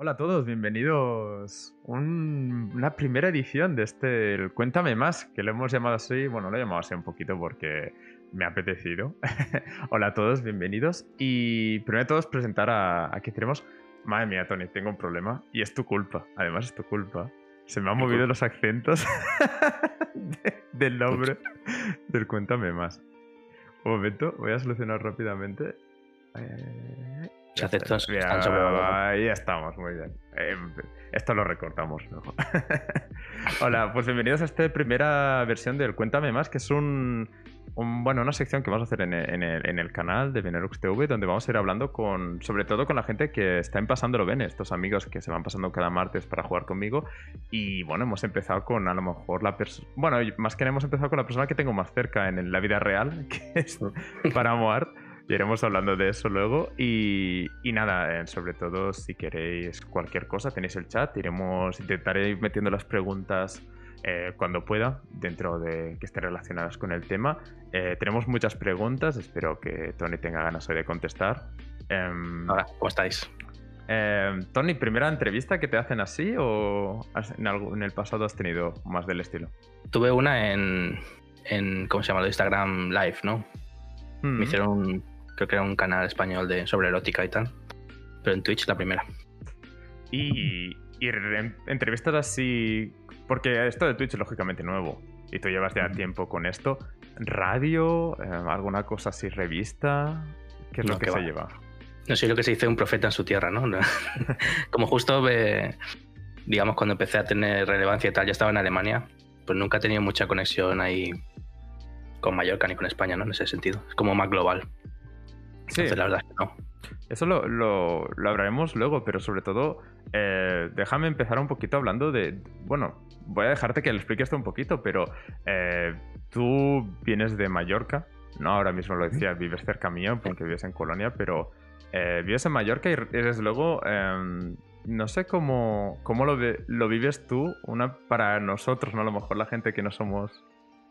Hola a todos, bienvenidos a una primera edición de este el Cuéntame Más, que lo hemos llamado así, bueno, lo he llamado así un poquito porque me ha apetecido. Hola a todos, bienvenidos. Y primero de todos presentar a, aquí tenemos, madre mía Tony, tengo un problema y es tu culpa, además es tu culpa. Se me han movido los acentos del nombre del Cuéntame Más. Un momento, voy a solucionar rápidamente. Ahí estamos, muy bien. Em, esto lo recortamos. Hola, pues bienvenidos a esta primera versión del Cuéntame Más, que es un, bueno, una sección que vamos a hacer en el, canal de Venerux TV, donde vamos a ir hablando con, sobre todo con la gente que está en Pasándolo Ven, estos amigos que se van pasando cada martes para jugar conmigo. Y bueno, hemos empezado con a lo mejor la persona, bueno, más que nada hemos empezado con la persona que tengo más cerca en la vida real, que es para Moart. Y iremos hablando de eso luego. Y, nada, eh, sobre todo si queréis cualquier cosa, tenéis el chat. Iremos, intentaré ir metiendo las preguntas eh, cuando pueda, dentro de que estén relacionadas con el tema. Eh, tenemos muchas preguntas, espero que Tony tenga ganas hoy de contestar. Em, Hola, ¿cómo estáis? Em, Tony, ¿primera entrevista que te hacen así o en, en, el pasado has tenido más del estilo? Tuve una en, en ¿cómo se llama? Instagram Live, ¿no? Me hicieron Creo que era un canal español de, sobre erótica y tal. Pero en Twitch la primera. Y, y entrevistas así. Porque esto de Twitch es lógicamente nuevo. Y tú llevas ya tiempo con esto. ¿Radio? Eh, ¿Alguna cosa así? ¿Revista? ¿Qué es lo que, se lleva? No sé lo que se dice un profeta en su tierra, ¿no? Como justo, digamos, cuando empecé a tener relevancia y tal, ya estaba en Alemania, pues nunca he tenido mucha conexión ahí con Mallorca ni con España, ¿no? En ese sentido. Es como más global. Sí. la verdad que no. Eso lo, lo, hablaremos luego, pero sobre todo, eh, déjame empezar un poquito hablando de. Bueno, voy a dejarte que le explique esto un poquito, pero eh, tú vienes de Mallorca, ¿no? Ahora mismo lo decía, vives cerca mío porque vives en Colonia, pero eh, vives en Mallorca y desde luego. Em, no sé cómo, cómo lo, lo vives tú, una para nosotros, ¿no? A lo mejor la gente que no somos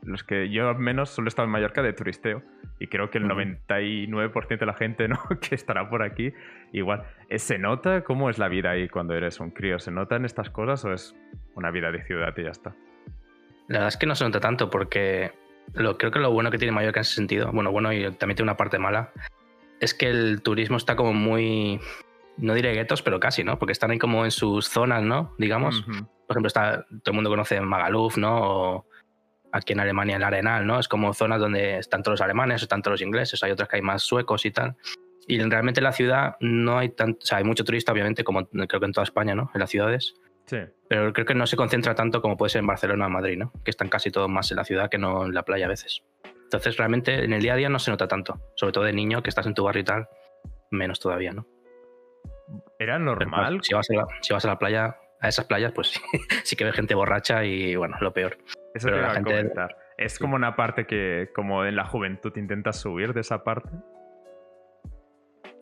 los que yo al menos solo he estado en Mallorca de turisteo y creo que el 99% de la gente ¿no? que estará por aquí igual. Eh, ¿Se nota cómo es la vida ahí cuando eres un crío? ¿Se notan estas cosas o es una vida de ciudad y ya está? La verdad es que no se nota tanto porque lo, creo que lo bueno que tiene Mallorca en ese sentido, bueno, bueno y también tiene una parte mala, es que el turismo está como muy, no diré guetos, pero casi, ¿no? Porque están ahí como en sus zonas, ¿no? Digamos. Por ejemplo, está, todo el mundo conoce Magaluf, ¿no? O, aquí en Alemania el Arenal, ¿no? Es como zonas donde están todos los alemanes, están todos los ingleses, hay otras que hay más suecos y tal. Y realmente en la ciudad no hay tanto, o sea, hay mucho turista, obviamente, como creo que en toda España, ¿no? En las ciudades. Sí. Pero creo que no se concentra tanto como puede ser en Barcelona o Madrid, ¿no? Que están casi todos más en la ciudad que no en la playa a veces. Entonces, realmente en el día a día no se nota tanto. Sobre todo de niño, que estás en tu barrio y tal, menos todavía, ¿no? ¿Era normal? si, vas a la, si vas a la playa, a esas playas, pues sí, sí que ves gente borracha y, bueno, lo peor. Eso Pero la gente... Es como una parte que, como en la juventud, intentas subir de esa parte.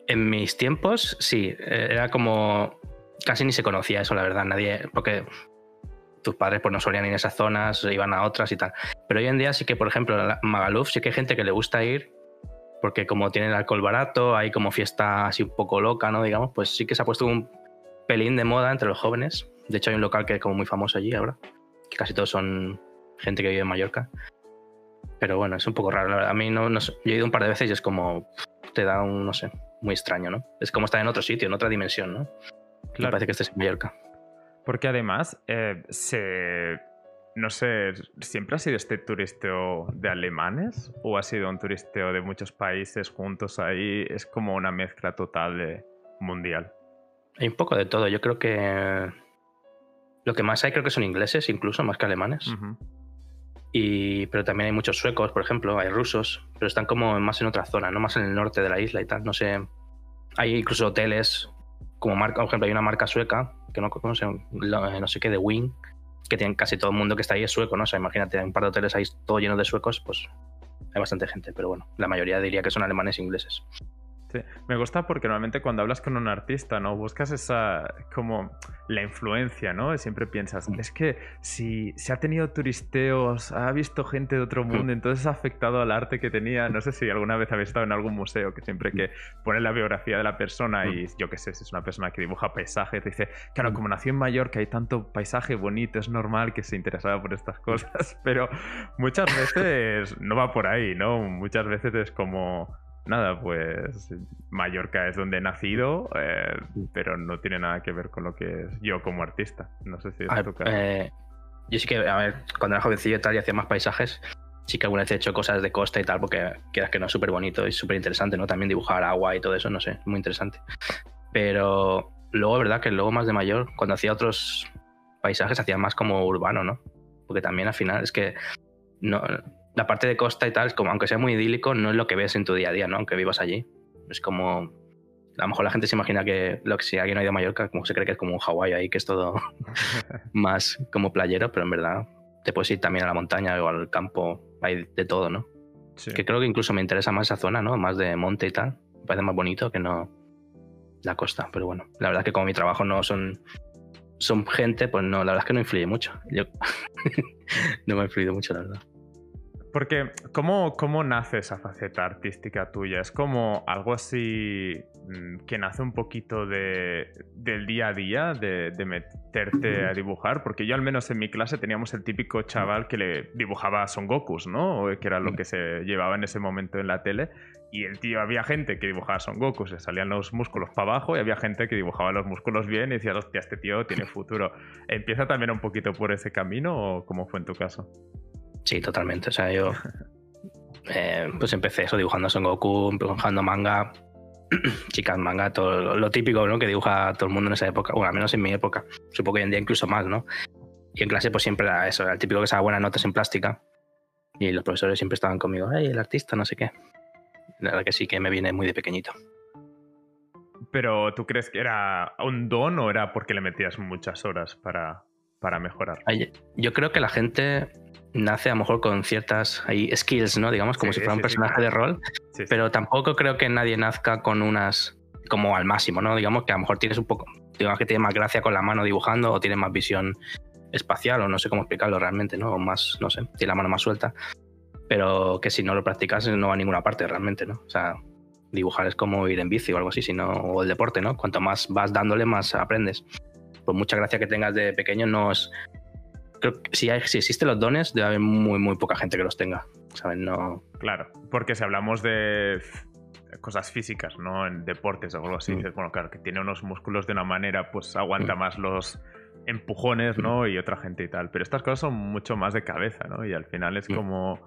En mis tiempos, sí. Eh, era como. Casi ni se conocía eso, la verdad. Nadie. Porque tus padres pues, no solían ir a esas zonas, iban a otras y tal. Pero hoy en día sí que, por ejemplo, Magaluf sí que hay gente que le gusta ir. Porque como tiene el alcohol barato, hay como fiesta así un poco loca, ¿no? Digamos, pues sí que se ha puesto un pelín de moda entre los jóvenes. De hecho, hay un local que es como muy famoso allí ahora. Que casi todos son gente que vive en Mallorca. Pero bueno, es un poco raro. A mí no, yo he ido un par de veces y es como. Te da un, no sé, muy extraño, ¿no? Es como estar en otro sitio, en otra dimensión, ¿no? Claro. parece que estés en Mallorca. Porque además, eh, se. No sé, ¿siempre ha sido este turisteo de alemanes? ¿O ha sido un turisteo de muchos países juntos ahí? Es como una mezcla total de mundial. Hay un poco de todo. Yo creo que lo que más hay creo que son ingleses, incluso, más que alemanes. Y, pero también hay muchos suecos, por ejemplo, hay rusos, pero están como más en otra zona, no más en el norte de la isla y tal. No sé. Hay incluso hoteles, como marca, por ejemplo, hay una marca sueca, que no, sé, no sé qué, de Wing, que tienen casi todo el mundo que está ahí es sueco, ¿no? O sea, imagínate, hay un par de hoteles ahí todo lleno de suecos, pues hay bastante gente, pero bueno, la mayoría diría que son alemanes e ingleses. Sí, me gusta porque normalmente cuando hablas con un artista, ¿no? Buscas esa, como, la influencia, ¿no? siempre piensas, es que si, se ha tenido turisteos, ha visto gente de otro mundo, entonces ha afectado al arte que tenía. No sé si alguna vez habéis estado en algún museo que siempre que pone la biografía de la persona y yo qué sé, si es una persona que dibuja paisajes, dice, claro, como nació en Mallorca hay tanto paisaje bonito, es normal que se interesaba por estas cosas, pero muchas veces no va por ahí, ¿no? Muchas veces es como nada, pues Mallorca es donde he nacido, eh, pero no tiene nada que ver con lo que es yo como artista. No sé si es tu caso. Eh, yo sí que, a ver, cuando era jovencillo y tal y hacía más paisajes, sí que alguna vez he hecho cosas de costa y tal, porque quieras que no es súper bonito y súper interesante, ¿no? También dibujar agua y todo eso, no sé, muy interesante. Pero luego, verdad, que luego más de mayor, cuando hacía otros paisajes, hacía más como urbano, ¿no? Porque también al final es que no, la parte de costa y tal, como, aunque sea muy idílico, no es lo que ves en tu día a día, ¿no? Aunque vivas allí. Es como. A lo mejor la gente se imagina que lo que si alguien ha ido a Mallorca, como se cree que es como un Hawái ahí, que es todo más como playero, pero en verdad te puedes ir también a la montaña o al campo, hay de todo, ¿no? Que creo que incluso me interesa más esa zona, ¿no? Más de monte y tal. Me parece más bonito que no la costa, pero bueno, la verdad es que como mi trabajo no son son gente, pues no, la verdad es que no influye mucho. Yo no me ha influido mucho, la verdad. Porque, ¿cómo, ¿cómo nace esa faceta artística tuya? ¿Es como algo así mm, que nace un poquito de, del día a día, de, meterte a dibujar? Porque yo al menos en mi clase teníamos el típico chaval que le dibujaba Son Gokus, ¿no? Que era lo que se llevaba en ese momento en la tele. Y el tío, había gente que dibujaba Son Goku, se salían los músculos para abajo, y había gente que dibujaba los músculos bien y decía, hostia, este tío tiene futuro. ¿Empieza también un poquito por ese camino o cómo fue en tu caso? Sí, totalmente. O sea, yo eh, pues empecé eso dibujando Son Goku, dibujando manga, chicas manga, todo lo, típico ¿no? que dibuja todo el mundo en esa época, bueno, al menos en mi época. Supongo que hoy en día incluso más, ¿no? Y en clase pues siempre era eso, era el típico que sacaba buenas notas en plástica. Y los profesores siempre estaban conmigo, hey, el artista, no sé qué. La verdad que sí que me viene muy de pequeñito. Pero ¿tú crees que era un don o era porque le metías muchas horas para, para mejorar? Yo creo que la gente nace a lo mejor con ciertas skills, ¿no? Digamos, como si fuera un personaje de rol, pero tampoco creo que nadie nazca con unas como al máximo, ¿no? Digamos que a lo mejor tienes un poco, digamos que tienes más gracia con la mano dibujando o tienes más visión espacial o no sé cómo explicarlo realmente, ¿no? O más, no sé, tiene la mano más suelta, pero que si no lo practicas no va a ninguna parte realmente, ¿no? O sea, dibujar es como ir en bici o algo así, sino, o el deporte, ¿no? Cuanto más vas dándole, más aprendes. Pues mucha gracia que tengas de pequeño no es creo que si, hay, si existen los dones, debe haber muy, muy poca gente que los tenga. ¿Saben? No... Claro, porque si hablamos de cosas físicas, ¿no? En deportes o algo así, mm. dices, bueno, claro, que tiene unos músculos de una manera, pues aguanta mm. más los empujones, ¿no? Mm. Y otra gente y tal. Pero estas cosas son mucho más de cabeza, ¿no? Y al final es como,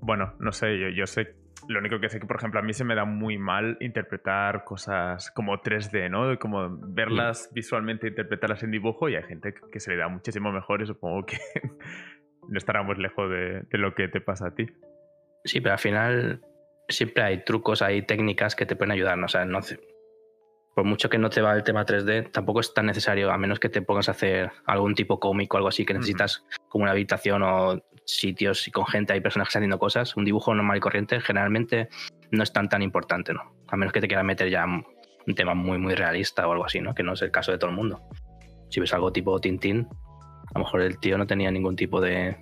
bueno, no sé, yo, yo sé lo único que sé que, por ejemplo, a mí se me da muy mal interpretar cosas como 3D, ¿no? Como verlas visualmente, interpretarlas en dibujo y hay gente que se le da muchísimo mejor y supongo que no estaremos lejos de, lo que te pasa a ti. Sí, pero al final siempre hay trucos, hay técnicas que te pueden ayudar, ¿no? O sea, no, por mucho que no te va el tema 3D, tampoco es tan necesario, a menos que te pongas a hacer algún tipo cómico o algo así, que necesitas como una habitación o sitios y con gente, hay personajes haciendo cosas. Un dibujo normal y corriente generalmente no es tan tan importante, ¿no? A menos que te quieras meter ya un tema muy, muy realista o algo así, ¿no? Que no es el caso de todo el mundo. Si ves algo tipo Tintín, a lo mejor el tío no tenía ningún tipo de,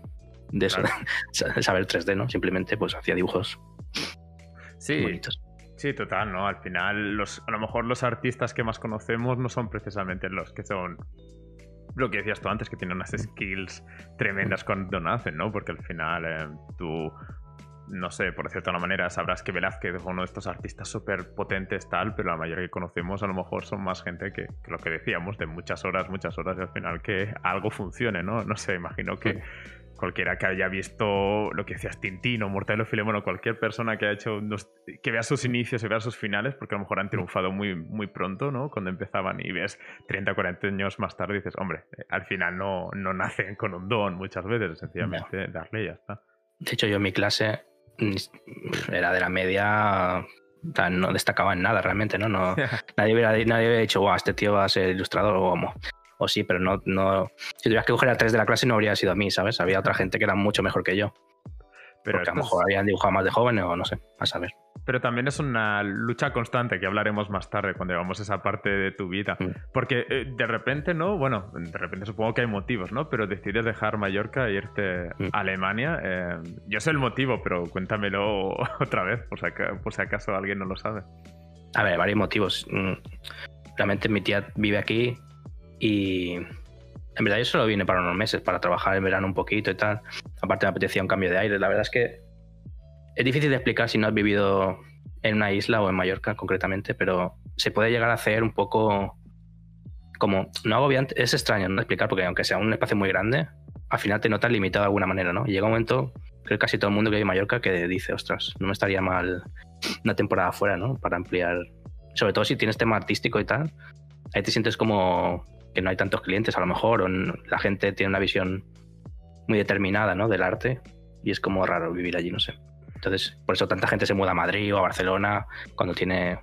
de saber 3D, ¿no? Simplemente pues hacía dibujos sí. bonitos. Sí, total, ¿no? Al final, los, a lo mejor los artistas que más conocemos no son precisamente los que son lo que decías tú antes, que tienen unas skills tremendas cuando nacen, ¿no? Porque al final eh, tú, no sé, por cierta manera, sabrás que Velázquez es uno de estos artistas súper potentes, tal, pero la mayoría que conocemos a lo mejor son más gente que, lo que decíamos, de muchas horas, muchas horas, y al final que algo funcione, ¿no? No sé, imagino que cualquiera que haya visto lo que decías Tintín o Mortadelo Filemón cualquier persona que haya hecho que vea sus inicios y vea sus finales porque a lo mejor han triunfado muy, muy pronto ¿no? cuando empezaban y ves 30 40 años más tarde y dices hombre eh, al final no, no nacen con un don muchas veces sencillamente darle y ya está de hecho yo en mi clase era de la media no destacaba en nada realmente no, no nadie, hubiera, nadie hubiera dicho wow, este tío va a ser ilustrador o como o sí, pero no, no. Si tuvieras que coger a tres de la clase no habría sido a mí, ¿sabes? Había otra gente que era mucho mejor que yo. Pero porque a lo mejor habían dibujado más de jóvenes o no sé, a saber. pero también es una lucha constante que hablaremos más tarde cuando llevamos esa parte de tu vida. Mm. Porque eh, de repente, ¿no? Bueno, de repente supongo que hay motivos, ¿no? Pero decides dejar Mallorca e irte mm. a Alemania. Eh, yo sé el motivo, pero cuéntamelo otra vez, por si, acaso, por si acaso alguien no lo sabe. A ver, varios motivos. Mm, realmente mi tía vive aquí y en verdad yo solo vine para unos meses, para trabajar en verano un poquito y tal. Aparte me apetecía un cambio de aire. La verdad es que es difícil de explicar si no has vivido en una isla o en Mallorca concretamente, pero se puede llegar a hacer un poco como, no agobiante, es extraño no explicar porque aunque sea un espacio muy grande, al final te notas limitado de alguna manera, ¿no? Y llega un momento, creo que casi todo el mundo que vive en Mallorca que dice, ostras, no me estaría mal una temporada afuera, ¿no? Para ampliar, sobre todo si tienes tema artístico y tal, ahí te sientes como que no hay tantos clientes a lo mejor, o la gente tiene una visión muy determinada, ¿no? Del arte y es como raro vivir allí, no sé. Entonces, por eso tanta gente se muda a Madrid o a Barcelona cuando tiene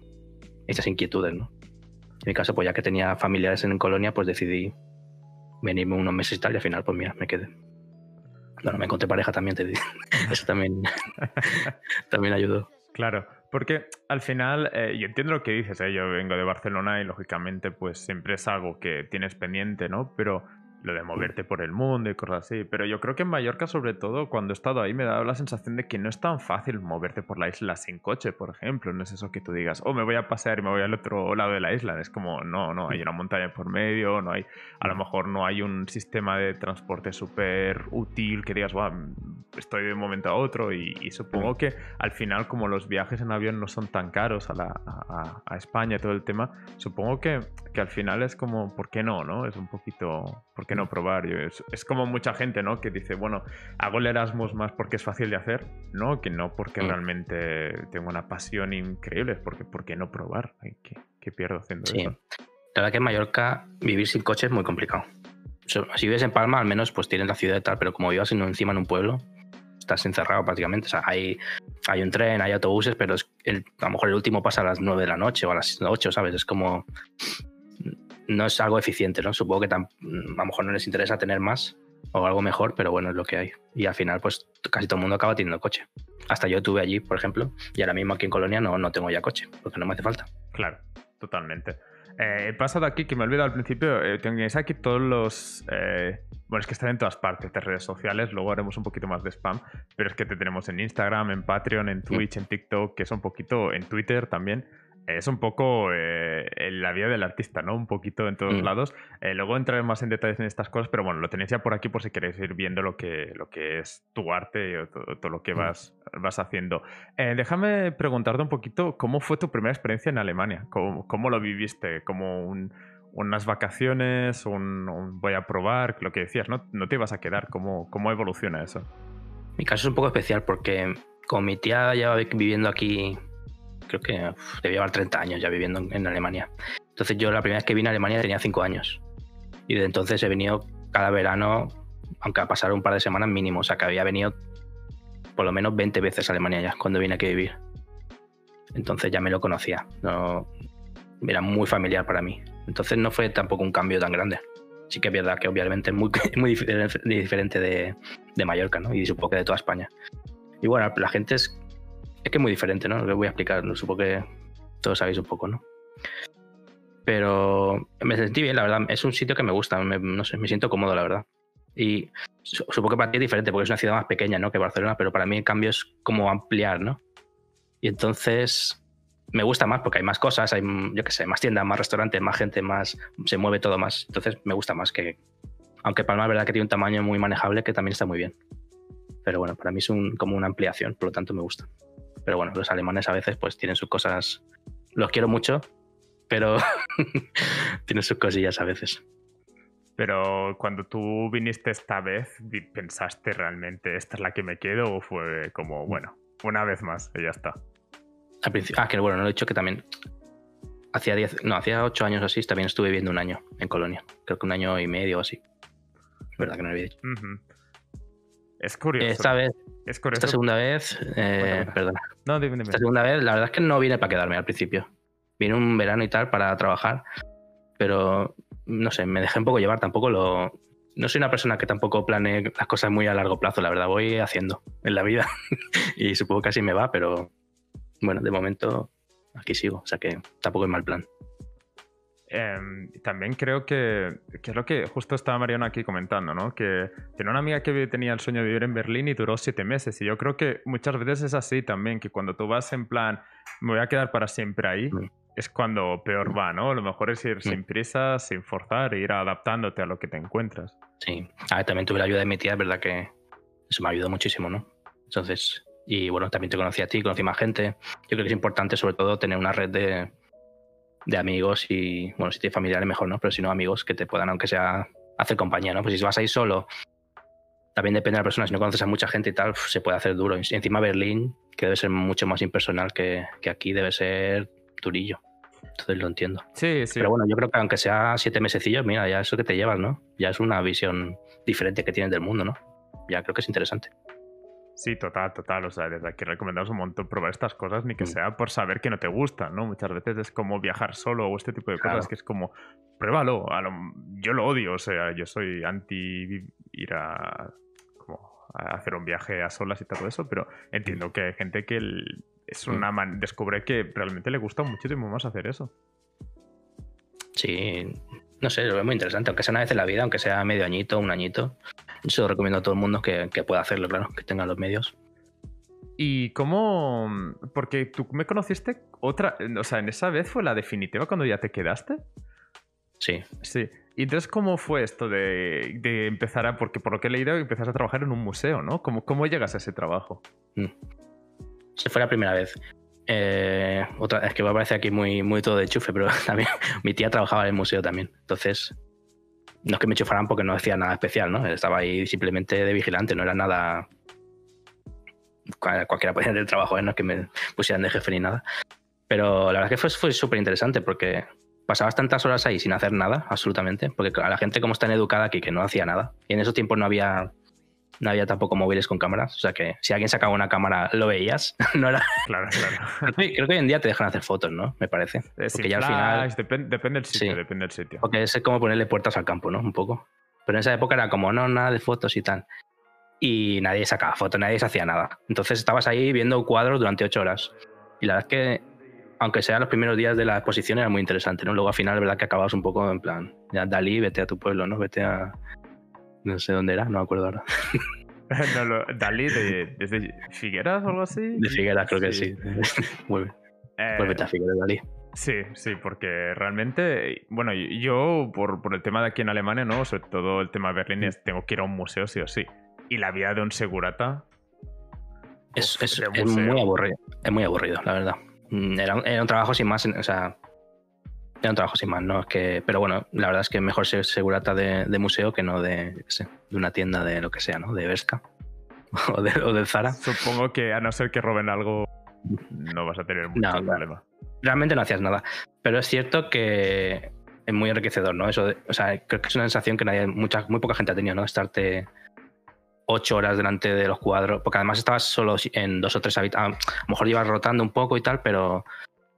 esas inquietudes, ¿no? En mi caso, pues ya que tenía familiares en Colonia, pues decidí venirme unos meses y tal, y al final, pues mira, me quedé. Bueno, me encontré pareja también, te digo. Eso también, también ayudó. Claro, porque al final, eh, yo entiendo lo que dices, ¿eh? yo vengo de Barcelona y lógicamente pues siempre es algo que tienes pendiente, ¿no? Pero lo de moverte por el mundo y cosas así. Pero yo creo que en Mallorca, sobre todo, cuando he estado ahí, me da la sensación de que no es tan fácil moverte por la isla sin coche, por ejemplo. No es eso que tú digas, oh, me voy a pasear y me voy al otro lado de la isla. Es como, no, no, hay una montaña por medio, no hay, a lo mejor no hay un sistema de transporte súper útil que digas, wow, estoy de un momento a otro. Y, supongo que al final, como los viajes en avión no son tan caros a, la, a, España y todo el tema, supongo que, que, al final es como, ¿por qué no? no? Es un poquito que no probar? Es, como mucha gente, ¿no? Que dice, bueno, hago el Erasmus más porque es fácil de hacer, ¿no? Que no porque mm. realmente tengo una pasión increíble, es porque ¿por qué no probar? ¿Qué, pierdo haciendo sí. La verdad que en Mallorca vivir sin coche es muy complicado. Si vives en Palma, al menos pues tienes la ciudad y tal, pero como vivas encima en un pueblo, estás encerrado prácticamente. O sea, hay, hay un tren, hay autobuses, pero es a lo mejor el último pasa a las 9 de la noche o a las 8, ¿sabes? Es como no es algo eficiente, ¿no? Supongo que a lo mejor no les interesa tener más o algo mejor, pero bueno, es lo que hay. Y al final, pues casi todo el mundo acaba teniendo coche. Hasta yo tuve allí, por ejemplo, y ahora mismo aquí en Colonia no, no tengo ya coche, porque no me hace falta. Claro, totalmente. Eh, he pasado aquí, que me he olvidado al principio, eh, tenéis aquí todos los... Eh, bueno, es que están en todas partes de redes sociales, luego haremos un poquito más de spam, pero es que te tenemos en Instagram, en Patreon, en Twitch, en TikTok, que es un poquito en Twitter también es un poco eh, la vida del artista, ¿no? Un poquito en todos mm. lados. Eh, luego entraré más en detalles en estas cosas, pero bueno, lo tenéis ya por aquí por si queréis ir viendo lo que, lo que es tu arte y todo, lo que mm. vas, vas haciendo. Eh, déjame preguntarte un poquito cómo fue tu primera experiencia en Alemania, cómo, lo viviste, como unas vacaciones, un, voy a probar, lo que decías, ¿no? No te ibas a quedar, ¿cómo, cómo evoluciona eso? Mi caso es un poco especial porque con mi tía lleva viviendo aquí creo que debía llevar 30 años ya viviendo en, Alemania. Entonces yo la primera vez que vine a Alemania tenía 5 años. Y desde entonces he venido cada verano, aunque ha pasado un par de semanas mínimo. O sea que había venido por lo menos 20 veces a Alemania ya cuando vine aquí a vivir. Entonces ya me lo conocía. No, era muy familiar para mí. Entonces no fue tampoco un cambio tan grande. Sí que es verdad que obviamente es muy, muy diferente de, de Mallorca, ¿no? Y supongo que de toda España. Y bueno, la gente es es que es muy diferente, ¿no? Lo voy a explicar, supongo que todos sabéis un poco, ¿no? Pero me sentí bien, la verdad. Es un sitio que me gusta, no sé, me siento cómodo, la verdad. Y supongo que para ti es diferente porque es una ciudad más pequeña, ¿no? Que Barcelona, pero para mí el cambio es como ampliar, ¿no? Y entonces me gusta más porque hay más cosas, hay, yo qué sé, más tiendas, más restaurantes, más gente, más. se mueve todo más. Entonces me gusta más que. Aunque Palma es verdad que tiene un tamaño muy manejable que también está muy bien. Pero bueno, para mí es un, como una ampliación, por lo tanto me gusta. Pero bueno, los alemanes a veces pues tienen sus cosas. Los quiero mucho, pero tienen sus cosillas a veces. Pero cuando tú viniste esta vez, ¿pensaste realmente esta es la que me quedo o fue como, bueno, una vez más y ya está? Ah, que bueno, no he dicho que también hacía 10, no, hacía 8 años así, también estuve viviendo un año en Colonia. Creo que un año y medio o así. Es verdad que no lo había dicho. Es curioso. Esta vez, es curioso. esta segunda vez, eh, perdona. No, dime, dime. Esta segunda vez, la verdad es que no vine para quedarme al principio. Vine un verano y tal para trabajar, pero no sé, me dejé un poco llevar. Tampoco lo. No soy una persona que tampoco planee las cosas muy a largo plazo, la verdad. Voy haciendo en la vida y supongo que así me va, pero bueno, de momento aquí sigo, o sea que tampoco es mal plan. Em, también creo que, que, es lo que justo estaba Mariano aquí comentando, ¿no? Que tiene una amiga que tenía el sueño de vivir en Berlín y duró siete meses. Y yo creo que muchas veces es así también, que cuando tú vas en plan, me voy a quedar para siempre ahí, mm. es cuando peor va, ¿no? Lo mejor es ir mm. sin prisa, sin forzar, e ir adaptándote a lo que te encuentras. Sí, a ver, también tuve la ayuda de mi tía, es verdad que eso me ayudó muchísimo, ¿no? Entonces, y bueno, también te conocí a ti, conocí más gente. Yo creo que es importante sobre todo tener una red de de amigos y, bueno, si tienes familiares mejor, ¿no? Pero si no, amigos que te puedan, aunque sea, hacer compañía, ¿no? Pues si vas ahí solo, también depende de la persona. Si no conoces a mucha gente y tal, se puede hacer duro. Encima Berlín, que debe ser mucho más impersonal que, que aquí, debe ser durillo. Entonces lo entiendo. Sí, sí. Pero bueno, yo creo que aunque sea siete mesecillos, mira, ya eso que te llevas, ¿no? Ya es una visión diferente que tienes del mundo, ¿no? Ya creo que es interesante. Sí, total, total. O sea, desde aquí recomendamos un montón probar estas cosas, ni que mm. sea por saber que no te gusta, ¿no? Muchas veces es como viajar solo o este tipo de cosas que es como, pruébalo. yo lo odio, o sea, yo soy anti ir a, hacer un viaje a solas y todo eso, pero entiendo que hay gente que es mm. una descubre que realmente le gusta muchísimo más hacer eso. Sí, no sé, lo veo muy interesante, aunque sea una vez en la vida, aunque sea medio añito, un añito. Yo recomiendo a todo el mundo que, pueda hacerlo, claro, que tenga los medios. ¿Y cómo? Porque tú me conociste otra, o sea, en esa vez fue la definitiva cuando ya te quedaste. Sí. Sí. Y entonces, ¿cómo fue esto de, empezar a, porque por lo que he leído, empezás a trabajar en un museo, ¿no? ¿Cómo, cómo llegas a ese trabajo? Mm. Se fue la primera vez. Eh, otra, es que me parece aquí muy, muy todo de chufe, pero también mi tía trabajaba en el museo también. Entonces, no es que me chufaran porque no hacía nada especial, ¿no? Estaba ahí simplemente de vigilante, no era nada. Cualquiera podía hacer el trabajo, ¿eh? no es que me pusieran de jefe ni nada. Pero la verdad es que fue, fue súper interesante porque pasabas tantas horas ahí sin hacer nada, absolutamente. Porque a la gente, como está educada aquí, que no hacía nada. Y en esos tiempos no había no había tampoco móviles con cámaras. O sea que si alguien sacaba una cámara, lo veías. no era. Claro, claro. Creo que hoy en día te dejan hacer fotos, ¿no? Me parece. Porque ya al final. Depende, del sitio, depende del sitio. Porque es como ponerle puertas al campo, ¿no? Un poco. Pero en esa época era como, no, nada de fotos y tal. Y nadie sacaba fotos, nadie se hacía nada. Entonces estabas ahí viendo cuadros durante ocho horas. Y la verdad es que, aunque sean los primeros días de la exposición, era muy interesante, ¿no? Luego al final, la verdad que acababas un poco en plan, ya Dalí, vete a tu pueblo, ¿no? Vete a. No sé dónde era, no me acuerdo ahora. no, Dalí, de, ¿desde Figueras o algo así? De Figueras, creo que sí. Muy bien. Eh, a Figueras, Dalí. Sí, sí, porque realmente, bueno, yo por, por, el tema de aquí en Alemania, ¿no? Sobre todo el tema de Berlín, es, tengo que ir a un museo sí o sí. Y la vida de un segurata... Es, es, es muy aburrido, es muy aburrido, la verdad. Mm, era, era un trabajo sin más, o sea, era un trabajo sin más, ¿no? Es que, pero bueno, la verdad es que mejor ser segurata de, museo que no de, de una tienda de lo que sea, ¿no? De Vesca o de, o Zara. Supongo que a no ser que roben algo, no vas a tener mucho problema. Realmente no hacías nada. Pero es cierto que es muy enriquecedor, ¿no? Eso, o sea, creo que es una sensación que nadie, mucha, muy poca gente ha tenido, ¿no? Estarte ocho horas delante de los cuadros, porque además estabas solo en dos o tres habitaciones, a lo mejor ibas rotando un poco y tal, pero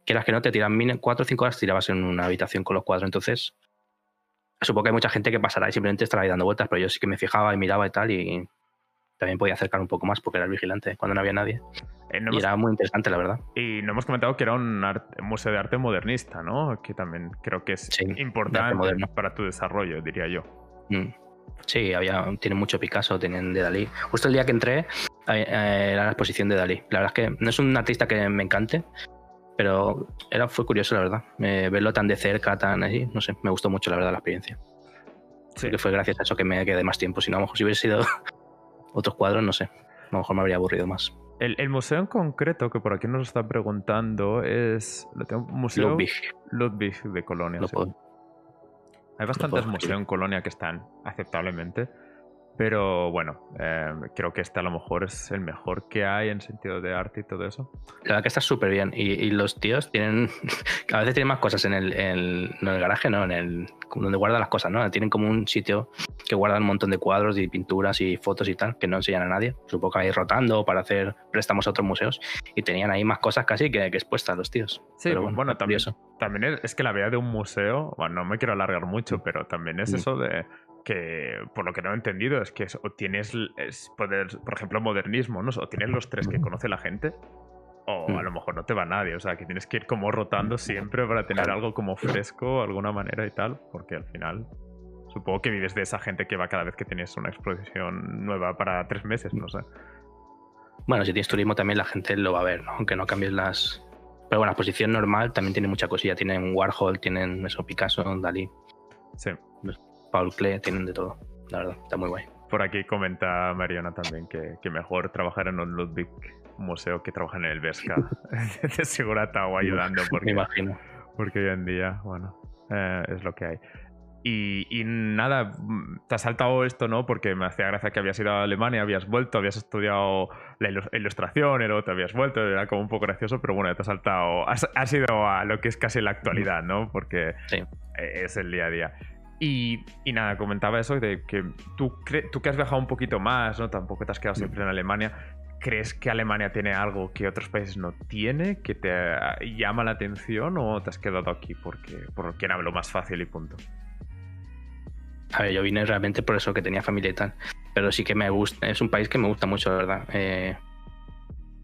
quieras que no, te tiran cuatro o cinco horas, tirabas en una habitación con los cuadros. Entonces, supongo que hay mucha gente que pasará y simplemente estará ahí dando vueltas, pero yo sí que me fijaba y miraba y tal, y también podía acercar un poco más porque era el vigilante cuando no había nadie. Eh, y era muy interesante, la verdad. Y no hemos comentado que era un, museo de arte modernista, ¿no? Que también creo que es importante para tu desarrollo, diría yo. Mm. Sí, había, tiene mucho Picasso, tienen de Dalí. Justo el día que entré eh, era la exposición de Dalí. La verdad es que no es un artista que me encante, pero era, fue curioso, la verdad. verlo tan de cerca, tan así, no sé, me gustó mucho, la verdad, la experiencia. Sí. que fue gracias a eso que me quedé más tiempo. Si no, a lo mejor si hubiese sido otros cuadros, no sé. A lo mejor me habría aburrido más. El, museo en concreto, que por aquí nos está preguntando, es. Lo tengo, museo Ludwig. Ludwig de Colonia. Hay bastantes museos en Colonia que están aceptablemente. Pero bueno, eh, creo que este a lo mejor es el mejor que hay en sentido de arte y todo eso. La verdad que está súper bien. Y, los tíos tienen. a veces tienen más cosas en el, no en el garaje, no, en el. donde guardan las cosas, ¿no? Tienen como un sitio que guardan un montón de cuadros y pinturas y fotos y tal, que no enseñan a nadie. Supongo que ahí rotando para hacer préstamos a otros museos. Y tenían ahí más cosas casi que, que expuestas los tíos. Sí, pero bueno, también, también es, que la vida de un museo, bueno, no me quiero alargar mucho, pero también es mm. eso de que por lo que no he entendido es que o tienes poder, por ejemplo, modernismo, ¿no? o tienes los tres que conoce la gente, o a Mm. lo mejor no te va nadie. O sea, que tienes que ir como rotando siempre para tener algo como fresco, de alguna manera y tal, porque al final supongo que vives de esa gente que va cada vez que tienes una exposición nueva para tres meses, no sé. Bueno, si tienes turismo también la gente lo va a ver, ¿no? aunque no cambies las... Pero bueno, la exposición normal también tiene mucha cosilla. Tienen Warhol, tienen eso, Picasso, Dalí, Sí. Paul Klee, tienen de todo. La verdad, está muy guay. Por aquí comenta Mariana también que, que mejor trabajar en un Ludwig museo que trabajar en el Vesca. de seguro estado ayudando Me porque, imagino. porque hoy en día, bueno, eh, es lo que hay. Y, y nada, mm, te has saltado esto, ¿no? Porque me hacía gracia que habías ido a Alemania, habías vuelto, habías estudiado la ilu- ilustración, y luego te habías vuelto, era como un poco gracioso, pero bueno, te has saltado, has, has ido a lo que es casi la actualidad, ¿no? Porque Sí. es el día a día. Y, nada, comentaba eso de que tú, tú que has viajado un poquito más, ¿no? Tampoco te has quedado siempre en Alemania. ¿Crees que Alemania tiene algo que otros países no tiene, que te llama la atención o te has quedado aquí porque, porque era lo más fácil y punto? A ver, yo vine realmente por eso que tenía familia y tal. Pero sí que me gusta, es un país que me gusta mucho, verdad. Eh,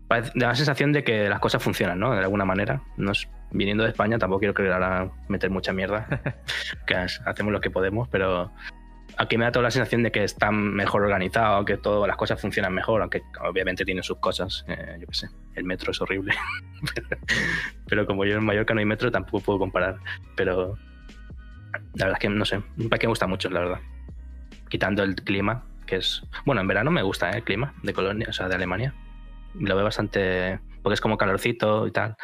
da la sensación de que las cosas funcionan, ¿no? De alguna manera. No es- viniendo de España tampoco quiero que ahora meter mucha mierda. que hacemos lo que podemos, pero aquí me da toda la sensación de que está mejor organizado, que todas las cosas funcionan mejor, aunque obviamente tienen sus cosas. Eh, yo qué sé, el metro es horrible. pero como yo en Mallorca no hay metro, tampoco puedo comparar. Pero la verdad es que no sé, un país que me gusta mucho, la verdad. Quitando el clima, que es. Bueno, en verano me gusta ¿eh? el clima de Colonia, o sea, de Alemania. Lo veo bastante. Porque es como calorcito y tal.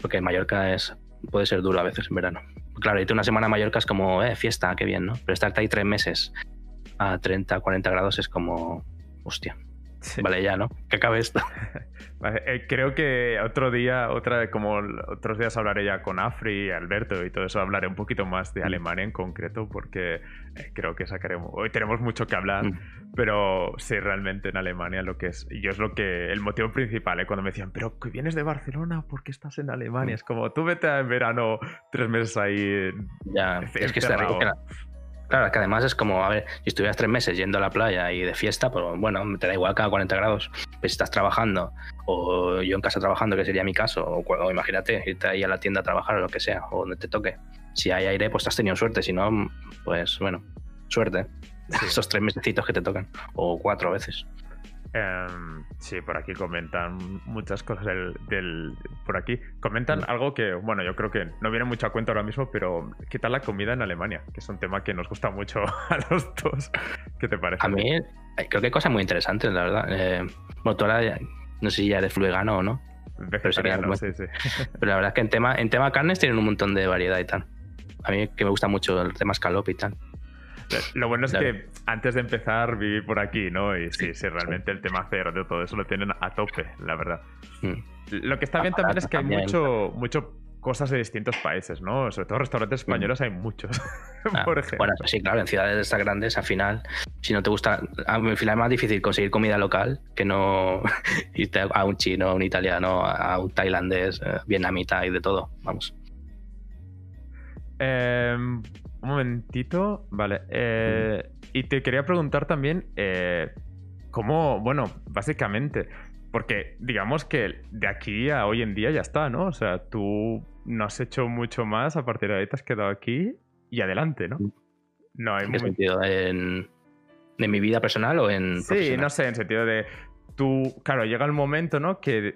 Porque Mallorca es puede ser duro a veces en verano. Claro, irte una semana a Mallorca es como, eh, fiesta, qué bien, ¿no? Pero estarte ahí tres meses a 30, 40 grados es como. Hostia, Sí. vale ya, ¿no? Que acabe esto. Eh, creo que otro día, otra, como otros días hablaré ya con Afri, Alberto y todo eso, hablaré un poquito más de Alemania en concreto, porque eh, creo que sacaremos. Hoy tenemos mucho que hablar, Mm. pero sí, realmente en Alemania lo que es. Y yo es lo que. El motivo principal, ¿eh? cuando me decían, pero que vienes de Barcelona, ¿por qué estás en Alemania? Mm. Es como, tú vete en verano tres meses ahí. Ya, es que está rico. que la- Claro, es que además es como, a ver, si estuvieras tres meses yendo a la playa y de fiesta, pues bueno, te da igual cada 40 grados. Si estás trabajando, o yo en casa trabajando, que sería mi caso, o, o imagínate, irte ahí a la tienda a trabajar o lo que sea, o donde te toque. Si hay aire, pues has tenido suerte, si no, pues bueno, suerte. Sí. Esos tres mesecitos que te tocan, o cuatro veces. Em, sí, por aquí comentan muchas cosas del, del- por aquí. Comentan algo que, bueno, yo creo que no viene mucho a cuenta ahora mismo, pero ¿qué tal la comida en Alemania? Que es un tema que nos gusta mucho a los dos. ¿Qué te parece? A mí, eh, creo que hay cosas muy interesantes, la verdad. Eh, ya- no sé si ya eres fluegano o no, Vegetariano, sería sí, sí. Pero la verdad es que en tema, en tema carnes tienen un montón de variedad y tal. A mí que me gusta mucho el tema escalope y tal. Lo bueno es Claro. que antes de empezar viví por aquí, ¿no? Y sí, sí, realmente el tema cerdo, todo eso lo tienen a tope, la verdad. Mm. Lo que está bien también es que hay mucho, mucho cosas de distintos países, ¿no? Sobre todo restaurantes españoles hay muchos, Ah, por ejemplo. Bueno, sí, claro, en ciudades de estas grandes, al final, si no te gusta, al final es más difícil conseguir comida local que no irte a un chino, a un italiano, a un tailandés, eh, vietnamita y de todo. Vamos. Em, un momentito, vale. eh, y te quería preguntar también, eh, ¿cómo, bueno, básicamente, porque digamos que de aquí a hoy en día ya está, ¿no? O sea, tú no has hecho mucho más, a partir de ahí te has quedado aquí y adelante, ¿no? No hay ¿En qué sentido? ¿En, ¿En mi vida personal o en Sí, profesional? no sé, en sentido de, tú, claro, llega el momento, ¿no? Que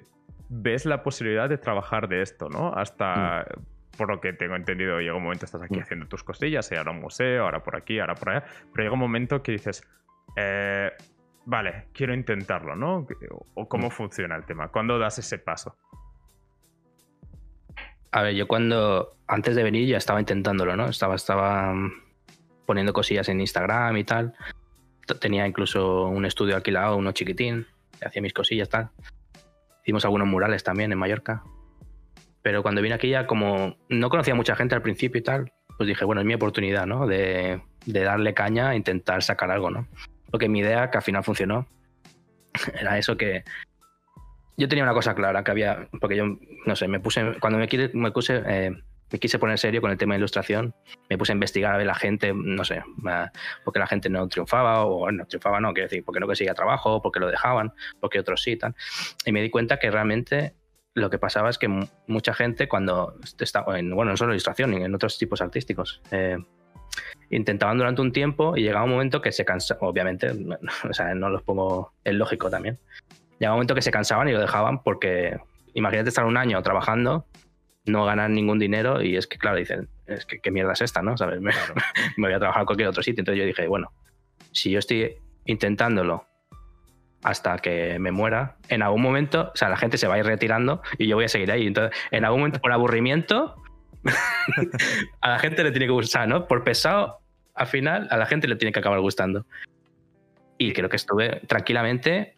ves la posibilidad de trabajar de esto, ¿no? Hasta, por lo que tengo entendido, llega un momento, estás aquí Mm. haciendo tus cosillas, y ahora un museo, ahora por aquí, ahora por allá, pero llega un momento que dices, eh, vale, quiero intentarlo, ¿no? O cómo Mm. funciona el tema, ¿cuándo das ese paso? A ver, yo cuando, antes de venir ya estaba intentándolo, ¿no? Estaba, estaba mm, poniendo cosillas en Instagram y tal. Tenía incluso un estudio alquilado, uno chiquitín, hacía mis cosillas tal. Hicimos algunos murales también en Mallorca. Pero cuando vine aquí ya como no conocía mucha gente al principio y tal, pues dije, bueno, es mi oportunidad, ¿no? De, de darle caña e intentar sacar algo, ¿no? Porque mi idea, que al final funcionó, era eso que yo tenía una cosa clara, que había, porque yo, no sé, me puse, cuando me, quise- me puse, eh, me quise poner serio con el tema de ilustración, me puse a investigar a ver la gente, no sé, porque la gente no triunfaba, o no triunfaba, no, quiero decir, porque no conseguía trabajo, porque lo dejaban, porque otros sí, tal. Y me di cuenta que realmente lo que pasaba es que mucha gente cuando estaba, en, bueno, no solo en ilustración, en otros tipos artísticos, eh, intentaban durante un tiempo y llegaba un momento que se cansaban, obviamente, o sea, no los pongo, es lógico también, llegaba un momento que se cansaban y lo dejaban porque imagínate estar un año trabajando, no ganar ningún dinero y es que, claro, dicen, es que qué mierda es esta, ¿no? ¿Sabes? Me, me voy a trabajar en cualquier otro sitio. Entonces yo dije, bueno, si yo estoy intentándolo hasta que me muera, en algún momento, o sea, la gente se va a ir retirando y yo voy a seguir ahí. Entonces, en algún momento, por aburrimiento, a la gente le tiene que gustar, ¿no? Por pesado, al final, a la gente le tiene que acabar gustando. Y creo que estuve tranquilamente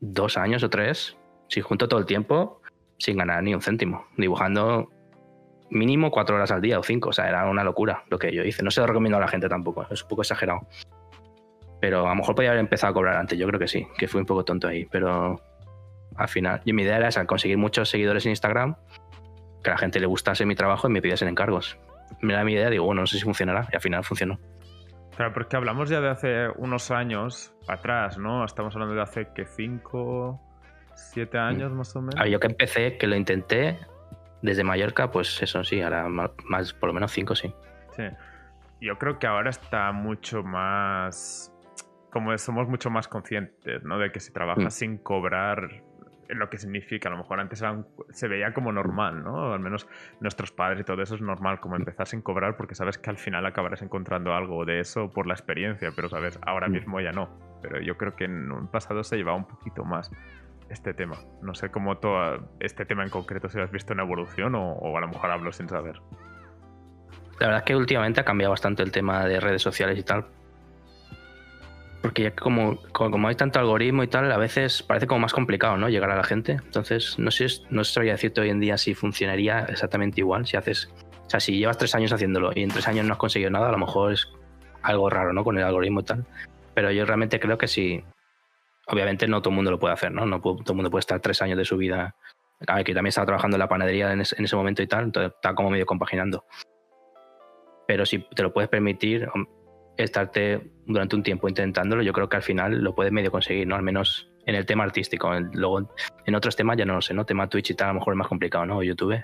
dos años o tres, si junto todo el tiempo, sin ganar ni un céntimo, dibujando mínimo cuatro horas al día o cinco. O sea, era una locura lo que yo hice. No se lo recomiendo a la gente tampoco, es un poco exagerado. Pero a lo mejor podía haber empezado a cobrar antes, yo creo que sí, que fui un poco tonto ahí. Pero al final, y mi idea era esa, conseguir muchos seguidores en Instagram, que a la gente le gustase mi trabajo y me pidiesen encargos. Me da mi idea, digo, bueno, no sé si funcionará, y al final funcionó. Claro, porque hablamos ya de hace unos años atrás, ¿no? Estamos hablando de hace que cinco, siete años más o menos. yo que empecé, que lo intenté desde Mallorca, pues eso sí, ahora más, por lo menos cinco, sí. Sí. Yo creo que ahora está mucho más como somos mucho más conscientes, ¿no? De que si trabajas mm. sin cobrar lo que significa, a lo mejor antes se veía como normal, ¿no? Al menos nuestros padres y todo eso es normal, como empezar sin cobrar porque sabes que al final acabarás encontrando algo de eso por la experiencia, pero sabes, ahora mm. mismo ya no. Pero yo creo que en un pasado se llevaba un poquito más este tema. No sé cómo todo este tema en concreto si has visto una evolución o, o a lo mejor hablo sin saber. La verdad es que últimamente ha cambiado bastante el tema de redes sociales y tal, porque ya como, como hay tanto algoritmo y tal, a veces parece como más complicado, ¿no? Llegar a la gente. Entonces, no sé, no sabría decirte hoy en día si funcionaría exactamente igual. Si haces, o sea, si llevas tres años haciéndolo y en tres años no has conseguido nada, a lo mejor es algo raro, ¿no? Con el algoritmo y tal. Pero yo realmente creo que sí. Obviamente no todo el mundo lo puede hacer, ¿no? No todo el mundo puede estar tres años de su vida. Ver, que también estaba trabajando en la panadería en ese, en ese momento y tal, entonces está como medio compaginando. Pero si te lo puedes permitir, estarte durante un tiempo intentándolo, yo creo que al final lo puedes medio conseguir, ¿no? Al menos en el tema artístico. Luego, en otros temas ya no lo sé, ¿no? Tema Twitch y tal, a lo mejor es más complicado, ¿no? O YouTube.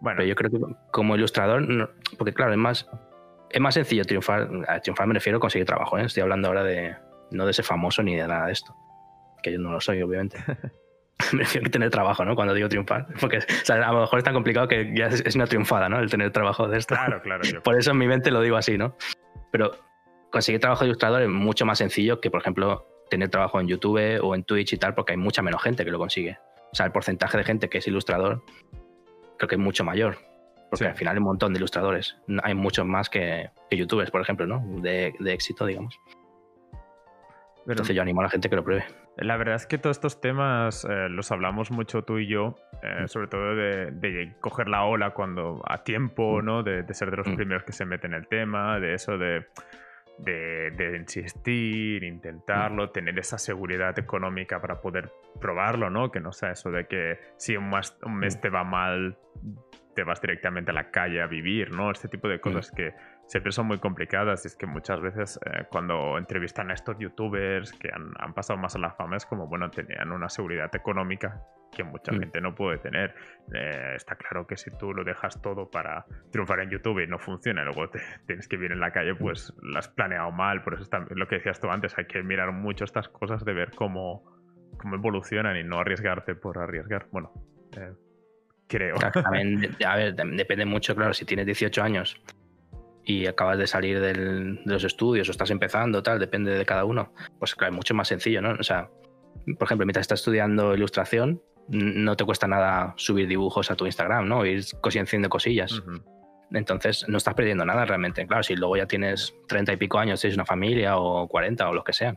Bueno. Pero yo creo que como ilustrador, porque claro, es más, es más sencillo triunfar. A triunfar me refiero a conseguir trabajo, ¿eh? Estoy hablando ahora de no de ser famoso ni de nada de esto. Que yo no lo soy, obviamente. me refiero a tener trabajo, ¿no? Cuando digo triunfar. Porque a lo mejor es tan complicado que ya es, una triunfada, ¿no? El tener trabajo de esto. Claro, claro. Por eso en mi mente lo digo así, ¿no? Pero conseguir trabajo de ilustrador es mucho más sencillo que, por ejemplo, tener trabajo en YouTube o en Twitch y tal, porque hay mucha menos gente que lo consigue. O sea, el porcentaje de gente que es ilustrador creo que es mucho mayor. Porque al final hay un montón de ilustradores. Hay muchos más que, youtubers, por ejemplo, ¿no? De, éxito, digamos. Entonces yo animo a la gente que lo pruebe. La verdad es que todos estos temas eh, los hablamos mucho tú y yo, eh, sobre todo de, coger la ola cuando a tiempo. ¿no? De, ser de los primeros que se meten en el tema, de eso de, de, insistir, intentarlo, tener esa seguridad económica para poder probarlo, ¿no? Que no sea eso de que si un, un mes te va mal, te vas directamente a la calle a vivir, ¿no? Este tipo de cosas que siempre son muy complicadas y es que muchas veces eh, cuando entrevistan a estos youtubers que han, pasado más a la fama es como, bueno, tenían una seguridad económica que mucha mm. gente no puede tener. Eh, está claro que si tú lo dejas todo para triunfar en YouTube y no funciona, luego te, tienes que vivir en la calle, pues lo has planeado mal. Por eso está, lo que decías tú antes, hay que mirar mucho estas cosas de ver cómo, cómo evolucionan y no arriesgarte por arriesgar. Bueno, eh, creo. a ver, depende mucho, claro, si tienes 18 años y acabas de salir de los estudios o estás empezando, tal, depende de cada uno, pues claro, es mucho más sencillo, ¿no? O sea, por ejemplo, mientras estás estudiando ilustración, no te cuesta nada subir dibujos a tu Instagram, ¿no? Ir haciendo cosillas. Entonces, no estás perdiendo nada realmente. Claro, si luego ya tienes treinta y pico años, tienes una familia o 40 o lo que sea,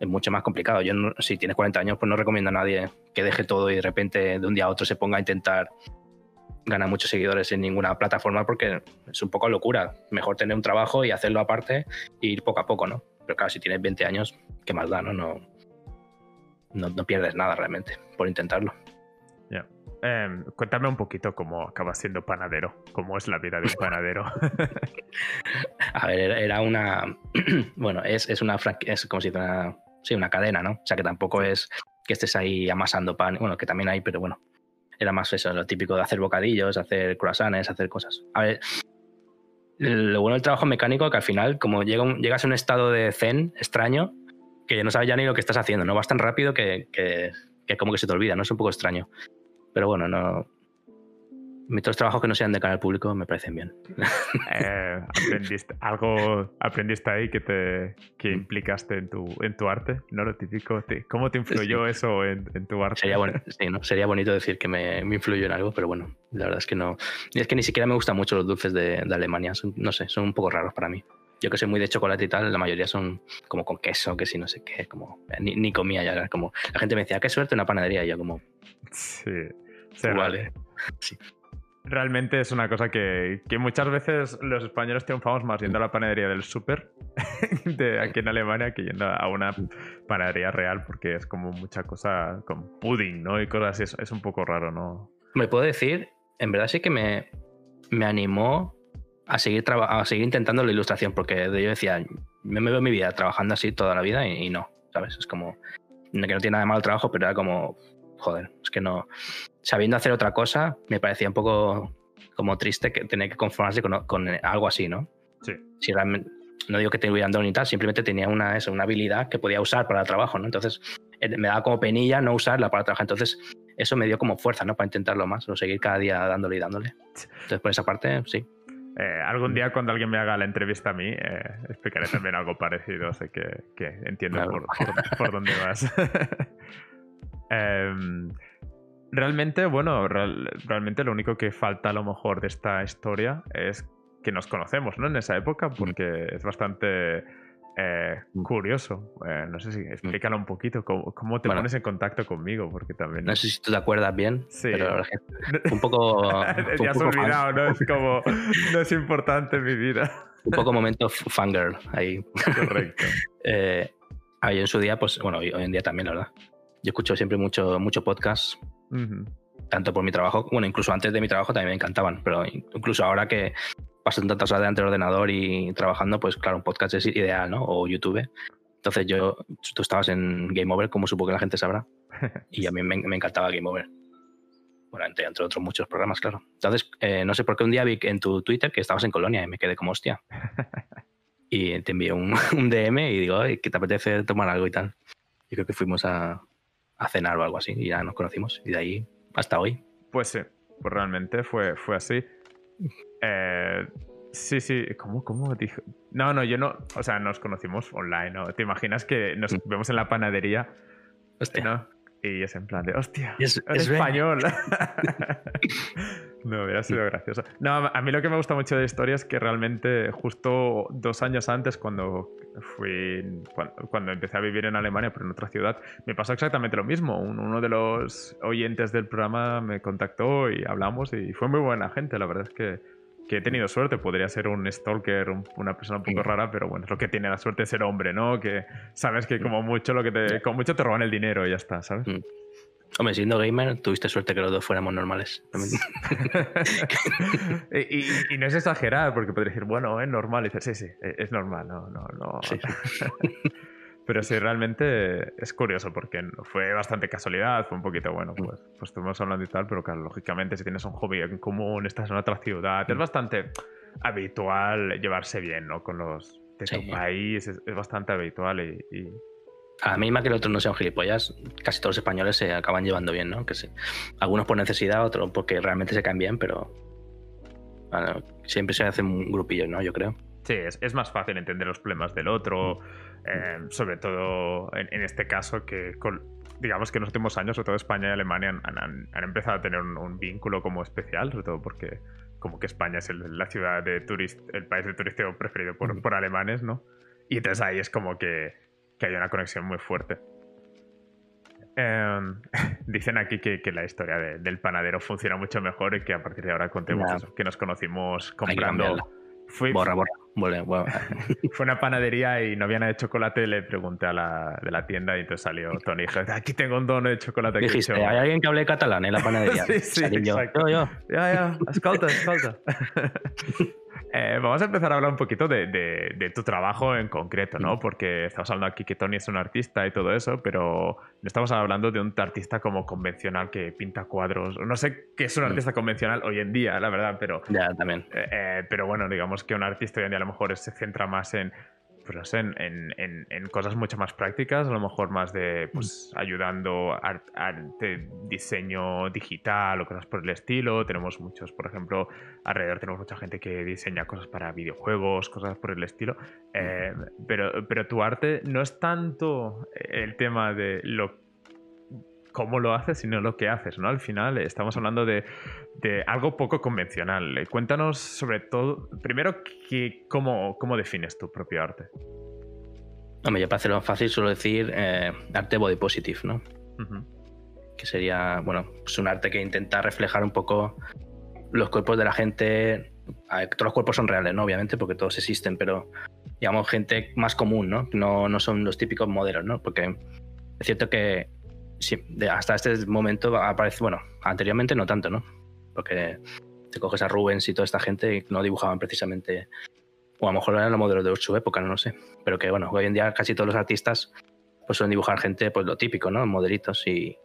es mucho más complicado. Yo, si tienes 40 años, pues no recomiendo a nadie que deje todo y de repente de un día a otro se ponga a intentar gana muchos seguidores en ninguna plataforma porque es un poco locura. Mejor tener un trabajo y hacerlo aparte e ir poco a poco, ¿no? Pero claro, si tienes 20 años, ¿qué más da, no? No, no, pierdes nada realmente por intentarlo. Ya. Em, cuéntame un poquito cómo acabas siendo panadero, cómo es la vida de un panadero. a ver, era una. bueno, es, es una. Es como si fuera. Sí, una cadena, ¿no? O sea que tampoco es que estés ahí amasando pan. Bueno, que también hay, pero bueno, era más eso, lo típico de hacer bocadillos, hacer croissants, hacer cosas. A ver, lo bueno del trabajo mecánico que al final, como llega llegas a un estado de zen extraño, que no sabes ya ni lo que estás haciendo, ¿no? Vas tan rápido que, que, que como que se te olvida, ¿no? Es un poco extraño. Pero bueno, no, otros trabajos que no sean de cara al público me parecen bien. Eh, aprendiste, ¿Algo aprendiste ahí que te que mm. implicaste en tu, en tu arte? ¿No? Lo típico. ¿Cómo te influyó eso en, tu arte? Sería, sí, ¿no? Sería bonito decir que me, me, influyó en algo, pero bueno, la verdad es que no. Y es que ni siquiera me gustan mucho los dulces de, de Alemania. no sé, son un poco raros para mí. Yo que soy muy de chocolate y tal, la mayoría son como con queso, que si no sé qué, como ni, ni comía ya, como la gente me decía, qué suerte una panadería, y yo como sí, vale. Sí realmente es una cosa que, muchas veces los españoles triunfamos más yendo a la panadería del súper de aquí en Alemania que yendo a una panadería real porque es como mucha cosa con pudding, ¿no? Y cosas así, es, un poco raro, ¿no? Me puedo decir, en verdad sí que me, me animó a seguir, a seguir intentando la ilustración porque yo decía, me, me veo mi vida trabajando así toda la vida y, y no, ¿sabes? Es como que no tiene nada de malo el trabajo, pero era como, joder, es que no. Sabiendo hacer otra cosa, me parecía un poco como triste que tener que conformarse con, algo así, ¿no? Sí. Si realmente, no digo que te hubieran dado ni tal, simplemente tenía una, eso, una habilidad que podía usar para el trabajo, ¿no? Entonces, eh, me daba como penilla no usarla para trabajar. Entonces, eso me dio como fuerza, ¿no? Para intentarlo más, o seguir cada día dándole y dándole. Entonces, por esa parte, sí. Eh, algún día cuando alguien me haga la entrevista a mí, eh, explicaré también algo parecido, sé que, que entiendo por, por, dónde vas. Em, realmente, bueno, realmente lo único que falta a lo mejor de esta historia es que nos conocemos, ¿no? En esa época, porque es bastante eh, curioso. Eh, no sé si explícalo un poquito, cómo, te pones en contacto conmigo, porque también... No sé si tú te acuerdas bien, sí. pero un poco... ya has olvidado, ¿no? Es como, no es importante en mi vida. un poco momento fangirl ahí. Correcto. eh, en su día, pues, bueno, hoy en día también, la verdad yo escucho siempre mucho, mucho podcast, tanto por mi trabajo, bueno, incluso antes de mi trabajo también me encantaban, pero incluso ahora que paso tantas horas delante del ordenador y trabajando, pues claro, un podcast es ideal, ¿no? O YouTube. Entonces yo, tú estabas en Game Over, como supongo que la gente sabrá, y a mí me, encantaba Game Over. Bueno, entre, entre, otros muchos programas, claro. Entonces, eh, no sé por qué un día vi en tu Twitter que estabas en Colonia y me quedé como hostia. y te envié un, un DM y digo, ¿qué te apetece tomar algo y tal? Y creo que fuimos a, a cenar o algo así y ya nos conocimos y de ahí hasta hoy. Pues sí, pues realmente fue, fue así. Eh, sí, sí, ¿cómo, ¿cómo dijo? No, no, yo no, o sea, nos conocimos online, ¿no? ¿Te imaginas que nos mm. vemos en la panadería? Hostia. ¿no? Y es en plan de, hostia, es, español. no, hubiera sido gracioso. No, a mí lo que me gusta mucho de la historia es que realmente justo dos años antes, cuando fui, cuando, empecé a vivir en Alemania, pero en otra ciudad, me pasó exactamente lo mismo. Uno de los oyentes del programa me contactó y hablamos y fue muy buena gente. La verdad es que que he tenido suerte. Podría ser un stalker, una persona un poco rara, pero bueno, es lo que tiene la suerte de ser hombre, ¿no? Que sabes que como mucho lo que te, como mucho te roban el dinero y ya está, ¿sabes? Mm. Hombre, siendo gamer, tuviste suerte que los dos fuéramos normales. y, no es exagerar, porque podría decir, bueno, es normal. Y dices, sí, sí, es normal, no, no, no. Pero sí, realmente es curioso porque fue bastante casualidad, fue un poquito, bueno, mm. pues, pues estuvimos hablando y tal, pero claro, lógicamente si tienes un hobby en común, estás en otra ciudad, es mm. bastante habitual llevarse bien, ¿no? Con los de tu país, es, bastante habitual y, A mí, más que el otro no sean gilipollas, casi todos los españoles se acaban llevando bien, ¿no? Que sí. Algunos por necesidad, otros porque realmente se caen bien, pero siempre se hace un grupillo, ¿no? Yo creo. Sí, es, es, más fácil entender los problemas del otro, eh, sobre todo en, este caso que digamos que en los últimos años, sobre todo España y Alemania, han, empezado a tener un, vínculo como especial, sobre todo porque como que España es el, la ciudad de turist, el país de turisteo preferido por, por, alemanes, ¿no? Y entonces ahí es como que, que hay una conexión muy fuerte. Em, dicen aquí que, que la historia del panadero funciona mucho mejor y que a partir de ahora contemos eso, que nos conocimos comprando Fui, borra, borra. Fue una panadería y no había nada de chocolate. Le pregunté a la de la tienda y entonces salió Tony dije: Aquí tengo un dono de chocolate. Dijiste: ¿hay alguien que hable catalán en la panadería? sí, sí. yo, yo, yo. Ya, ya, escolta, escolta. Eh, vamos a empezar a hablar un poquito de, tu trabajo en concreto, ¿no? Porque estamos hablando aquí que Tony es un artista y todo eso, pero no estamos hablando de un artista como convencional que pinta cuadros. No sé qué es un artista convencional hoy en día, la verdad, pero. Ya, también. Eh, eh, pero bueno, digamos que un artista hoy en día a lo mejor se centra más en pues en, en, cosas mucho más prácticas, a lo mejor más de pues ayudando a, diseño digital o cosas por el estilo. Tenemos muchos, por ejemplo, alrededor tenemos mucha gente que diseña cosas para videojuegos, cosas por el estilo. Eh, pero, pero tu arte no es tanto el tema de lo cómo lo haces, sino lo que haces, ¿no? Al final estamos hablando de, algo poco convencional. Eh, cuéntanos sobre todo, primero, que, cómo, cómo defines tu propio arte. Hombre, yo para hacerlo fácil suelo decir eh, arte body positive, ¿no? Que sería, bueno, es pues un arte que intenta reflejar un poco los cuerpos de la gente. todos los cuerpos son reales, ¿no? Obviamente, porque todos existen, pero digamos gente más común, ¿no? No, no son los típicos modelos, ¿no? Porque es cierto que sí, hasta este momento aparece, bueno, anteriormente no tanto, ¿no? Porque te coges a Rubens y toda esta gente y no dibujaban precisamente, o a lo mejor eran los modelos de su época, no lo sé. Pero que bueno, hoy en día casi todos los artistas pues suelen dibujar gente, pues lo típico, ¿no? Modelitos y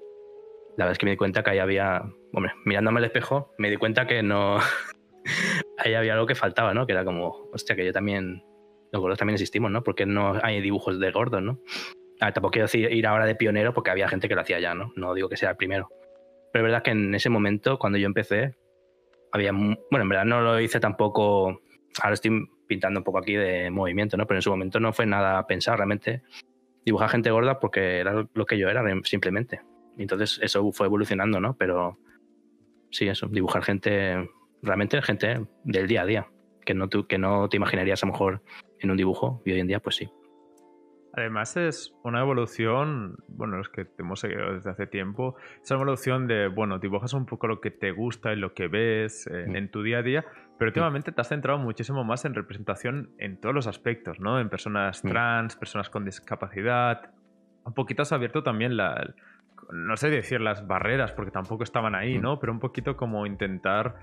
la verdad es que me di cuenta que ahí había, hombre, mirándome al espejo, me di cuenta que no, ahí había algo que faltaba, ¿no? Que era como, hostia, que yo también, los gordos también existimos, ¿no? Porque no hay dibujos de gordos, ¿no? Tampoco quiero decir ir ahora de pionero porque había gente que lo hacía ya, ¿no? No digo que sea el primero. Pero es verdad que en ese momento, cuando yo empecé, había. Bueno, en verdad no lo hice tampoco. Ahora estoy pintando un poco aquí de movimiento, ¿no? Pero en su momento no fue nada pensado realmente. Dibujar gente gorda porque era lo que yo era, simplemente. Entonces eso fue evolucionando, ¿no? Pero sí, eso, dibujar gente, realmente gente del día a día, que no, que no te imaginarías a lo mejor en un dibujo y hoy en día pues sí. Además es una evolución, bueno, los que te hemos seguido desde hace tiempo, es una evolución de, bueno, dibujas un poco lo que te gusta y lo que ves eh, en tu día a día, pero últimamente te has centrado muchísimo más en representación en todos los aspectos, ¿no? En personas trans, personas con discapacidad. Un poquito has abierto también la, no sé decir las barreras, porque tampoco estaban ahí, ¿no? Pero un poquito como intentar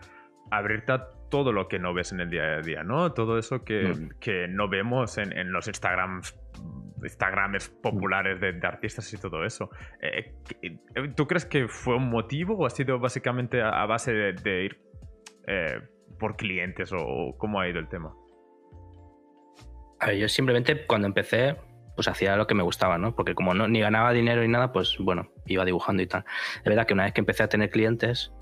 abrirte a todo lo que no ves en el día a día, ¿no? Todo eso que, que no vemos en, en los Instagrams populares de, artistas y todo eso. Eh, eh, ¿Tú crees que fue un motivo o ha sido básicamente a, base de, ir eh, por clientes o cómo ha ido el tema? A ver, yo simplemente cuando empecé, pues hacía lo que me gustaba, ¿no? Porque como no, ni ganaba dinero ni nada, pues bueno, iba dibujando y tal. Es verdad que una vez que empecé a tener clientes,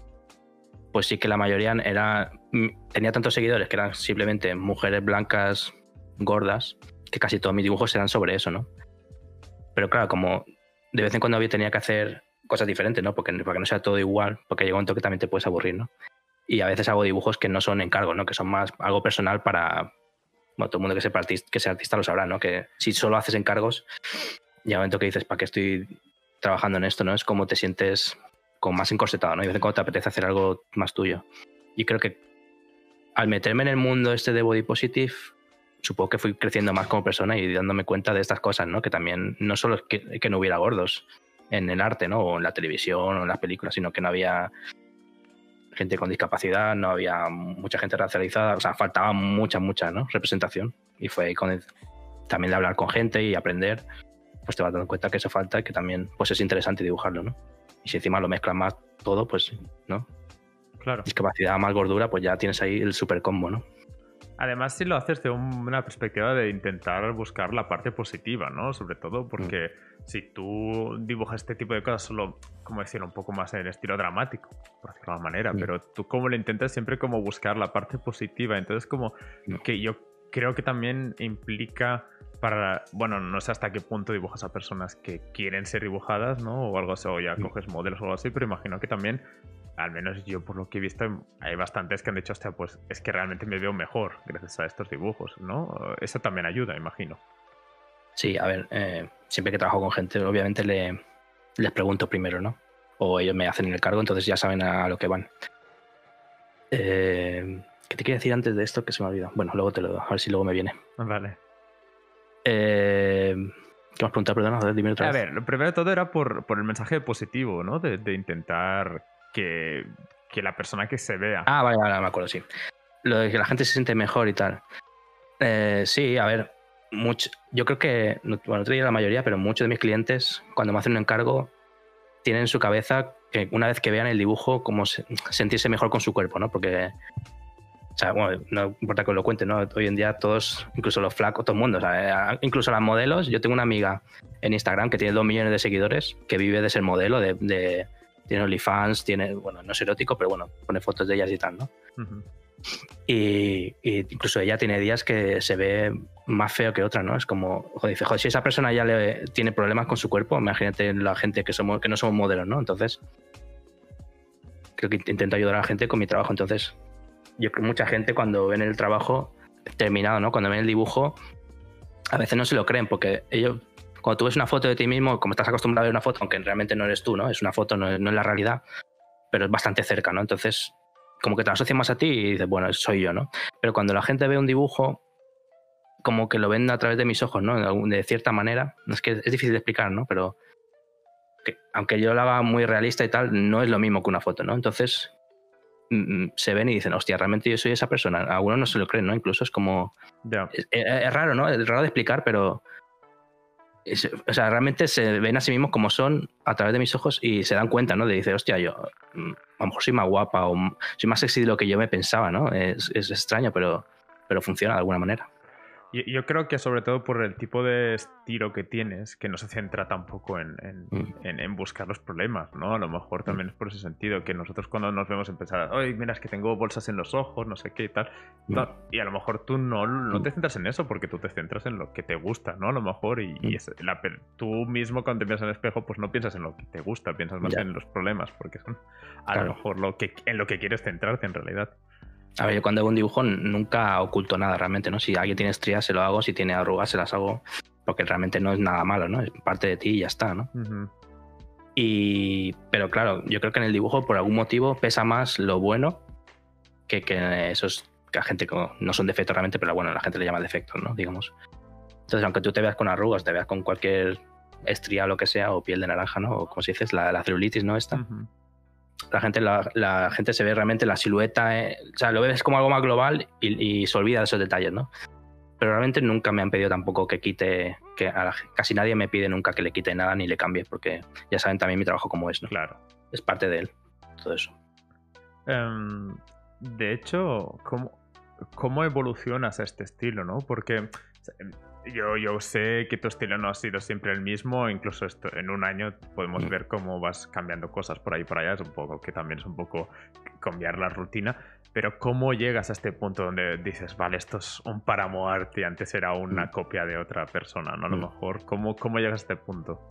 pues sí que la mayoría era. Mm, tenía tantos seguidores que eran simplemente mujeres blancas gordas que casi todos mis dibujos eran sobre eso, ¿no? Pero claro, como de vez en cuando había tenía que hacer cosas diferentes, ¿no? Porque, para que no sea todo igual, porque llega un momento que también te puedes aburrir, ¿no? Y a veces hago dibujos que no son encargos, ¿no? Que son más algo personal para... Bueno, todo el mundo que sea, artista, que sea artista lo sabrá, ¿no? Que si solo haces encargos, llega un momento que dices, ¿para qué estoy trabajando en esto, no? Es como te sientes como más encorsetado, ¿no? Y de vez en cuando te apetece hacer algo más tuyo. Y creo que al meterme en el mundo este de body positive, supongo que fui creciendo más como persona y dándome cuenta de estas cosas, ¿no? Que también no solo es que, no hubiera gordos en el arte, ¿no? O en la televisión o en las películas, sino que no había gente con discapacidad, no había mucha gente racializada, o sea, faltaba mucha, mucha, ¿no? Representación. Y fue ahí con también de hablar con gente y aprender, pues te vas dando cuenta que eso falta y que también pues es interesante dibujarlo, ¿no? Y si encima lo mezclas más todo, pues, ¿no? Claro. Discapacidad más gordura, pues ya tienes ahí el super combo, ¿no? Además, si lo haces de una perspectiva de intentar buscar la parte positiva, ¿no? Sobre todo porque mm. si tú dibujas este tipo de cosas solo, como decirlo, un poco más en estilo dramático, por decirlo de alguna manera, mm. pero tú como lo intentas siempre como buscar la parte positiva. Entonces, como mm. que yo creo que también implica para, bueno, no sé hasta qué punto dibujas a personas que quieren ser dibujadas, ¿no? O algo así, o ya coges modelos o algo así, pero imagino que también al menos yo por lo que he visto, hay bastantes que han dicho, hostia, pues es que realmente me veo mejor gracias a estos dibujos, ¿no? Eso también ayuda, imagino. Sí, a ver, eh, siempre que trabajo con gente, obviamente le, les pregunto primero, ¿no? O ellos me hacen el cargo, entonces ya saben a lo que van. Eh, ¿Qué te quiero decir antes de esto que se me ha olvidado? Bueno, luego te lo doy, a ver si luego me viene. Vale. Eh, ¿Qué me has preguntado? Perdona, dime otra vez. A ver, lo primero de todo era por, por el mensaje positivo, ¿no? de intentar que, la persona que se vea. Ah, vale, vale, me acuerdo, sí. lo de que la gente se siente mejor y tal. Eh, sí, a ver, mucho, yo creo que, bueno, no te diría la mayoría, pero muchos de mis clientes, cuando me hacen un encargo, tienen en su cabeza que una vez que vean el dibujo, como sentirse mejor con su cuerpo, ¿no? Porque, o sea, bueno, no importa que os lo cuente, ¿no? Hoy en día todos, incluso los flacos, todo el mundo, o sea, eh, incluso las modelos, yo tengo una amiga en Instagram que tiene dos millones de seguidores, que vive de ser modelo, de, de tiene OnlyFans, tiene, bueno, no es erótico, pero bueno, pone fotos de ellas y tal, ¿no? y, incluso ella tiene días que se ve más feo que otra, ¿no? Es como, joder, dice, joder, si esa persona ya le tiene problemas con su cuerpo, imagínate la gente que somos, que no somos modelos, ¿no? Entonces, creo que intento ayudar a la gente con mi trabajo. Entonces, yo creo que mucha gente cuando ven el trabajo terminado, ¿no? Cuando ven el dibujo, a veces no se lo creen, porque ellos, cuando tú ves una foto de ti mismo, como estás acostumbrado a ver una foto, aunque realmente no eres tú, ¿no? Es una foto, no es, no es la realidad, pero es bastante cerca, ¿no? Entonces, como que te asocia más a ti y dices, bueno, soy yo, ¿no? Pero cuando la gente ve un dibujo, como que lo ven a través de mis ojos, ¿no? De cierta manera. Es que es difícil de explicar, ¿no? Pero aunque yo lo haga muy realista y tal, no es lo mismo que una foto, ¿no? Entonces se ven y dicen, hostia, realmente yo soy esa persona. Algunos no se lo creen, ¿no? Incluso es como... es, raro, ¿no? Es raro de explicar, pero o sea, realmente se ven a sí mismos como son a través de mis ojos y se dan cuenta, ¿no? De decir, hostia, yo mm, a lo mejor soy más guapa o soy más sexy de lo que yo me pensaba, ¿no? Es, es extraño, pero, pero funciona de alguna manera. Yo, creo que sobre todo por el tipo de estilo que tienes, que no se centra tampoco en, mm. en, en, buscar los problemas, ¿no? A lo mejor también mm. es por ese sentido, que nosotros cuando nos vemos empezar, oye, mira, es que tengo bolsas en los ojos, no sé qué y tal. Mm. y a lo mejor tú no, no te centras en eso porque tú te centras en lo que te gusta, ¿no? A lo mejor, y, la, tú mismo cuando te miras en el espejo, pues no piensas en lo que te gusta, piensas más en los problemas, porque son a lo mejor lo que, en lo que quieres centrarte en realidad. A ver, yo cuando hago un dibujo nunca oculto nada realmente, ¿no? Si alguien tiene estrías, se lo hago, si tiene arrugas, se las hago, porque realmente no es nada malo, ¿no? Es parte de ti y ya está, ¿no? Y, pero claro, yo creo que en el dibujo, por algún motivo, pesa más lo bueno que, que esos que a gente no son defectos realmente, pero bueno, la gente le llama defectos, ¿no? Digamos. Entonces, aunque tú te veas con arrugas, te veas con cualquier estría o lo que sea, o piel de naranja, ¿no? O como se dice, la, la celulitis, ¿no? Esta la gente, la, gente se ve realmente la silueta, eh, o sea, lo ves como algo más global y, se olvida de esos detalles, ¿no? Pero realmente nunca me han pedido tampoco que quite, que casi nadie me pide nunca que le quite nada ni le cambie, porque ya saben también mi trabajo como es, ¿no? Claro. Es parte de él, todo eso. Em, de hecho, ¿cómo, ¿cómo evolucionas a este estilo, no? Porque yo, yo sé que tu estilo no ha sido siempre el mismo, incluso esto, en un año podemos mm. ver cómo vas cambiando cosas por ahí por allá, es un poco que también es un poco cambiar la rutina, pero ¿cómo llegas a este punto donde dices, vale, esto es un páramo arte y antes era una mm. copia de otra persona, ¿no? A lo mm. mejor, ¿cómo, ¿cómo llegas a este punto?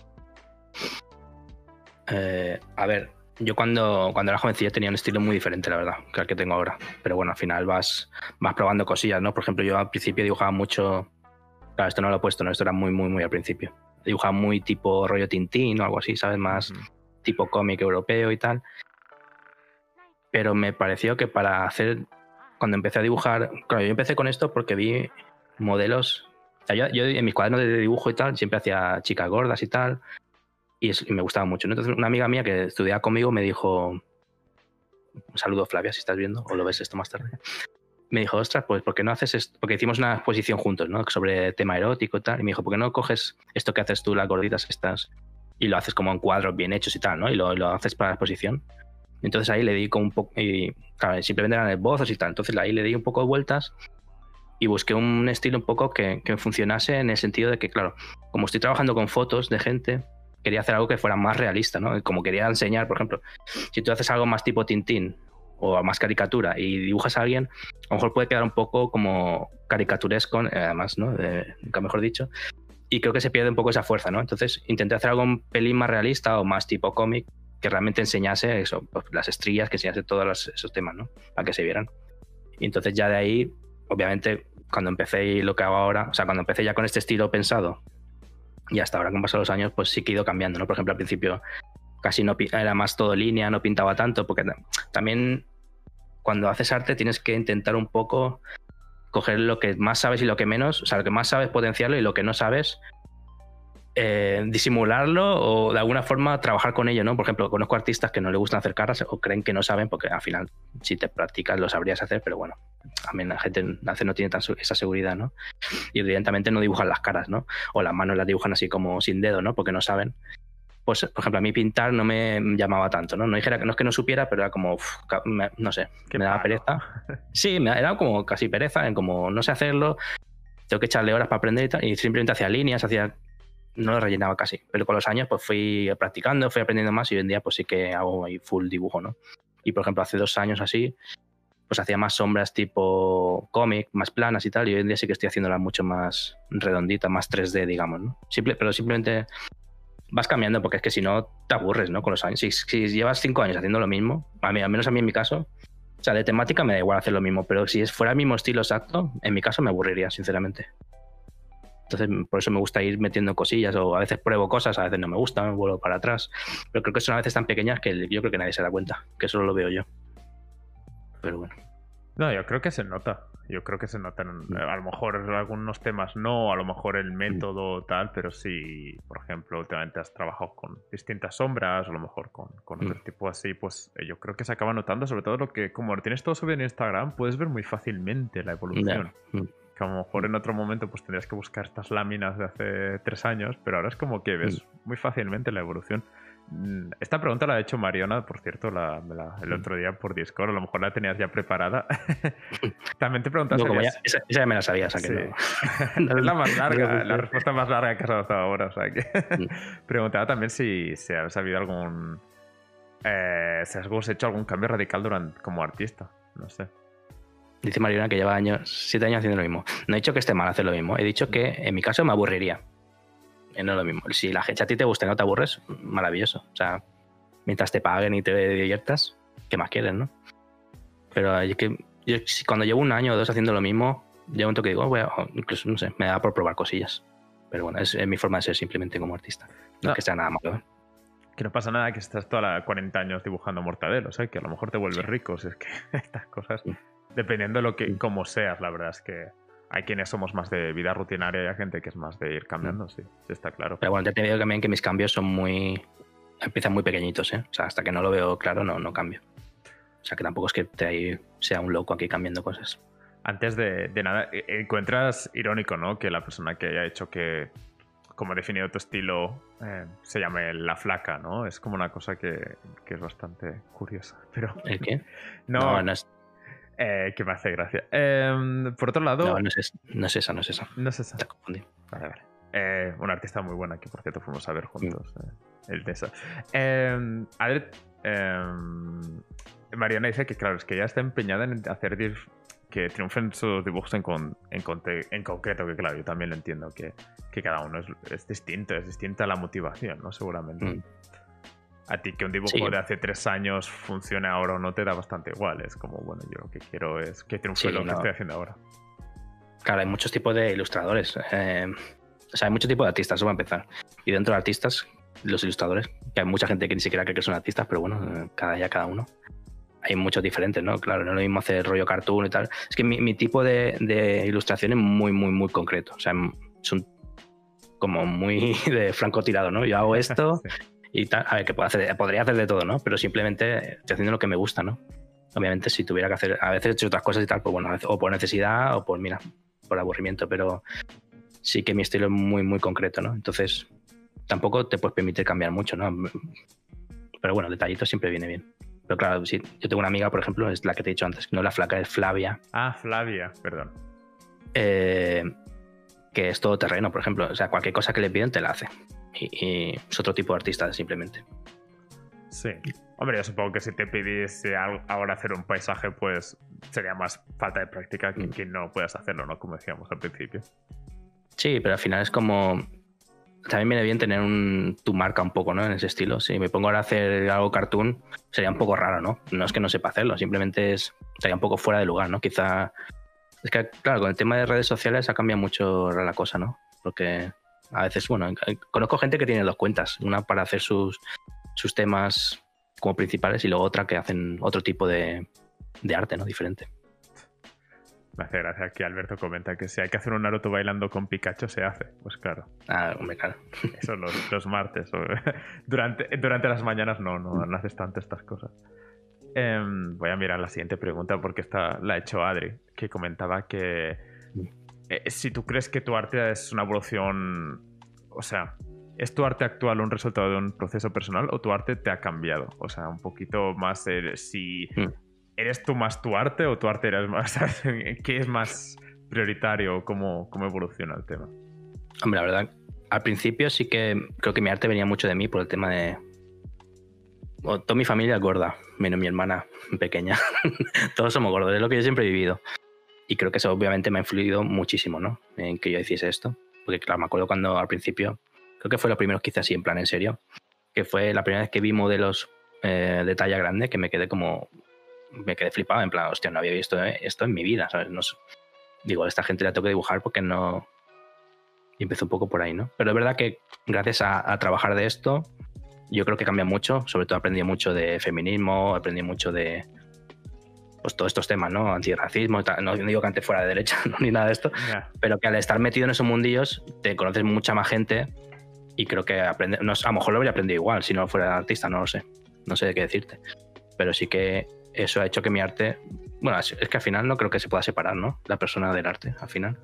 Eh, a ver, yo cuando, cuando era jovencillo tenía un estilo muy diferente, la verdad, que el que tengo ahora. Pero bueno, al final vas, vas probando cosillas, ¿no? Por ejemplo, yo al principio dibujaba mucho Claro, esto no lo he puesto, ¿no? Esto era muy, muy, muy al principio. Dibujaba muy tipo rollo Tintín o algo así, ¿sabes? Más tipo cómic europeo y tal. Pero me pareció que para hacer. Cuando empecé a dibujar. Claro, yo empecé con esto porque vi modelos. yo, en mis cuadernos de dibujo y tal siempre hacía chicas gordas y tal. Y, me gustaba mucho. Entonces, una amiga mía que estudiaba conmigo me dijo. Un saludo, Flavia, si estás viendo o lo ves esto más tarde me dijo, ostras, pues ¿por qué no haces esto? Porque hicimos una exposición juntos, ¿no? Sobre tema erótico y tal. Y me dijo, ¿por qué no coges esto que haces tú, las gorditas estas, y lo haces como en cuadros bien hechos y tal, ¿no? Y lo, lo haces para la exposición. Entonces ahí le di como un poco, y claro, simplemente eran esbozos y tal. Entonces ahí le di un poco de vueltas y busqué un estilo un poco que, que funcionase en el sentido de que, claro, como estoy trabajando con fotos de gente, quería hacer algo que fuera más realista, ¿no? Como quería enseñar, por ejemplo, si tú haces algo más tipo Tintín, o más caricatura y dibujas a alguien, a lo mejor puede quedar un poco como caricaturesco, eh, además, ¿no? nunca mejor dicho. Y creo que se pierde un poco esa fuerza, ¿no? Entonces intenté hacer algo un pelín más realista o más tipo cómic que realmente enseñase eso, pues, las estrellas, que enseñase todos esos temas, ¿no? Para que se vieran. Y entonces ya de ahí, obviamente, cuando empecé y lo que hago ahora, o sea, cuando empecé ya con este estilo pensado y hasta ahora que han pasado los años, pues sí que he ido cambiando, ¿no? Por ejemplo, al principio casi no era más todo línea, no pintaba tanto, porque también cuando haces arte tienes que intentar un poco coger lo que más sabes y lo que menos, o sea, lo que más sabes potenciarlo y lo que no sabes eh, disimularlo o de alguna forma trabajar con ello, ¿no? Por ejemplo, conozco artistas que no le gustan hacer caras o creen que no saben, porque al final, si te practicas, lo sabrías hacer, pero bueno, mí la gente no tiene tan, esa seguridad, ¿no? Y evidentemente no dibujan las caras, ¿no? O las manos las dibujan así como sin dedo, ¿no? Porque no saben. Pues, por ejemplo, a mí pintar no me llamaba tanto, ¿no? No dijera que no es que no supiera, pero era como, no sé, que me daba pereza. Sí, me, era como casi pereza, en como no sé hacerlo, tengo que echarle horas para aprender y tal, y simplemente hacía líneas, hacía no lo rellenaba casi. Pero con los años pues fui practicando, fui aprendiendo más y hoy en día pues sí que hago ahí full dibujo, ¿no? Y por ejemplo hace dos años así, pues hacía más sombras tipo cómic, más planas y tal, y hoy en día sí que estoy haciéndolas mucho más redonditas, más 3D, digamos, ¿no? Simple, pero simplemente vas cambiando porque es que si no te aburres, ¿no? Con los años. Si, si llevas cinco años haciendo lo mismo, a mí, al menos a mí en mi caso, o sea, de temática me da igual hacer lo mismo, pero si fuera el mismo estilo exacto, en mi caso me aburriría, sinceramente. Entonces, por eso me gusta ir metiendo cosillas, o a veces pruebo cosas, a veces no me gustan, vuelvo para atrás. Pero creo que son a veces tan pequeñas que yo creo que nadie se da cuenta, que solo lo veo yo. Pero bueno. No, yo creo que se nota. Yo creo que se notan. Mm. A lo mejor algunos temas no, a lo mejor el método tal, pero si, por ejemplo, últimamente has trabajado con distintas sombras, a lo mejor con, con otro tipo así, pues eh, yo creo que se acaba notando, sobre todo lo que, como lo tienes todo subido en Instagram, puedes ver muy fácilmente la evolución que a lo mejor en otro momento pues tendrías que buscar estas láminas de hace tres años, pero ahora es como que ves muy fácilmente la evolución. Mm, esta pregunta la ha hecho Mariona, por cierto, la, el mm. otro día por Discord. A lo mejor la tenías ya preparada. También te preguntaste. No, esa, ya me la sabía, o sea que no. es la más larga, la respuesta más larga que has dado hasta ahora. O sea que preguntaba también si, si has habido algún. Eh, si has hecho algún cambio radical durante, como artista. No sé. Dice Mariana que lleva años, siete años haciendo lo mismo. No he dicho que esté mal hacer lo mismo. He dicho que en mi caso me aburriría. Eh, no es lo mismo. Si la gente a ti te gusta y no te aburres, maravilloso. O sea, mientras te paguen y te diviertas, ¿qué más quieres, no? Pero es que yo, cuando llevo un año o dos haciendo lo mismo, llega un momento que digo, bueno, incluso, no sé, me da por probar cosillas. Pero bueno, es, mi forma de ser simplemente como artista. No, es que sea nada malo, ¿eh? Que no pasa nada que estás toda la 40 años dibujando mortadelos, ¿eh? que a lo mejor te vuelves rico. Si es que estas cosas dependiendo de lo que, cómo seas, la verdad es que hay quienes somos más de vida rutinaria y hay gente que es más de ir cambiando, sí, sí está claro. Pero bueno, te digo también que mis cambios son muy. empiezan muy pequeñitos, ¿eh? O sea, hasta que no lo veo claro, no, no cambio. O sea, que tampoco es que te ahí sea un loco aquí cambiando cosas. Antes de, nada, e, encuentras irónico, ¿no? Que la persona que haya hecho que, como ha definido tu estilo, eh, se llame la flaca, ¿no? Es como una cosa que, es bastante curiosa. Pero, ¿El qué? No, no, no es, eh, que me hace gracia. Em, por otro lado. No, no es, no es esa, no es esa. No es esa. Te confundí. Vale, vale. Eh, un artista muy bueno que por cierto fuimos a ver juntos. Eh, el de eso. Em, a ver. Em, Mariana dice que, claro, es que ella está empeñada en hacer que triunfen sus dibujos en, en, en, concreto, que claro, yo también lo entiendo, que, que cada uno es, es, distinto, es distinta la motivación, ¿no? Seguramente. Mm a ti que un dibujo de hace tres años funcione ahora o no te da bastante igual. Es como, bueno, yo lo que quiero es que triunfe lo que estoy haciendo ahora. Claro, hay muchos tipos de ilustradores. Eh, o sea, hay muchos tipos de artistas, eso va a empezar. Y dentro de artistas, los ilustradores, que hay mucha gente que ni siquiera cree que son artistas, pero bueno, eh, cada día cada uno. Hay muchos diferentes, ¿no? Claro, no es lo mismo hacer rollo cartoon y tal. Es que mi, tipo de, ilustración es muy, muy, muy concreto. O sea, son como muy de francotirado, ¿no? Yo hago esto y. A ver, que puedo hacer, podría hacer de todo, ¿no? Pero simplemente estoy haciendo lo que me gusta, ¿no? Obviamente, si tuviera que hacer, a veces he hecho otras cosas y tal, pues bueno, o por necesidad o por, mira, por aburrimiento, pero sí que mi estilo es muy, muy concreto, ¿no? Entonces, tampoco te puedes permitir cambiar mucho, ¿no? Pero bueno, detallito siempre viene bien. Pero claro, sí, yo tengo una amiga, por ejemplo, es la que te he dicho antes, no la flaca, es Flavia. Ah, Flavia, perdón. Eh, que es todo terreno, por ejemplo. O sea, cualquier cosa que le piden te la hace y, es otro tipo de artista simplemente. Sí. Hombre, yo supongo que si te pidiese ahora hacer un paisaje, pues sería más falta de práctica que, mm. que no puedas hacerlo, ¿no? Como decíamos al principio. Sí, pero al final es como. También viene bien tener un, tu marca un poco, ¿no? En ese estilo. Si me pongo ahora a hacer algo cartoon, sería un poco raro, ¿no? No es que no sepa hacerlo, simplemente es, estaría un poco fuera de lugar, ¿no? Quizá. Es que, claro, con el tema de redes sociales ha cambiado mucho la cosa, ¿no? Porque a veces, bueno, conozco gente que tiene dos cuentas, una para hacer sus, sus temas como principales y luego otra que hacen otro tipo de, arte, ¿no? Diferente. Me hace gracia que Alberto comenta que si hay que hacer un Naruto bailando con Pikachu, se hace. Pues claro. Ah, hombre, claro. Eso los, los martes. durante, durante las mañanas no, no, no haces tanto estas cosas. Em, voy a mirar la siguiente pregunta porque esta la ha hecho Adri, que comentaba que eh, si tú crees que tu arte es una evolución, o sea, ¿es tu arte actual un resultado de un proceso personal o tu arte te ha cambiado? O sea, un poquito más si hmm. eres tú más tu arte o tu arte eres más, ¿qué es más prioritario cómo, cómo evoluciona el tema? Hombre, la verdad, al principio sí que creo que mi arte venía mucho de mí por el tema de... toda mi familia es gorda, menos mi hermana pequeña. Todos somos gordos, es lo que yo siempre he vivido. Y creo que eso obviamente me ha influido muchísimo, ¿no? En que yo hiciese esto. Porque, claro, me acuerdo cuando al principio, creo que fue lo primero que hice así, en plan, en serio, que fue la primera vez que vi modelos eh, de talla grande que me quedé como. Me quedé flipado, en plan, hostia, no había visto eh, esto en mi vida, ¿sabes? No digo, a esta gente la tengo que dibujar porque no. Y empezó un poco por ahí, ¿no? Pero es verdad que gracias a, a trabajar de esto, yo creo que cambia mucho. Sobre todo aprendí mucho de feminismo, aprendí mucho de, pues todos estos temas, ¿no? Antirracismo, no digo que antes fuera de derecha, ni nada de esto, pero que al estar metido en esos mundillos te conoces mucha más gente y creo que aprende, no, a lo mejor lo habría aprendido igual si no fuera artista, no lo sé, no sé de qué decirte, pero sí que eso ha hecho que mi arte, bueno, es que al final no creo que se pueda separar, ¿no? La persona del arte, al final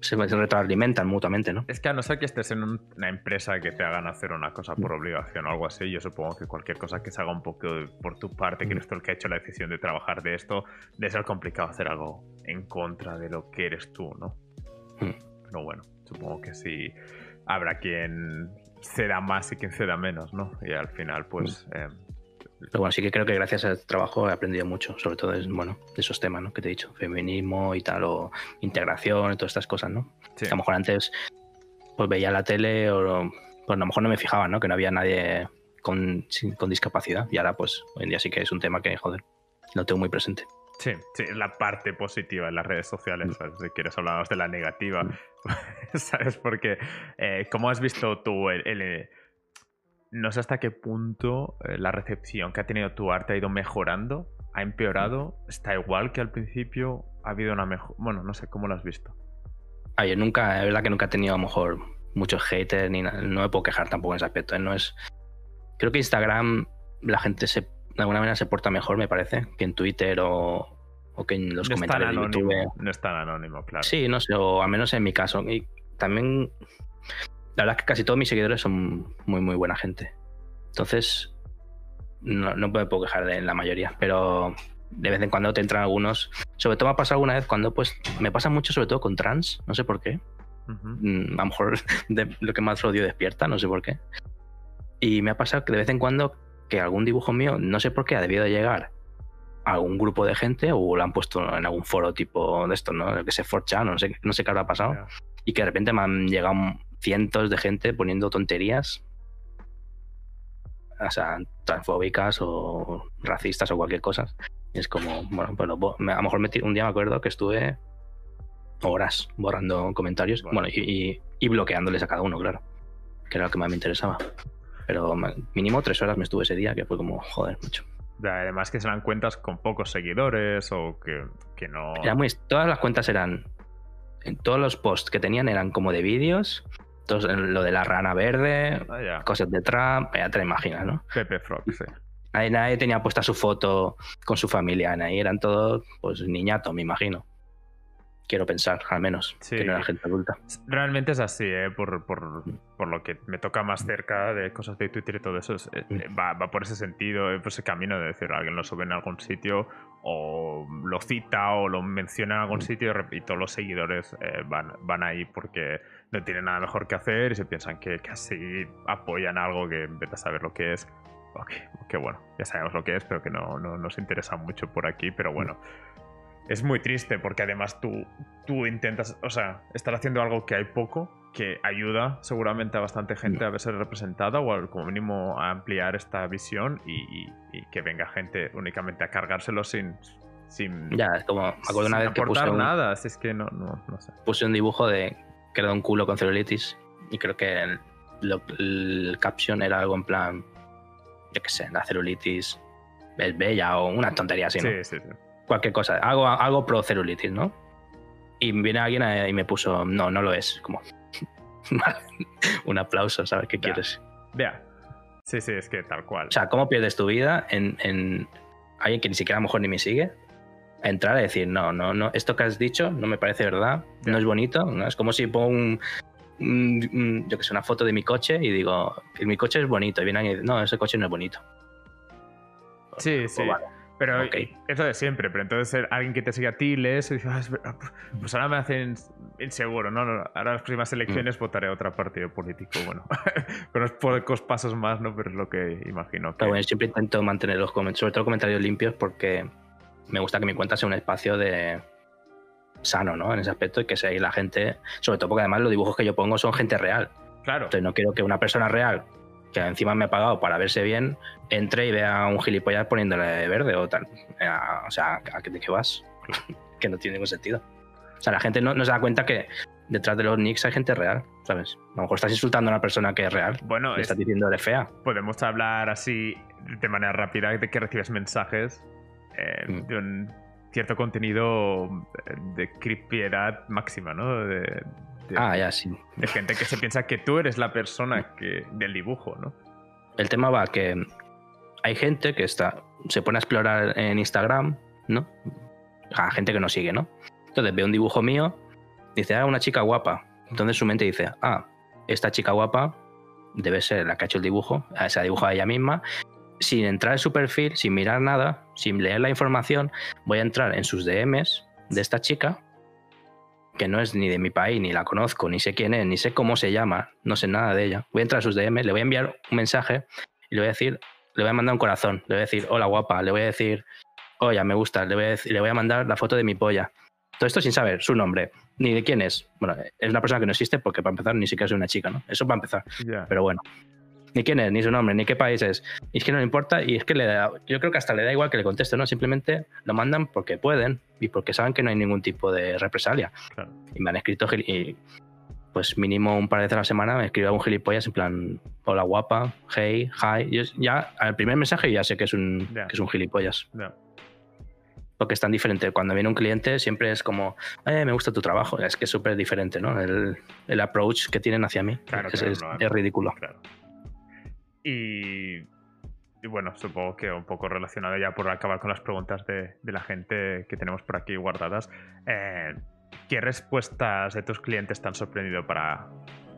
se retroalimentan mutuamente, ¿no? Es que a no ser que estés en una empresa que te hagan hacer una cosa por obligación o algo así, yo supongo que cualquier cosa que se haga un poco por tu parte, que eres tú el que ha hecho la decisión de trabajar de esto, debe ser complicado hacer algo en contra de lo que eres tú, ¿no? Mm. Pero bueno, supongo que sí habrá quien ceda más y quien ceda menos, ¿no? Y al final, pues... Mm. Eh, pero bueno, sí que creo que gracias al trabajo he aprendido mucho, sobre todo de, bueno, de esos temas ¿no? que te he dicho, feminismo y tal, o integración y todas estas cosas, ¿no? a lo mejor antes pues veía la tele o pues a lo mejor no me fijaba, ¿no? Que no había nadie con, con discapacidad y ahora pues hoy en día sí que es un tema que, joder, lo tengo muy presente. Sí, sí, la parte positiva en las redes sociales. Mm. Si quieres hablar de la negativa. ¿sabes? Porque, eh, ¿cómo has visto tú el, no sé hasta qué punto eh, la recepción que ha tenido tu arte ha ido mejorando, ha empeorado, está igual que al principio, ha habido una mejor... Bueno, no sé, ¿cómo lo has visto? Ah, yo nunca, es verdad que nunca he tenido a lo mejor muchos haters, ni no me puedo quejar tampoco en ese aspecto. ¿eh? No es... Creo que Instagram la gente se, de alguna manera se porta mejor, me parece, que en Twitter o, que en los comentarios de YouTube. No es tan anónimo, claro. Sí, no sé, o al menos en mi caso. Y también la verdad es que casi todos mis seguidores son muy, muy buena gente. Entonces, no, no me puedo quejar de la mayoría, pero de vez en cuando te entran algunos. Sobre todo me ha pasado alguna vez cuando, pues, me pasa mucho sobre todo con trans, no sé por qué. Mm, a lo mejor de lo que más odio despierta, no sé por qué. Y me ha pasado que de vez en cuando que algún dibujo mío, no sé por qué, ha debido de llegar a algún grupo de gente o lo han puesto en algún foro tipo de esto, ¿no? Que se forcha, no sé, no sé qué habrá pasado. Y que de repente me han llegado cientos de gente poniendo tonterías, o sea, transfóbicas o racistas o cualquier cosa. Y es como, bueno, pues a lo mejor un día me acuerdo que estuve horas borrando comentarios, bueno, y, bloqueándoles a cada uno, claro, que era lo que más me interesaba. Pero mínimo tres horas me estuve ese día, que fue como, joder, mucho. Además que serán cuentas con pocos seguidores o que, que no... todas las cuentas eran... En todos los posts que tenían eran como de vídeos lo de la rana verde, ah, cosas de Trump, ya te lo imaginas, ¿no? Pepe Frog, sí. Nadie, tenía puesta su foto con su familia, ahí eran todos pues niñatos, me imagino. Quiero pensar, al menos, que no era gente adulta. Realmente es así, ¿eh? por, por, por, lo que me toca más cerca de cosas de Twitter y todo eso, eh, mm. va, va, por ese sentido, por ese camino de decir, alguien lo sube en algún sitio o lo cita o lo menciona en algún mm. sitio y todos los seguidores eh, van, van ahí porque no tienen nada mejor que hacer y se piensan que casi apoyan algo que vete a saber lo que es. Ok, que bueno, ya sabemos lo que es, pero que no, no nos interesa mucho por aquí, pero bueno. Es muy triste porque además tú, tú intentas, o sea, estar haciendo algo que hay poco, que ayuda seguramente a bastante gente a verse representada o como mínimo a ampliar esta visión y, que venga gente únicamente a cargárselo sin, sin ya es como me acuerdo una vez que puse nada así es que no, no, no sé puse un dibujo de que era un culo con celulitis. Y creo que el, el caption era algo en plan, yo qué sé, la celulitis es bella o una tontería así, ¿no? Sí, sí, sí. Cualquier cosa, algo, algo pro celulitis, ¿no? Y viene alguien y me puso, no, no lo es. Como, un aplauso, ¿sabes qué quieres? Vea. Sí, sí, es que tal cual. O sea, ¿cómo pierdes tu vida en, en alguien que ni siquiera a lo mejor ni me sigue? Entrar y decir, no, no, no, esto que has dicho no me parece verdad, no es bonito, ¿no? Es como si pongo un, yo que sé, una foto de mi coche y digo, que mi coche es bonito, y viene alguien y dice, no, ese coche no es bonito. Sí, pues sí. Pero eso de siempre, pero entonces alguien que te sigue a ti lees y dice, ah, pues ahora me hacen inseguro, ¿no? Ahora las próximas elecciones mm. votaré a otro partido político. Bueno, con unos pocos pasos más, ¿no? Pero es lo que imagino. Que... bueno, siempre intento mantener los comentarios, sobre todo comentarios limpios, porque me gusta que mi cuenta sea un espacio de sano, ¿no? En ese aspecto y que sea la gente, sobre todo porque además los dibujos que yo pongo son gente real. Claro. Entonces no quiero que una persona real que encima me ha pagado para verse bien, entre y vea a un gilipollas poniéndole verde o tal. O sea, ¿a qué, qué vas? que no tiene ningún sentido. O sea, la gente no, se da cuenta que detrás de los nicks hay gente real, ¿sabes? A lo mejor estás insultando a una persona que es real. Bueno, le estás diciendo de fea. Podemos hablar así de manera rápida de que recibes mensajes eh, mm. de un cierto contenido de creepiedad máxima, ¿no? De, ah, ya, sí. De gente que se piensa que tú eres la persona que, del dibujo, ¿no? El tema va que hay gente que está, se pone a explorar en Instagram, ¿no? A gente que no sigue, ¿no? Entonces ve un dibujo mío, dice, ah, una chica guapa. Entonces su mente dice, ah, esta chica guapa debe ser la que ha hecho el dibujo, se ha dibujado ella misma sin entrar en su perfil, sin mirar nada, sin leer la información, voy a entrar en sus DMs de esta chica, que no es ni de mi país, ni la conozco, ni sé quién es, ni sé cómo se llama, no sé nada de ella. Voy a entrar a sus DMs, le voy a enviar un mensaje y le voy a decir, le voy a mandar un corazón, le voy a decir, hola guapa, le voy a decir, oye, me gusta, le voy a, le voy a mandar la foto de mi polla. Todo esto sin saber su nombre, ni de quién es. Bueno, es una persona que no existe porque para empezar ni siquiera es una chica, ¿no? Eso para empezar. Pero bueno, ni quién es, ni su nombre, ni qué país es. Y es que no le importa y es que le da, yo creo que hasta le da igual que le conteste, ¿no? Simplemente lo mandan porque pueden y porque saben que no hay ningún tipo de represalia. Y me han escrito y pues mínimo un par de veces a la semana me escribe un gilipollas en plan, hola guapa, hey, hi. Yo ya al primer mensaje ya sé que es un, que es un gilipollas. Porque es tan diferente. Cuando viene un cliente siempre es como, eh, me gusta tu trabajo. Es que es súper diferente, ¿no? El, el, approach que tienen hacia mí es, es, ridículo. Y, bueno, supongo que un poco relacionado ya por acabar con las preguntas de, la gente que tenemos por aquí guardadas. Eh, ¿Qué respuestas de tus clientes te han sorprendido para,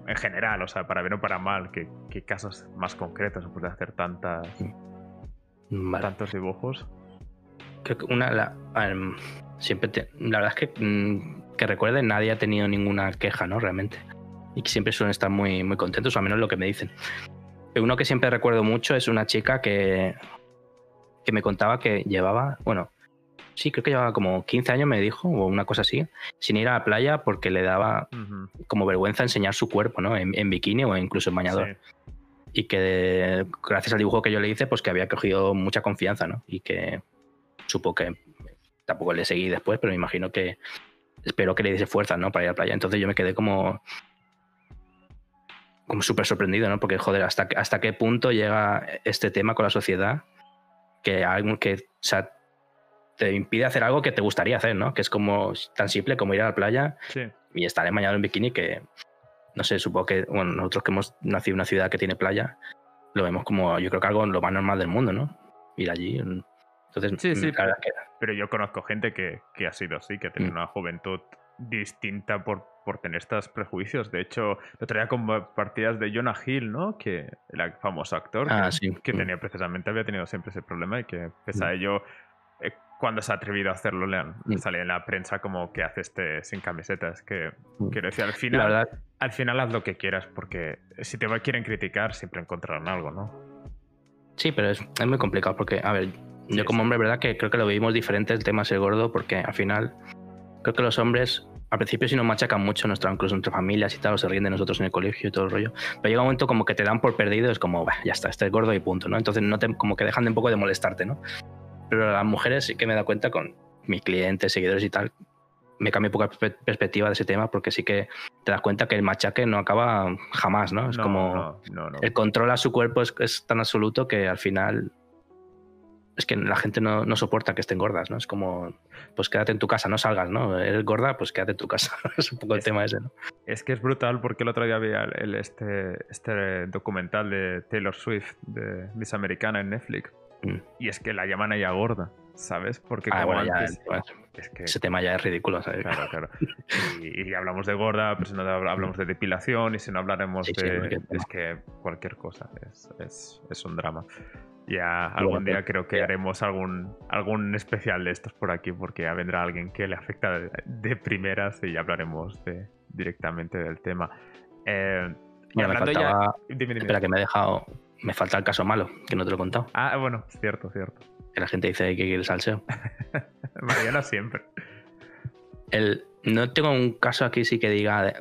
en general, o sea, para bien o para mal? ¿Qué, casos más concretos se puede hacer tantas, tantos dibujos? Creo que una, la, siempre la verdad es que, mm, que recuerde, nadie ha tenido ninguna queja, ¿no? Realmente. Y que siempre suelen estar muy, muy contentos, o al menos lo que me dicen. Uno que siempre recuerdo mucho es una chica que, que me contaba que llevaba, bueno, sí, creo que llevaba como 15 años, me dijo, o una cosa así, sin ir a la playa porque le daba como vergüenza enseñar su cuerpo, ¿no? En, bikini o incluso en bañador. Y que gracias al dibujo que yo le hice, pues que había cogido mucha confianza, ¿no? Y que supo que tampoco le seguí después, pero me imagino que espero que le diese fuerza, ¿no? Para ir a la playa. Entonces yo me quedé como como súper sorprendido, ¿no? Porque, joder, ¿hasta, hasta qué punto llega este tema con la sociedad que algo que, te impide hacer algo que te gustaría hacer, ¿no? Que es como tan simple como ir a la playa y estar en en bikini que, no sé, supongo que, bueno, nosotros que hemos nacido en una ciudad que tiene playa, lo vemos como, yo creo que algo lo más normal del mundo, ¿no? Ir allí. Entonces, sí, sí, pero, pero, yo conozco gente que, que, ha sido así, que ha tenido mm. una juventud distinta por, por tener estos prejuicios. De hecho, lo traía como partidas de Jonah Hill, ¿no? Que el famoso actor ah, que, mm. tenía precisamente, había tenido siempre ese problema y que pese a mm. ello, eh, cuando se ha atrevido a hacerlo, le, han, mm. sale en la prensa como que hace este sin camisetas. Que quiero decir, al final, al final haz lo que quieras, porque si te quieren criticar, siempre encontrarán algo, ¿no? Sí, pero es, es muy complicado porque, a ver, yo como hombre, ¿verdad? Que creo que lo vivimos diferente el tema ser gordo, porque al final creo que los hombres al principio sí nos machacan mucho, nuestra, incluso entre familias y tal, o se ríen de nosotros en el colegio y todo el rollo. Pero llega un momento como que te dan por perdido, es como, ya está, este es gordo y punto, ¿no? Entonces no te, como que dejan de un poco de molestarte, ¿no? Pero las mujeres sí que me da cuenta con mis clientes, seguidores y tal, me cambia un poco la perspectiva de ese tema porque sí que te das cuenta que el machaque no acaba jamás, ¿no? Es como el control a su cuerpo es, es, tan absoluto que al final es que la gente no, no, soporta que estén gordas, ¿no? Es como, pues quédate en tu casa, no salgas, ¿no? Eres gorda, pues quédate en tu casa. es un poco el tema ese, ¿no? Es que es brutal porque el otro día vi el, este, este documental de Taylor Swift, de Miss Americana en Netflix. Mm. Y es que la llaman a ella gorda, ¿sabes? Porque ah, como antes, es que, ese tema ya es ridículo, ¿sabes? Claro, claro. Y, hablamos de gorda, pero si no hablamos de depilación y si no hablaremos de... es que cualquier cosa es, es, es un drama. Ya algún día creo que haremos algún, algún especial de estos por aquí, porque ya vendrá alguien que le afecta de, primeras y ya hablaremos de, directamente del tema. Eh, me faltaba... Espera, que me he dejado. Me falta el caso malo, que no te lo he contado. Ah, bueno, cierto, cierto. Que la gente dice que quiere salseo. Mariana siempre. El, no tengo un caso aquí sí que diga.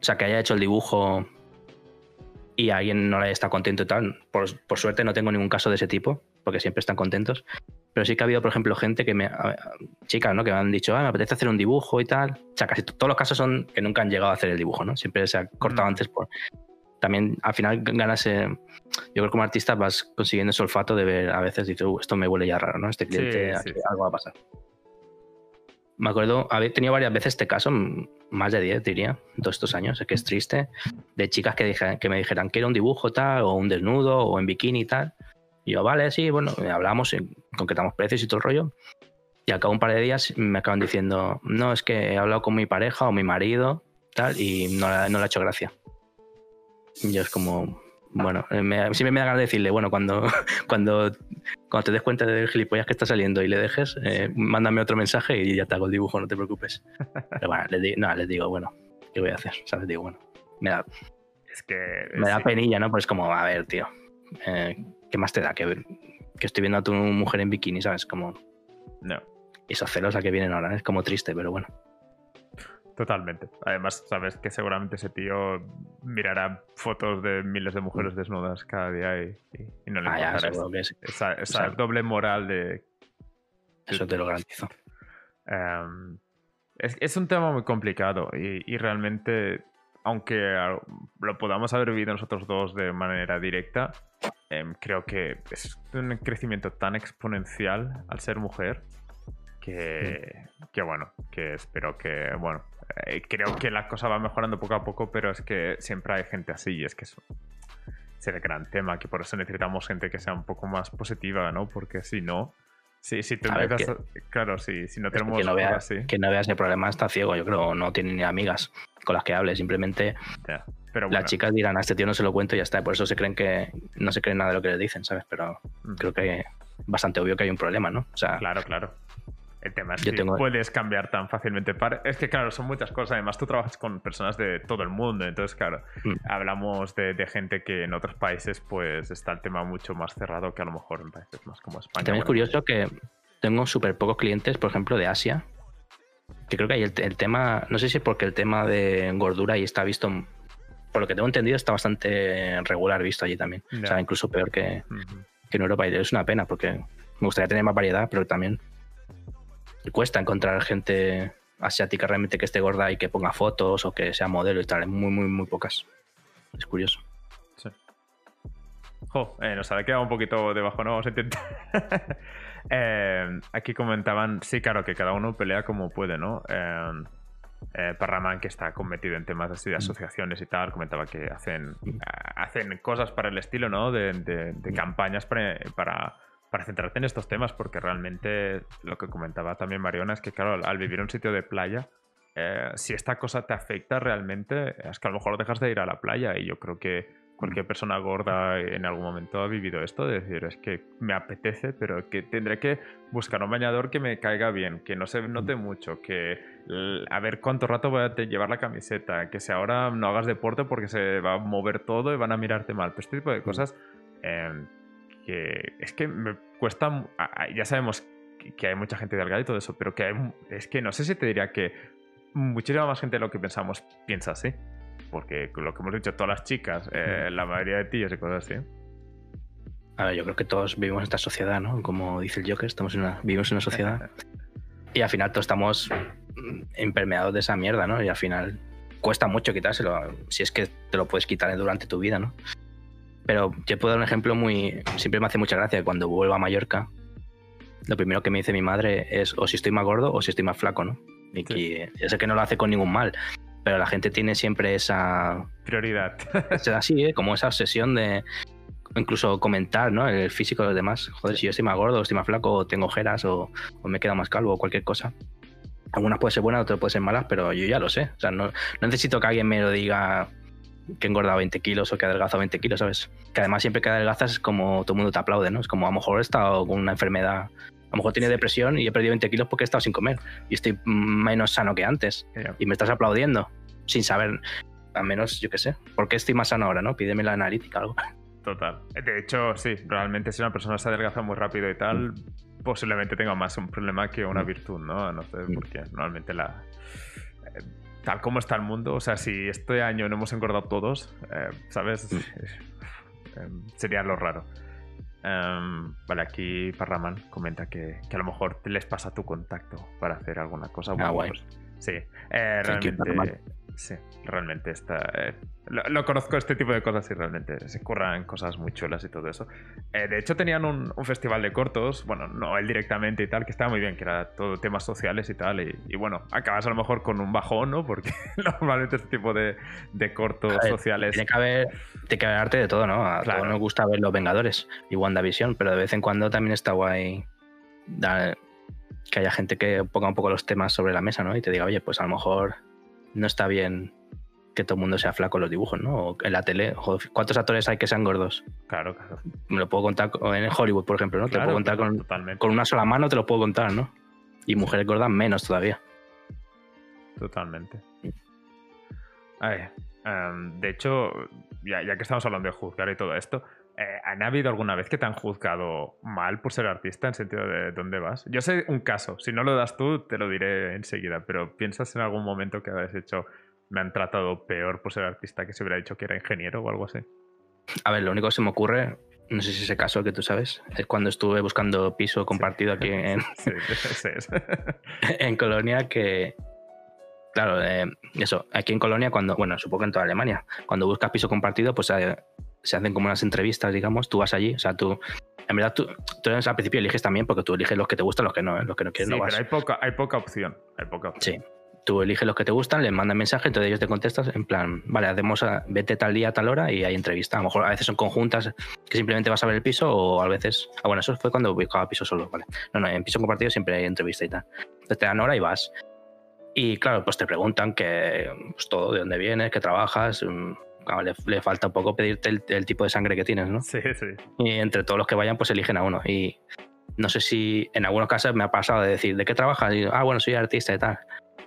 o sea, que haya hecho el dibujo y alguien no le está contento y tal. Por, suerte no tengo ningún caso de ese tipo, porque siempre están contentos. Pero sí que ha habido, por ejemplo, gente que me. chicas, ¿no? Que me han dicho, ah, me apetece hacer un dibujo y tal. O sea, casi todos los casos son que nunca han llegado a hacer el dibujo, ¿no? Siempre se ha cortado mm. antes por. También al final ganas. yo creo que como artista vas consiguiendo ese olfato de ver, a veces dices, uh, esto me huele ya raro, ¿no? Este cliente, algo va a pasar me acuerdo haber tenido varias veces este caso, más de 10 diría, todos estos años, es que es triste, de chicas que, dije, que me dijeran que era un dibujo tal, o un desnudo, o en bikini tal. Y yo, vale, sí, bueno, hablamos, concretamos precios y todo el rollo. Y al cabo un par de días me acaban diciendo, no, es que he hablado con mi pareja o mi marido, tal, y no, no le ha hecho gracia. Y yo es como, bueno, eh, siempre me da ganas de decirle, bueno, cuando, cuando, cuando te des cuenta del gilipollas que está saliendo y le dejes, eh, mándame otro mensaje y ya te hago el dibujo, no te preocupes. Pero bueno, les, no, les digo, bueno, ¿qué voy a hacer? O sea, les digo, bueno, me da, es que, me da penilla, ¿no? Pues como, a ver, tío, eh, ¿qué más te da? Que, que estoy viendo a tu mujer en bikini, ¿sabes? Como... No. Y esos celos a que vienen ahora, es como triste, pero bueno. Totalmente. Además, sabes que seguramente ese tío mirará fotos de miles de mujeres desnudas cada día y, no le ah, esa, doble moral de... Eso te lo garantizo. Em, es, un tema muy complicado y, realmente, aunque lo podamos haber vivido nosotros dos de manera directa, em, creo que es un crecimiento tan exponencial al ser mujer que, que bueno, que espero que, bueno, eh, creo que la cosa va mejorando poco a poco, pero es que siempre hay gente así y es que es, el gran tema, que por eso necesitamos gente que sea un poco más positiva, ¿no? Porque si no, si, si te claro, si, si no tenemos que no, vea, así. que no veas el problema está ciego, yo creo, no tiene ni amigas con las que hable, simplemente pero las chicas dirán, a este tío no se lo cuento y ya está, por eso se creen que no se creen nada de lo que le dicen, ¿sabes? Pero creo que es bastante obvio que hay un problema, ¿no? O sea, claro, claro. El tema es que puedes cambiar tan fácilmente. Es que, claro, son muchas cosas. Además, tú trabajas con personas de todo el mundo. Entonces, claro, mm. hablamos de, gente que en otros países, pues está el tema mucho más cerrado que a lo mejor en países más como España. También es curioso que tengo súper pocos clientes, por ejemplo, de Asia. Que creo que hay el, tema, no sé si es porque el tema de gordura ahí está visto, por lo que tengo entendido, está bastante regular visto allí también. O sea, incluso peor que, que en Europa. Y es una pena porque me gustaría tener más variedad, pero también cuesta encontrar gente asiática realmente que esté gorda y que ponga fotos o que sea modelo y tal. Muy, muy, muy pocas. Es curioso. Sí. Jo, eh, nos ha quedado un poquito debajo, ¿no? Vamos a intentar. Eh, aquí comentaban, sí, claro, que cada uno pelea como puede, ¿no? Eh, eh Parraman, que está cometido en temas así de mm. asociaciones y tal, comentaba que hacen, mm. hacen cosas para el estilo, ¿no? De, de, mm. campañas para para centrarte en estos temas, porque realmente lo que comentaba también Mariona es que, claro, al vivir en un sitio de playa, eh, si esta cosa te afecta realmente, es que a lo mejor dejas de ir a la playa. Y yo creo que cualquier persona gorda en algún momento ha vivido esto, de decir, es que me apetece, pero que tendré que buscar un bañador que me caiga bien, que no se note mucho, que a ver cuánto rato voy a llevar la camiseta, que si ahora no hagas deporte porque se va a mover todo y van a mirarte mal, pues este tipo de cosas... Eh, que es que me cuesta, ya sabemos que hay mucha gente delgada y todo eso, pero que hay, es que no sé si te diría que muchísima más gente de lo que pensamos piensa así. Porque lo que hemos dicho, todas las chicas, eh, la mayoría de tíos y cosas así. A ver, yo creo que todos vivimos en esta sociedad, ¿no? Como dice el Joker, estamos en una, vivimos en una sociedad. y al final todos estamos impermeados de esa mierda, ¿no? Y al final cuesta mucho quitárselo, si es que te lo puedes quitar durante tu vida, ¿no? Pero yo puedo dar un ejemplo muy. Siempre me hace mucha gracia cuando vuelvo a Mallorca. lo primero que me dice mi madre es o si estoy más gordo o si estoy más flaco, ¿no? Y que, yo sé que no lo hace con ningún mal, pero la gente tiene siempre esa... Prioridad. así, ¿eh? como esa obsesión de incluso comentar, ¿no? El físico de los demás. Joder, si yo estoy más gordo, o estoy más flaco, o tengo ojeras, o, o me queda más calvo, o cualquier cosa. Algunas pueden ser buenas, otras pueden ser malas, pero yo ya lo sé. O sea, no, no necesito que alguien me lo diga que he engordado 20 kilos o que he adelgazado 20 kilos, ¿sabes? Que además siempre que adelgazas es como todo el mundo te aplaude, ¿no? Es como a lo mejor he estado con una enfermedad, a lo mejor tiene depresión y he perdido 20 kilos porque he estado sin comer y estoy menos sano que antes y me estás aplaudiendo sin saber, al menos yo qué sé, ¿por qué estoy más sano ahora, no? Pídeme la analítica algo. Total. De hecho, sí, realmente si una persona se adelgaza muy rápido y tal, posiblemente tenga más un problema que una virtud, ¿no? No sé, porque normalmente la... Eh, tal como está el mundo, o sea, si este año no hemos engordado todos, eh, ¿sabes? Eh, sería lo raro. Em, vale, aquí Parraman comenta que, que, a lo mejor les pasa tu contacto para hacer alguna cosa. Ah, guay. Pues, sí, realmente... Sí, realmente está. Eh, lo, conozco este tipo de cosas y realmente se curran cosas muy chulas y todo eso. Eh, de hecho, tenían un, festival de cortos, bueno, no él directamente y tal, que estaba muy bien, que era todo temas sociales y tal. Y, bueno, acabas a lo mejor con un bajón, ¿no? Porque normalmente este tipo de, cortos sociales. Tiene que haber, tiene que haber arte de todo, ¿no? A todos nos gusta ver Los Vengadores y WandaVision, pero de vez en cuando también está guay que haya gente que ponga un poco los temas sobre la mesa, ¿no? Y te diga, oye, pues a lo mejor no está bien que todo el mundo sea flaco en los dibujos, ¿no? O en la tele, ¿cuántos actores hay que sean gordos? Claro, claro. Me lo puedo contar en Hollywood, por ejemplo, ¿no? te puedo contar con, con, una sola mano, te lo puedo contar, ¿no? Y mujeres gordas menos todavía. Totalmente. Em, de hecho, ya, ya, que estamos hablando de juzgar y todo esto, eh, ¿Han habido alguna vez que te han juzgado mal por ser artista en sentido de dónde vas? Yo sé un caso, si no lo das tú te lo diré enseguida, pero ¿piensas en algún momento que habéis hecho, me han tratado peor por ser artista que se hubiera dicho que era ingeniero o algo así? A ver, lo único que se me ocurre, no sé si ese caso que tú sabes, es cuando estuve buscando piso compartido aquí en, en Colonia que... Claro, eh, eso, aquí en Colonia, cuando, bueno, supongo que en toda Alemania, cuando buscas piso compartido, pues eh, se hacen como unas entrevistas, digamos, tú vas allí, o sea, tú, en verdad, tú, tú al principio eliges también porque tú eliges los que te gustan, los que no, ¿eh? los que no quieres sí, no pero hay poca, hay poca opción, hay poca opción. Sí, tú eliges los que te gustan, les mandan mensaje, entonces ellos te contestan en plan, vale, hacemos, a, vete tal día, tal hora y hay entrevista. A lo mejor a veces son conjuntas que simplemente vas a ver el piso o a veces, ah, bueno, eso fue cuando buscaba piso solo, vale. No, no, en piso compartido siempre hay entrevista y tal. Entonces te dan hora y vas. Y claro, pues te preguntan que, pues todo, de dónde vienes, qué trabajas, mm, le, falta un poco pedirte el, tipo de sangre que tienes, ¿no? Sí, sí. Y entre todos los que vayan, pues eligen a uno. Y no sé si en algunos casos me ha pasado de decir, ¿de qué trabajas? Y ah, bueno, soy artista y tal.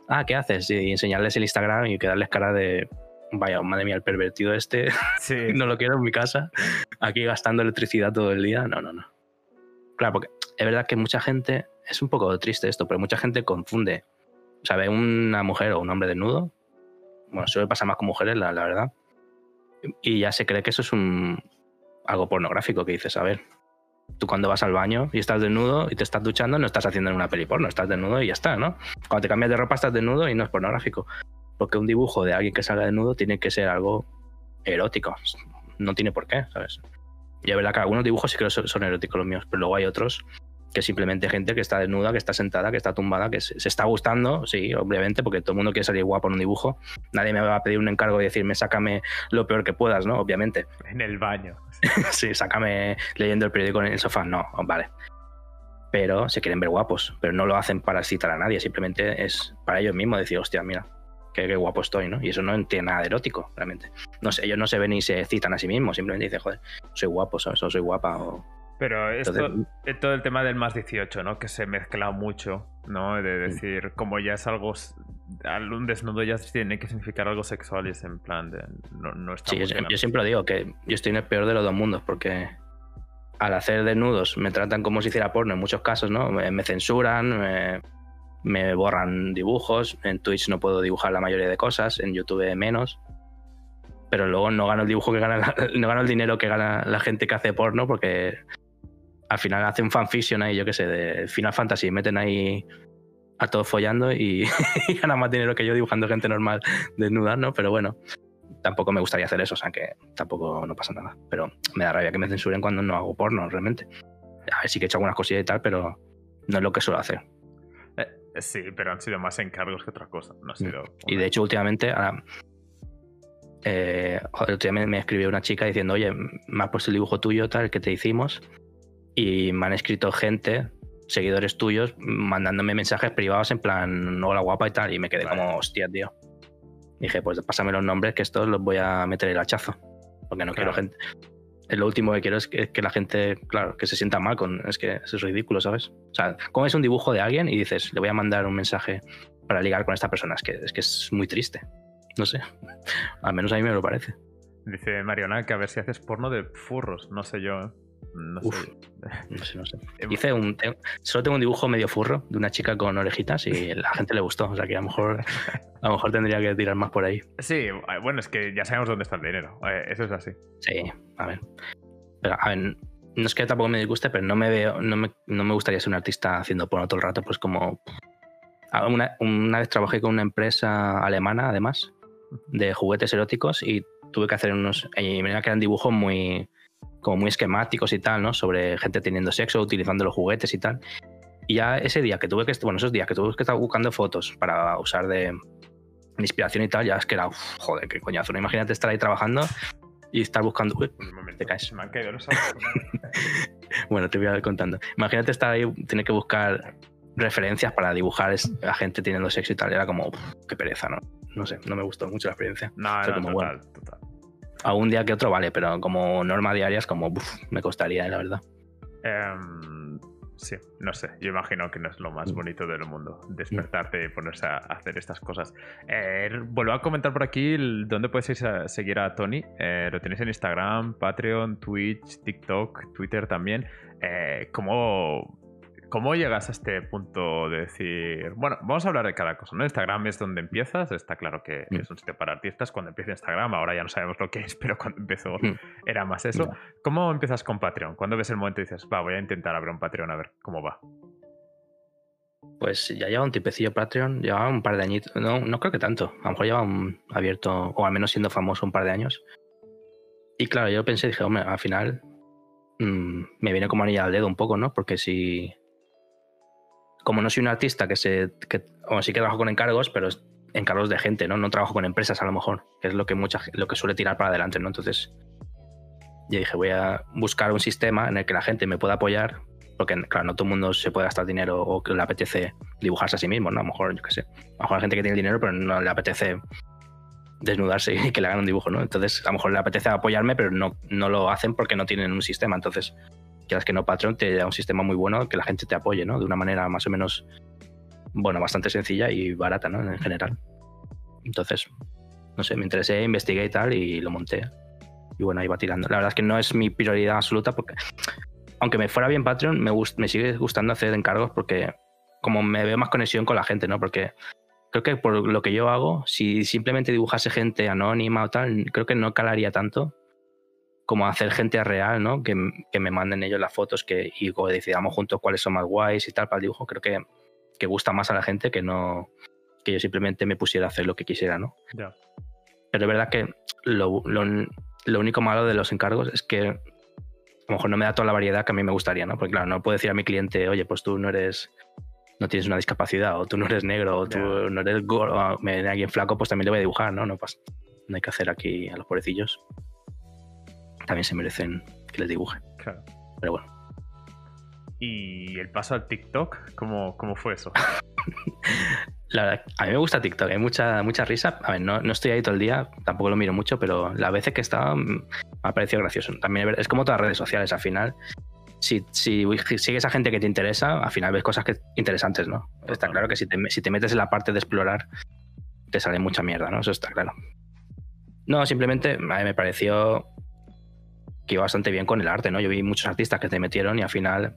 Ah, ¿qué haces? Y enseñarles el Instagram y quedarles cara de, vaya, madre mía, el pervertido este, sí. no lo quiero en mi casa, aquí gastando electricidad todo el día. No, no, no. Claro, porque es verdad que mucha gente, es un poco triste esto, pero mucha gente confunde. O sea, ve una mujer o un hombre desnudo. Bueno, suele pasar más con mujeres, la, la verdad y ya se cree que eso es un algo pornográfico que dices, a ver, tú cuando vas al baño y estás desnudo y te estás duchando, no estás haciendo una peli porno, estás desnudo y ya está, ¿no? Cuando te cambias de ropa estás desnudo y no es pornográfico. Porque un dibujo de alguien que salga desnudo tiene que ser algo erótico. No tiene por qué, ¿sabes? Y es verdad que algunos dibujos sí que son eróticos los míos, pero luego hay otros que simplemente gente que está desnuda, que está sentada, que está tumbada, que se, está gustando, sí, obviamente, porque todo el mundo quiere salir guapo en un dibujo. Nadie me va a pedir un encargo y decirme, sácame lo peor que puedas, ¿no? Obviamente. En el baño. sí, sácame leyendo el periódico en el sofá. No, vale. Pero se quieren ver guapos, pero no lo hacen para citar a nadie, simplemente es para ellos mismos decir, hostia, mira, qué, guapo estoy, ¿no? Y eso no tiene nada de erótico, realmente. No sé, ellos no se ven y se citan a sí mismos, simplemente dicen, joder, soy guapo, o soy guapa, o pero esto, es todo el tema del más 18, ¿no? Que se mezcla mucho, ¿no? De decir, como ya es algo. Un desnudo ya tiene que significar algo sexual y es en plan de. No, no sí, yo, siempre lo digo, que yo estoy en el peor de los dos mundos, porque al hacer desnudos me tratan como si hiciera porno en muchos casos, ¿no? Me, censuran, me, borran dibujos, en Twitch no puedo dibujar la mayoría de cosas, en YouTube menos pero luego no gano el dibujo que gana no gano el dinero que gana la gente que hace porno porque al final hace un fanfiction ahí, yo qué sé, de Final Fantasy, meten ahí a todos follando y, ganan más dinero que yo dibujando gente normal desnuda, ¿no? Pero bueno, tampoco me gustaría hacer eso, o sea que tampoco no pasa nada. Pero me da rabia que me censuren cuando no hago porno, realmente. A ver, sí que he hecho algunas cosillas y tal, pero no es lo que suelo hacer. Eh, sí, pero han sido más encargos que otra cosa. No ha sido Y de hecho, últimamente, ahora, eh, joder, me, me, escribió una chica diciendo, oye, me has puesto el dibujo tuyo, tal, que te hicimos, y me han escrito gente, seguidores tuyos, mandándome mensajes privados en plan, hola guapa y tal, y me quedé como, hostia, tío. dije, pues pásame los nombres que estos los voy a meter el hachazo, porque no quiero gente. Lo último que quiero es que, la gente, claro, que se sienta mal con. Es que eso es ridículo, ¿sabes? O sea, comes un dibujo de alguien y dices, le voy a mandar un mensaje para ligar con esta persona. Es que es, que es muy triste. No sé. Al menos a mí me lo parece. Dice Mariona que a ver si haces porno de furros. No sé yo. ¿eh? No sé. No sé, no sé. Hice un, solo tengo un dibujo medio furro de una chica con orejitas y la gente le gustó. O sea que a lo mejor, a lo mejor tendría que tirar más por ahí. Sí, bueno, es que ya sabemos dónde está el dinero. Eh, eso es así. Sí, a ver. Pero, a ver, no es que tampoco me disguste, pero no me veo, no me, no me gustaría ser un artista haciendo porno todo el rato, pues como. Una, una vez trabajé con una empresa alemana, además, de juguetes eróticos y tuve que hacer unos. Y me que eran dibujos muy como muy esquemáticos y tal, ¿no? Sobre gente teniendo sexo, utilizando los juguetes y tal. Y ya ese día que tuve que, bueno, esos días que tuve que estar buscando fotos para usar de, inspiración y tal, ya es que era, joder, qué coñazo. ¿no? Imagínate estar ahí trabajando y estar buscando. Uy, te caes. Me han caído los bueno, te voy a ir contando. Imagínate estar ahí, tener que buscar referencias para dibujar a gente teniendo sexo y tal. Era como, qué pereza, ¿no? No sé, no me gustó mucho la experiencia. No, no, como, total, total a un día que otro vale, pero como norma diaria es como, me costaría, la verdad. Em, sí, no sé, yo imagino que no es lo más mm. bonito del mundo, despertarte y ponerse a hacer estas cosas. Eh, vuelvo a comentar por aquí dónde puedes seguir a Tony. Eh, lo tienes en Instagram, Patreon, Twitch, TikTok, Twitter también. Eh, ¿Cómo ¿Cómo llegas a este punto de decir, bueno, vamos a hablar de cada cosa, ¿no? Instagram es donde empiezas, está claro que mm. es un sitio para artistas cuando empieza Instagram, ahora ya no sabemos lo que es, pero cuando empezó mm. era más eso. ¿Cómo empiezas con Patreon? ¿Cuándo ves el momento y dices, va, voy a intentar abrir un Patreon a ver cómo va? Pues ya lleva un tipecillo Patreon, lleva un par de añitos, no, no creo que tanto, a lo mejor lleva un abierto, o al menos siendo famoso un par de años. Y claro, yo pensé, dije, hombre, al final mm, me viene como anilla al dedo un poco, ¿no? Porque si como no soy un artista que se. Que, o sí que trabajo con encargos, pero encargos de gente, ¿no? No trabajo con empresas a lo mejor, que es lo que mucha lo que suele tirar para adelante, ¿no? Entonces. Yo dije, voy a buscar un sistema en el que la gente me pueda apoyar, porque claro, no todo el mundo se puede gastar dinero o que le apetece dibujarse a sí mismo, ¿no? A lo mejor, yo qué sé. A lo mejor hay gente que tiene dinero, pero no le apetece desnudarse y que le hagan un dibujo, ¿no? Entonces, a lo mejor le apetece apoyarme, pero no, no lo hacen porque no tienen un sistema. Entonces, quieras que no, Patreon te da un sistema muy bueno que la gente te apoye, ¿no? De una manera más o menos, bueno, bastante sencilla y barata, ¿no? En general. Entonces, no sé, me interesé, investigué y tal y lo monté. Y bueno, ahí va tirando. La verdad es que no es mi prioridad absoluta porque, aunque me fuera bien Patreon, me, me sigue gustando hacer encargos porque como me veo más conexión con la gente, ¿no? Porque creo que por lo que yo hago, si simplemente dibujase gente anónima o tal, creo que no calaría tanto como hacer gente real, ¿no? Que, me manden ellos las fotos que, y decidamos juntos cuáles son más guays y tal para el dibujo. Creo que, que gusta más a la gente que no que yo simplemente me pusiera a hacer lo que quisiera, ¿no? Pero es verdad que lo, lo, único malo de los encargos es que a lo mejor no me da toda la variedad que a mí me gustaría, ¿no? Porque claro, no puedo decir a mi cliente, oye, pues tú no eres, no tienes una discapacidad, o tú no eres negro, o tú no eres gordo, o me alguien flaco, pues también le voy a dibujar, ¿no? No, pasa. no hay que hacer aquí a los pobrecillos también se merecen que les dibuje. Claro. Pero bueno. ¿Y el paso al TikTok? ¿Cómo, cómo fue eso? La verdad, a mí me gusta TikTok, hay mucha, mucha risa. A ver, no, no, estoy ahí todo el día, tampoco lo miro mucho, pero las veces que he estado mm, me ha parecido gracioso. También es como todas las redes sociales, al final. Si, si sigues a gente que te interesa, al final ves cosas que, interesantes, ¿no? Está claro que si te, si te metes en la parte de explorar, te sale mucha mierda, ¿no? Eso está claro. No, simplemente a mí me pareció que iba bastante bien con el arte, ¿no? Yo vi muchos artistas que te metieron y al final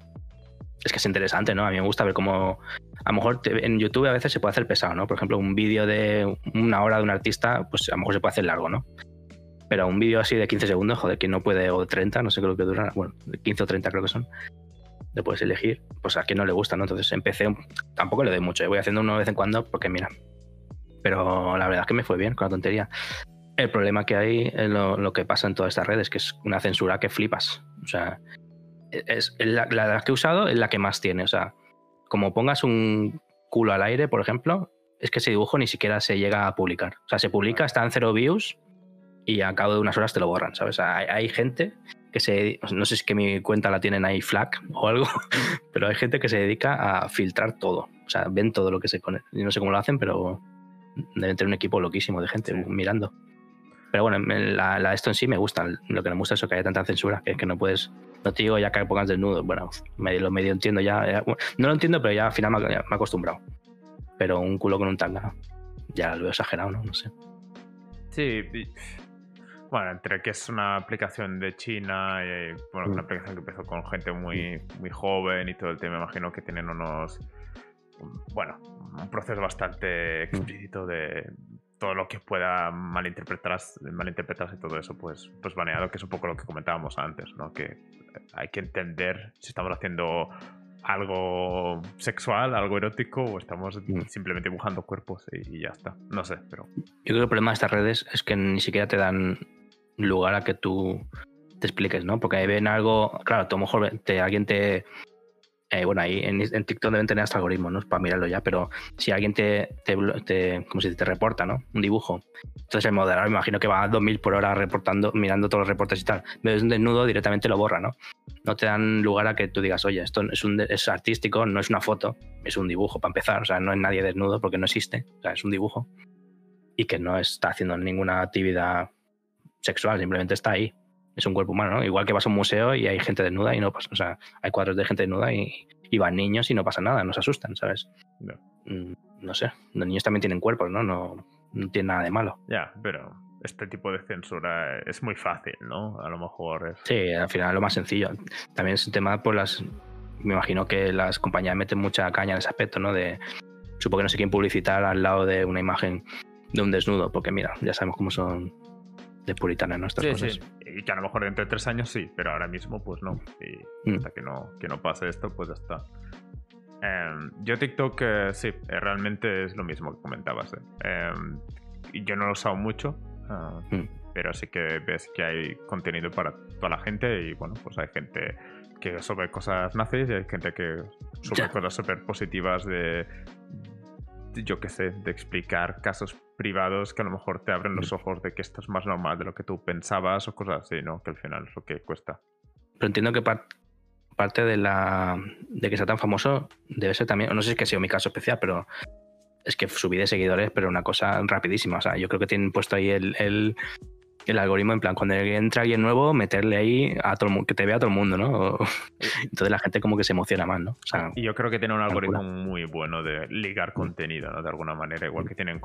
es que es interesante, ¿no? A mí me gusta ver cómo... A lo mejor en YouTube a veces se puede hacer pesado, ¿no? Por ejemplo, un vídeo de una hora de un artista, pues a lo mejor se puede hacer largo, ¿no? Pero un vídeo así de 15 segundos, joder, que no puede, o 30, no sé lo que dura, bueno, 15 o 30 creo que son, le puedes elegir, pues a quien no le gusta, ¿no? Entonces empecé, tampoco le doy mucho, ¿eh? voy haciendo uno de vez en cuando porque mira, pero la verdad es que me fue bien con la tontería. El problema que hay es lo, que pasa en todas estas redes, que es una censura que flipas. O sea, es, la, la, que he usado es la que más tiene. O sea, como pongas un culo al aire, por ejemplo, es que ese dibujo ni siquiera se llega a publicar. O sea, se publica, está en cero views y a cabo de unas horas te lo borran, ¿sabes? Hay, hay gente que se. No sé si es que mi cuenta la tienen ahí flag o algo, pero hay gente que se dedica a filtrar todo. O sea, ven todo lo que se pone. Y no sé cómo lo hacen, pero deben tener un equipo loquísimo de gente mirando. Pero bueno, la, la, esto en sí me gusta. Lo que no me gusta es que haya tanta censura, que, que no puedes. No te digo ya que pongas desnudo. Bueno, medio, lo medio entiendo ya. no lo entiendo, pero ya al final me, me he acostumbrado. Pero un culo con un tanga, ya lo veo exagerado, ¿no? No sé. Sí, bueno, entre que es una aplicación de China y bueno, una mm. aplicación que empezó con gente muy, muy joven y todo el tema, imagino que tienen unos. Bueno, un proceso bastante mm. explícito de todo lo que pueda malinterpretarse, malinterpretarse y todo eso, pues, pues baneado, que es un poco lo que comentábamos antes, ¿no? Que hay que entender si estamos haciendo algo sexual, algo erótico, o estamos mm. simplemente dibujando cuerpos y, ya está. No sé, pero. Yo creo que el problema de estas redes es que ni siquiera te dan lugar a que tú te expliques, ¿no? Porque ahí ven algo, claro, a lo mejor te, alguien te... Eh, bueno, ahí en, TikTok deben tener hasta algoritmos, ¿no? Para mirarlo ya, pero si alguien te, te, como si te reporta, ¿no? Un dibujo. Entonces el moderador me imagino que va a 2000 por hora reportando, mirando todos los reportes y tal. Ves un desnudo, directamente lo borra, ¿no? No te dan lugar a que tú digas, oye, esto es, un, es artístico, no es una foto, es un dibujo para empezar. O sea, no es nadie desnudo porque no existe. O sea, es un dibujo. Y que no está haciendo ninguna actividad sexual, simplemente está ahí. Es un cuerpo humano, ¿no? Igual que vas a un museo y hay gente desnuda y no pasa, o sea, hay cuadros de gente desnuda y, van niños y no pasa nada, no se asustan, ¿sabes? No. Mm, no sé, los niños también tienen cuerpos, ¿no? No, no tiene nada de malo. Ya, pero este tipo de censura es muy fácil, ¿no? A lo mejor es... Sí, al final es lo más sencillo. También es un tema por las... Me imagino que las compañías meten mucha caña en ese aspecto, ¿no? De... Supongo que no sé quién publicitar al lado de una imagen de un desnudo, porque mira, ya sabemos cómo son de puritana nuestras cosas. Y que a lo mejor dentro de tres años sí, pero ahora mismo pues no. Y mm. hasta que no, que no pase esto, pues ya está. Em, yo TikTok eh, sí, eh, realmente es lo mismo que comentabas. Eh. Em, y yo no lo he usado mucho, ah, mm. pero sí que ves que hay contenido para toda la gente y bueno, pues hay gente que sube cosas nazis y hay gente que sube cosas súper positivas de, yo qué sé, de explicar casos privados que a lo mejor te abren los ojos de que esto es más normal de lo que tú pensabas o cosas así, ¿no? Que al final es lo que cuesta. Pero entiendo que parte de la de que sea tan famoso debe ser también, no sé si es que ha sido mi caso especial, pero es que subí de seguidores, pero una cosa rapidísima. O sea, yo creo que tienen puesto ahí el el algoritmo, en plan, cuando entra alguien nuevo, meterle ahí a todo el mundo, que te vea a todo el mundo, ¿no? Entonces la gente como que se emociona más, ¿no? y yo creo que tiene un algoritmo muy bueno de ligar contenido, ¿no? De alguna manera, igual que tienen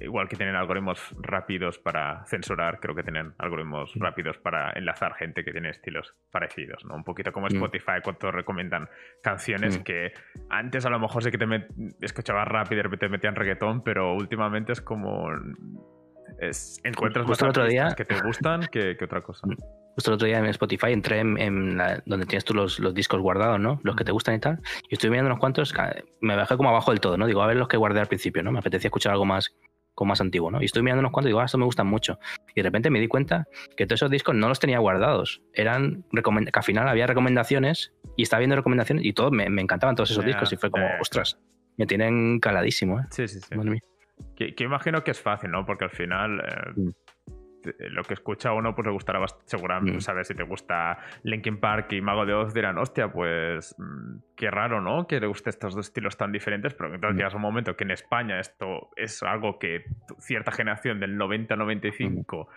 igual que tienen algoritmos rápidos para censurar, creo que tienen algoritmos rápidos para enlazar gente que tiene estilos parecidos, ¿no? Un poquito como Spotify cuando recomiendan canciones que antes a lo mejor sí que te escuchabas rápido y de repente metían reggaetón, pero últimamente es como es, encuentras Justo otro día, que te gustan que, otra cosa. Justo el otro día en Spotify entré en, donde tienes tú los, discos guardados, ¿no? Los que te gustan y tal. Y estoy viendo unos cuantos, me bajé como abajo del todo, ¿no? Digo, a ver los que guardé al principio, ¿no? Me apetecía escuchar algo más, como más antiguo, ¿no? Y estoy mirando unos cuantos y digo, ah, estos me gustan mucho. Y de repente me di cuenta que todos esos discos no los tenía guardados. Eran, que al final había recomendaciones y estaba viendo recomendaciones y todo, me, encantaban todos esos discos y fue como, ostras, me tienen caladísimo, ¿eh? Sí, sí, sí. Que, imagino que es fácil, ¿no? Porque al final eh, lo que escucha uno pues le gustará seguramente, mm. ¿sabes? Si te gusta Linkin Park y Mago de Oz dirán, hostia, pues mm, qué raro, ¿no? Que le guste estos dos estilos tan diferentes, pero entonces llegas a un momento que en España esto es algo que cierta generación del 90-95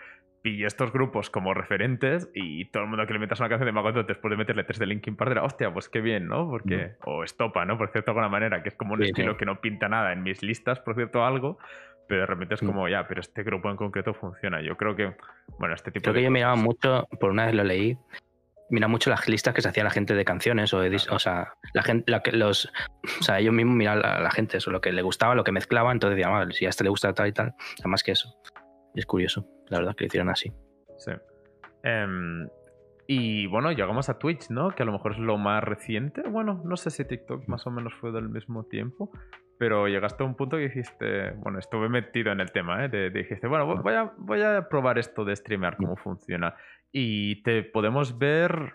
y estos grupos como referentes y todo el mundo que le metas una canción de Magoto después de meterle tres de Linkin Park era, hostia, pues qué bien, ¿no? Porque, o Estopa, ¿no? Por cierto, de alguna manera, que es como un estilo que no pinta nada en mis listas, por cierto, algo, pero de repente es como, ya, pero este grupo en concreto funciona. Yo creo que, bueno, este tipo creo de... que yo miraba mucho, por una vez lo leí, mira mucho las listas que se hacía la gente de canciones o de, o sea la gente la los o sea ellos mismos miraban a la, gente eso lo que le gustaba lo que mezclaba entonces decían si a este le gusta tal y tal además que eso es curioso la verdad, que lo hicieron así. Sí. Em, y bueno, llegamos a Twitch, ¿no? Que a lo mejor es lo más reciente. Bueno, no sé si TikTok más o menos fue del mismo tiempo. Pero llegaste a un punto que dijiste, bueno, estuve metido en el tema, ¿eh? De, dijiste, bueno, voy a, voy a probar esto de streamear, cómo funciona. Y te podemos ver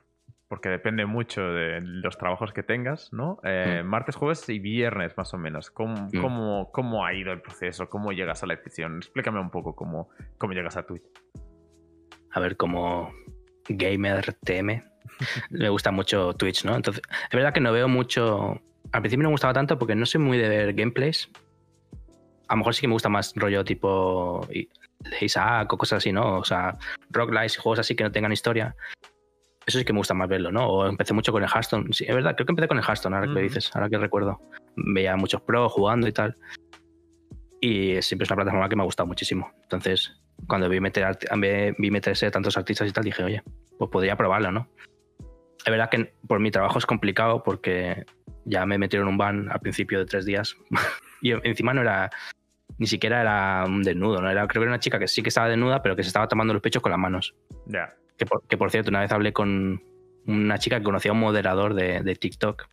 porque depende mucho de los trabajos que tengas, ¿no? Eh, martes, jueves y viernes más o menos. ¿Cómo, cómo, ha ido el proceso? ¿Cómo llegas a la decisión? Explícame un poco cómo, cómo llegas a Twitch. A ver, como gamer TM, me gusta mucho Twitch, ¿no? Entonces, es verdad que no veo mucho... Al principio no me gustaba tanto porque no soy muy de ver gameplays. A lo mejor sí que me gusta más rollo tipo Isaac o cosas así, ¿no? O sea, rock y juegos así que no tengan historia eso sí que me gusta más verlo, ¿no? O empecé mucho con el Hearthstone. Sí, es verdad, creo que empecé con el Hearthstone, ahora que lo dices, ahora que recuerdo. Veía muchos pros jugando y tal. Y siempre es una plataforma que me ha gustado muchísimo. Entonces, cuando vi, meter, vi meterse tantos artistas y tal, dije, oye, pues podría probarlo, ¿no? Es verdad que por mi trabajo es complicado porque ya me metieron un ban al principio de tres días. y encima no era, ni siquiera era un desnudo, ¿no? Era, creo que era una chica que sí que estaba desnuda, pero que se estaba tomando los pechos con las manos. Ya. Que por, cierto, una vez hablé con una chica que conocía a un moderador de, TikTok,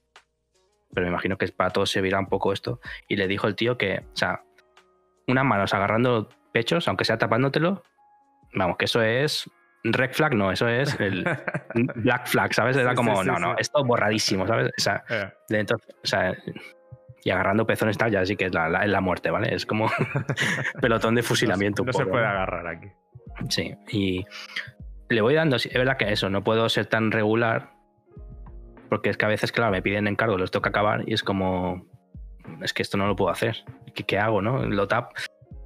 pero me imagino que para todos se verá un poco esto, y le dijo el tío que, o sea, unas manos agarrando pechos, aunque sea tapándotelo, vamos, que eso es red flag, no, eso es el black flag, ¿sabes? Era como, no, no, esto borradísimo, ¿sabes? O sea, dentro, o sea, y agarrando pezones tal, ya sí que es la, la, muerte, ¿vale? Es como pelotón de fusilamiento. No, se puede agarrar aquí. Sí, y le voy dando, es verdad que eso, no puedo ser tan regular, porque es que a veces, claro, me piden encargos, los toca acabar y es como, es que esto no lo puedo hacer. ¿Qué, qué hago, no? Lo tap.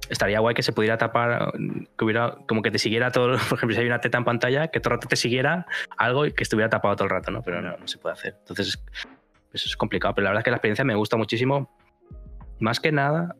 Estaría guay que se pudiera tapar, que hubiera, como que te siguiera todo, por ejemplo, si hay una teta en pantalla, que todo el rato te siguiera algo y que estuviera tapado todo el rato, ¿no? Pero no, no se puede hacer. Entonces, eso es complicado, pero la verdad es que la experiencia me gusta muchísimo. Más que nada,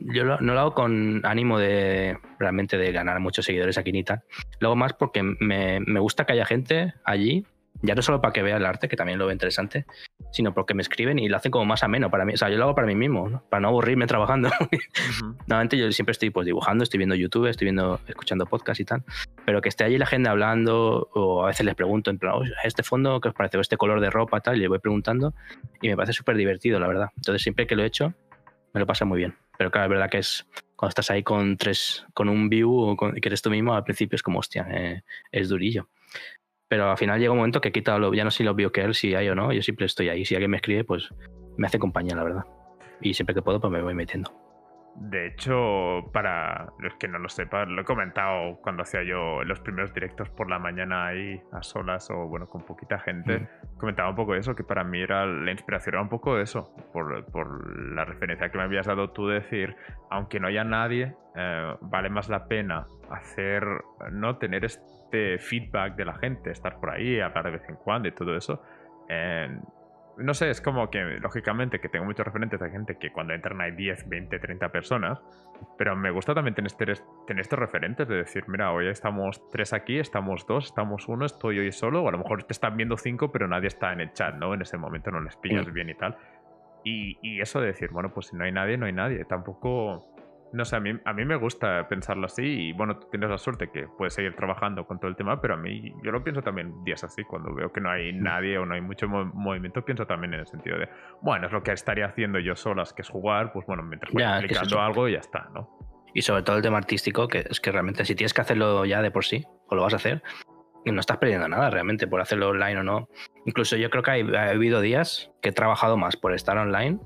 yo no lo hago con ánimo de realmente de ganar muchos seguidores aquí ni tal. Lo hago más porque me, me, gusta que haya gente allí, ya no solo para que vea el arte, que también lo veo interesante, sino porque me escriben y lo hacen como más ameno para mí. O sea, yo lo hago para mí mismo, para no aburrirme trabajando. Normalmente yo siempre estoy pues dibujando, estoy viendo YouTube, estoy viendo, escuchando podcast y tal, pero que esté allí la gente hablando o a veces les pregunto en plan, este fondo, ¿qué os parece? O este color de ropa, tal, y le voy preguntando y me parece súper divertido, la verdad. Entonces siempre que lo he hecho, me lo pasa muy bien. Pero claro, es verdad que es cuando estás ahí con tres, con un view o con, que eres tú mismo, al principio es como, hostia, eh, es durillo. Pero al final llega un momento que he quitado, ya no sé si lo veo que él, si hay o no, yo siempre estoy ahí. Si alguien me escribe, pues me hace compañía, la verdad. Y siempre que puedo, pues me voy metiendo. De hecho, para los que no lo sepan, lo he comentado cuando hacía yo los primeros directos por la mañana ahí a solas o bueno, con poquita gente. Mm. Comentaba un poco eso, que para mí era la inspiración, era un poco eso, por, por la referencia que me habías dado tú, decir, aunque no haya nadie, eh, vale más la pena hacer, no tener este feedback de la gente, estar por ahí, hablar de vez en cuando y todo eso no sé, es como que, lógicamente, que tengo muchos referentes de gente que cuando entran hay 10, 20, 30 personas, pero me gusta también tener, tener estos referentes de decir, mira, hoy estamos tres aquí, estamos dos, estamos uno, estoy hoy solo, o a lo mejor te están viendo cinco, pero nadie está en el chat, ¿no? En ese momento no les pillas bien y tal. Y, y, eso de decir, bueno, pues si no hay nadie, no hay nadie. Tampoco no sé, a mí, a mí me gusta pensarlo así y bueno, tienes la suerte que puedes seguir trabajando con todo el tema, pero a mí yo lo pienso también días así, cuando veo que no hay mm. nadie o no hay mucho movimiento, pienso también en el sentido de, bueno, es lo que estaría haciendo yo solas, que es jugar, pues bueno, mientras voy explicando algo y ya está, ¿no? Y sobre todo el tema artístico, que es que realmente si tienes que hacerlo ya de por sí, o lo vas a hacer, no estás perdiendo nada realmente por hacerlo online o no. Incluso yo creo que ha habido días que he trabajado más por estar online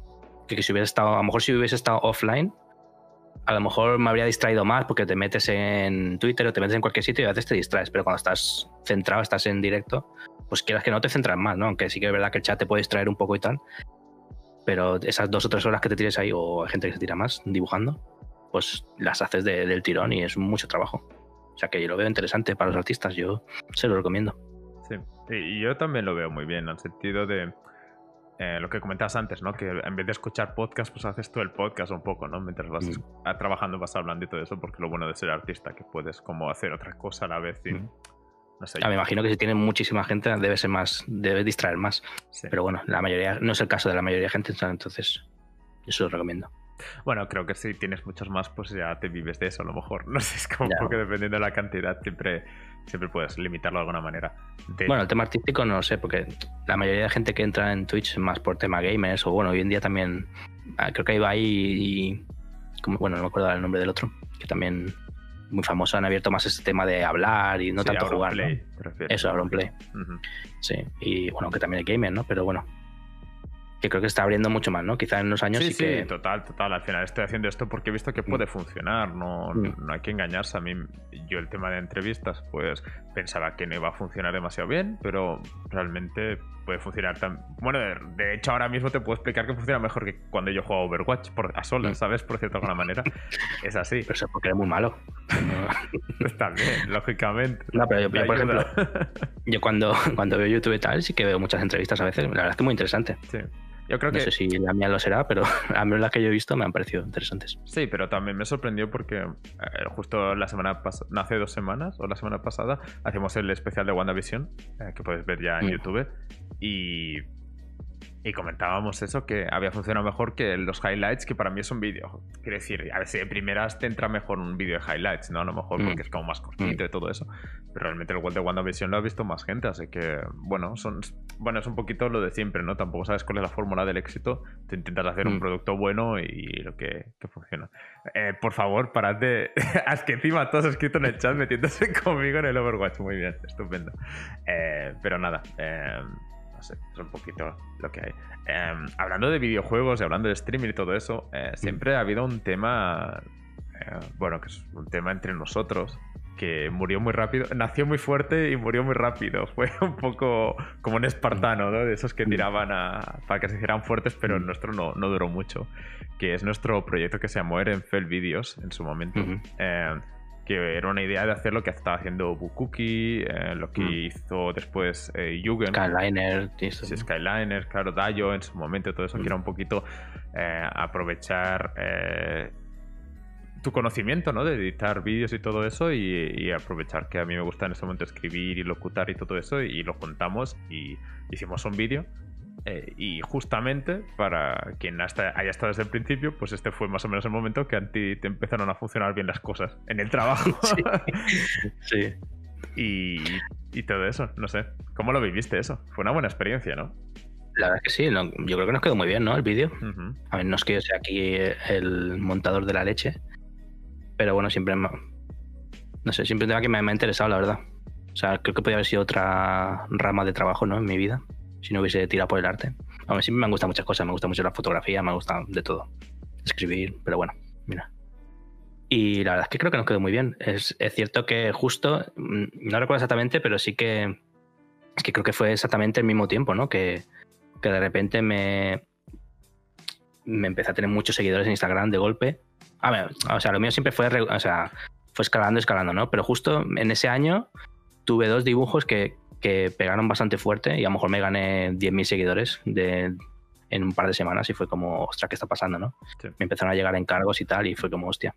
que, que si hubiera estado, a lo mejor si hubiese estado offline, a lo mejor me habría distraído más porque te metes en Twitter o te metes en cualquier sitio y a veces te distraes, pero cuando estás centrado, estás en directo, pues quieras que no te centras más, ¿no? Aunque sí que es verdad que el chat te puede distraer un poco y tal, pero esas dos o tres horas que te tires ahí, o hay gente que se tira más dibujando, pues las haces del tirón y es mucho trabajo. O sea que yo lo veo interesante para los artistas, yo se lo recomiendo. Sí, y yo también lo veo muy bien, en el sentido de eh, lo que comentabas antes, ¿no? Que en vez de escuchar podcast, pues haces tú el podcast un poco, ¿no? Mientras vas mm. trabajando, vas hablando y todo eso, porque lo bueno de ser artista, que puedes como hacer otra cosa a la vez y... Mm. No sé, me imagino que si tienes muchísima gente debe ser más, debe distraer más. Pero bueno, la mayoría, no es el caso de la mayoría de gente, entonces eso lo recomiendo. Bueno, creo que si tienes muchos más, pues ya te vives de eso a lo mejor. No sé, es como que dependiendo de la cantidad siempre, siempre puedes limitarlo de alguna manera. Bueno, el tema artístico no lo sé, porque la mayoría de gente que entra en Twitch es más por tema gamers, o bueno, hoy en día también, ah, creo que iba ahí y, bueno, no me acuerdo el nombre del otro, que también muy famosos han abierto más este tema de hablar y no tanto jugar. Play, Eso, Play. Sí, y bueno, que también hay gamer, ¿no? Pero bueno, que creo que está abriendo mucho más, ¿no? Quizá en unos años sí, sí, total, total. Al final estoy haciendo esto porque he visto que puede mm. funcionar, no, mm. no hay que engañarse. A mí, yo el tema de entrevistas, pues pensaba que no iba a funcionar demasiado bien, pero realmente puede funcionar tan... Bueno, de hecho ahora mismo te puedo explicar que funciona mejor que cuando yo juego Overwatch por, a solas, mm. ¿sabes? Por cierto, de alguna manera. es así. Pero eso porque eres muy malo. Está bien, lógicamente. No, pero yo, por ejemplo, yo cuando, cuando veo YouTube y tal, sí que veo muchas entrevistas a veces. La verdad es que es muy interesante. Sí. Yo creo no sé si la mía lo será, pero a mí las que yo he visto me han parecido interesantes. Sí, pero también me sorprendió porque eh, justo la semana pasada, hace dos semanas o la semana pasada, hacemos el especial de WandaVision, eh, que puedes ver ya en mm. YouTube. Y y comentábamos eso, que había funcionado mejor que los highlights, que para mí es un vídeo. Quiero decir, a ver si de primeras te entra mejor un vídeo de highlights, ¿no? A lo mejor mm. porque es como más cortito y mm. todo eso. Pero realmente el World de WandaVision lo ha visto más gente, así que, bueno, son, bueno, es un poquito lo de siempre, ¿no? Tampoco sabes cuál es la fórmula del éxito. Te intentas hacer un mm. producto bueno y lo que, funciona. Eh, por favor, parad de. es que encima todos escrito en el chat metiéndose conmigo en el Overwatch. Muy bien, estupendo. Eh, pero nada. Eh, es un poquito lo que hay. Em, hablando de videojuegos y hablando de streaming y todo eso, eh, mm. siempre ha habido un tema, eh, bueno, que es un tema entre nosotros, que murió muy rápido, nació muy fuerte y murió muy rápido. Fue un poco como un espartano, ¿no? De esos que mm. tiraban a, para que se hicieran fuertes, pero el mm. nuestro no, no, duró mucho. Que es nuestro proyecto que se llamó Erenfell Videos en su momento que era una idea de hacer lo que estaba haciendo Bukuki, eh, lo que mm. hizo después eh, Jugend. Skyliner. Sí, Skyliner, claro, Dayo en su momento, todo eso, que era un poquito eh, aprovechar eh, tu conocimiento, ¿no? De editar vídeos y todo eso y, aprovechar que a mí me gusta en ese momento escribir y locutar y todo eso y lo juntamos y hicimos un vídeo eh, y justamente para quien hasta haya estado desde el principio, pues este fue más o menos el momento que a ti te empezaron a funcionar bien las cosas en el trabajo. Sí. Y, todo eso, no sé. ¿Cómo lo viviste eso? Fue una buena experiencia, ¿no? La verdad es que sí, yo creo que nos quedó muy bien, ¿no? El vídeo. A ver, no es que yo sea aquí el montador de la leche, pero bueno, siempre me, no sé, siempre que me, me ha interesado, la verdad. O sea, creo que podría haber sido otra rama de trabajo, ¿no? En mi vida si no hubiese tirado por el arte. A mí siempre me han gustado muchas cosas, me gusta mucho la fotografía, me gusta de todo. Escribir, pero bueno, mira. Y la verdad es que creo que nos quedó muy bien. Es, cierto que justo, mm, no recuerdo exactamente, pero sí que, es que creo que fue exactamente el mismo tiempo, ¿no? Que, que de repente me, me empecé a tener muchos seguidores en Instagram de golpe. A ver, o sea, lo mío siempre fue, o sea, fue escalando, escalando, ¿no? Pero justo en ese año tuve dos dibujos que, que pegaron bastante fuerte y a lo mejor me gané 10.000 seguidores de, en un par de semanas y fue como, ostras, ¿qué está pasando? ¿no? Me empezaron a llegar encargos y tal y fue como, hostia,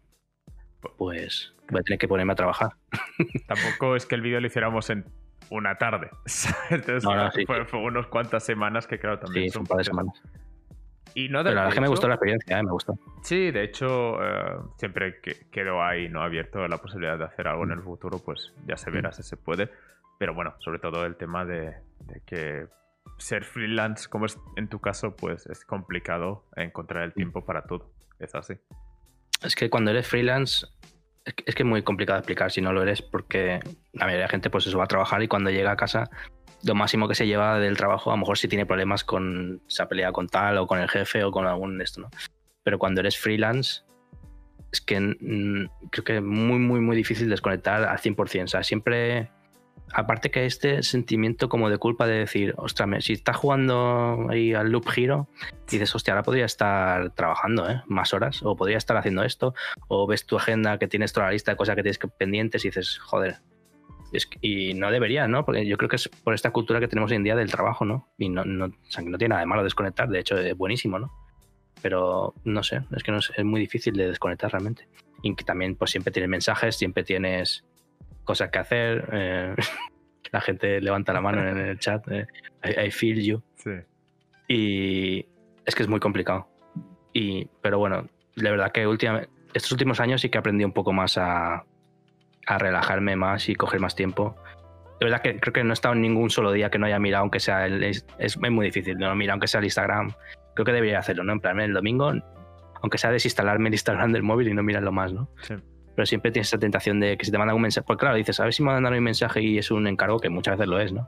pues voy a tener que ponerme a trabajar. Tampoco es que el vídeo lo hiciéramos en una tarde. Entonces fue, unos cuantas semanas que claro también. Sí, un par de semanas. Y no de, Pero la verdad que me gustó la experiencia, ¿eh? me gustó. Sí, de hecho, eh, siempre que quedó ahí no abierto la posibilidad de hacer algo en el futuro, pues ya se verá mm. si se puede. Pero bueno, sobre todo el tema de, que ser freelance, como es en tu caso, pues es complicado encontrar el tiempo para todo. Es así. Es que cuando eres freelance, es que es muy complicado explicar si no lo eres, porque la mayoría de gente pues eso va a trabajar y cuando llega a casa, lo máximo que se lleva del trabajo, a lo mejor si tiene problemas con, se pelea con tal o con el jefe o con algún esto, ¿no? Pero cuando eres freelance, es que mm, creo que es muy, muy, muy difícil desconectar al 100%. O sea, siempre aparte que este sentimiento como de culpa de decir, ostras, si estás jugando ahí al loop giro, dices, hostia, ahora podría estar trabajando ¿eh? más horas, o podría estar haciendo esto, o ves tu agenda que tienes toda la lista de cosas que tienes pendientes y dices, joder. y no debería, ¿no? Porque yo creo que es por esta cultura que tenemos hoy en día del trabajo, ¿no? Y no, no, o sea, que no tiene nada de malo desconectar, de hecho es buenísimo, ¿no? Pero no sé, es que no es, es muy difícil de desconectar realmente. Y que también pues siempre tienes mensajes, siempre tienes cosas que hacer. Eh, la gente levanta la mano en el chat. Eh, I, feel you. Sí. Y es que es muy complicado. Y, pero bueno, de verdad que últimamente, estos últimos años sí que aprendí un poco más a, a relajarme más y coger más tiempo. De verdad que creo que no he estado en ningún solo día que no haya mirado, aunque sea el, es, es, muy difícil, no mirar aunque sea el Instagram. Creo que debería hacerlo, ¿no? En plan, el domingo, aunque sea desinstalarme el Instagram del móvil y no mirarlo más, ¿no? Sí. Pero siempre tienes esa tentación de que si te mandan un mensaje, pues claro, dices, a ver si me mandan un mensaje y es un encargo, que muchas veces lo es, ¿no?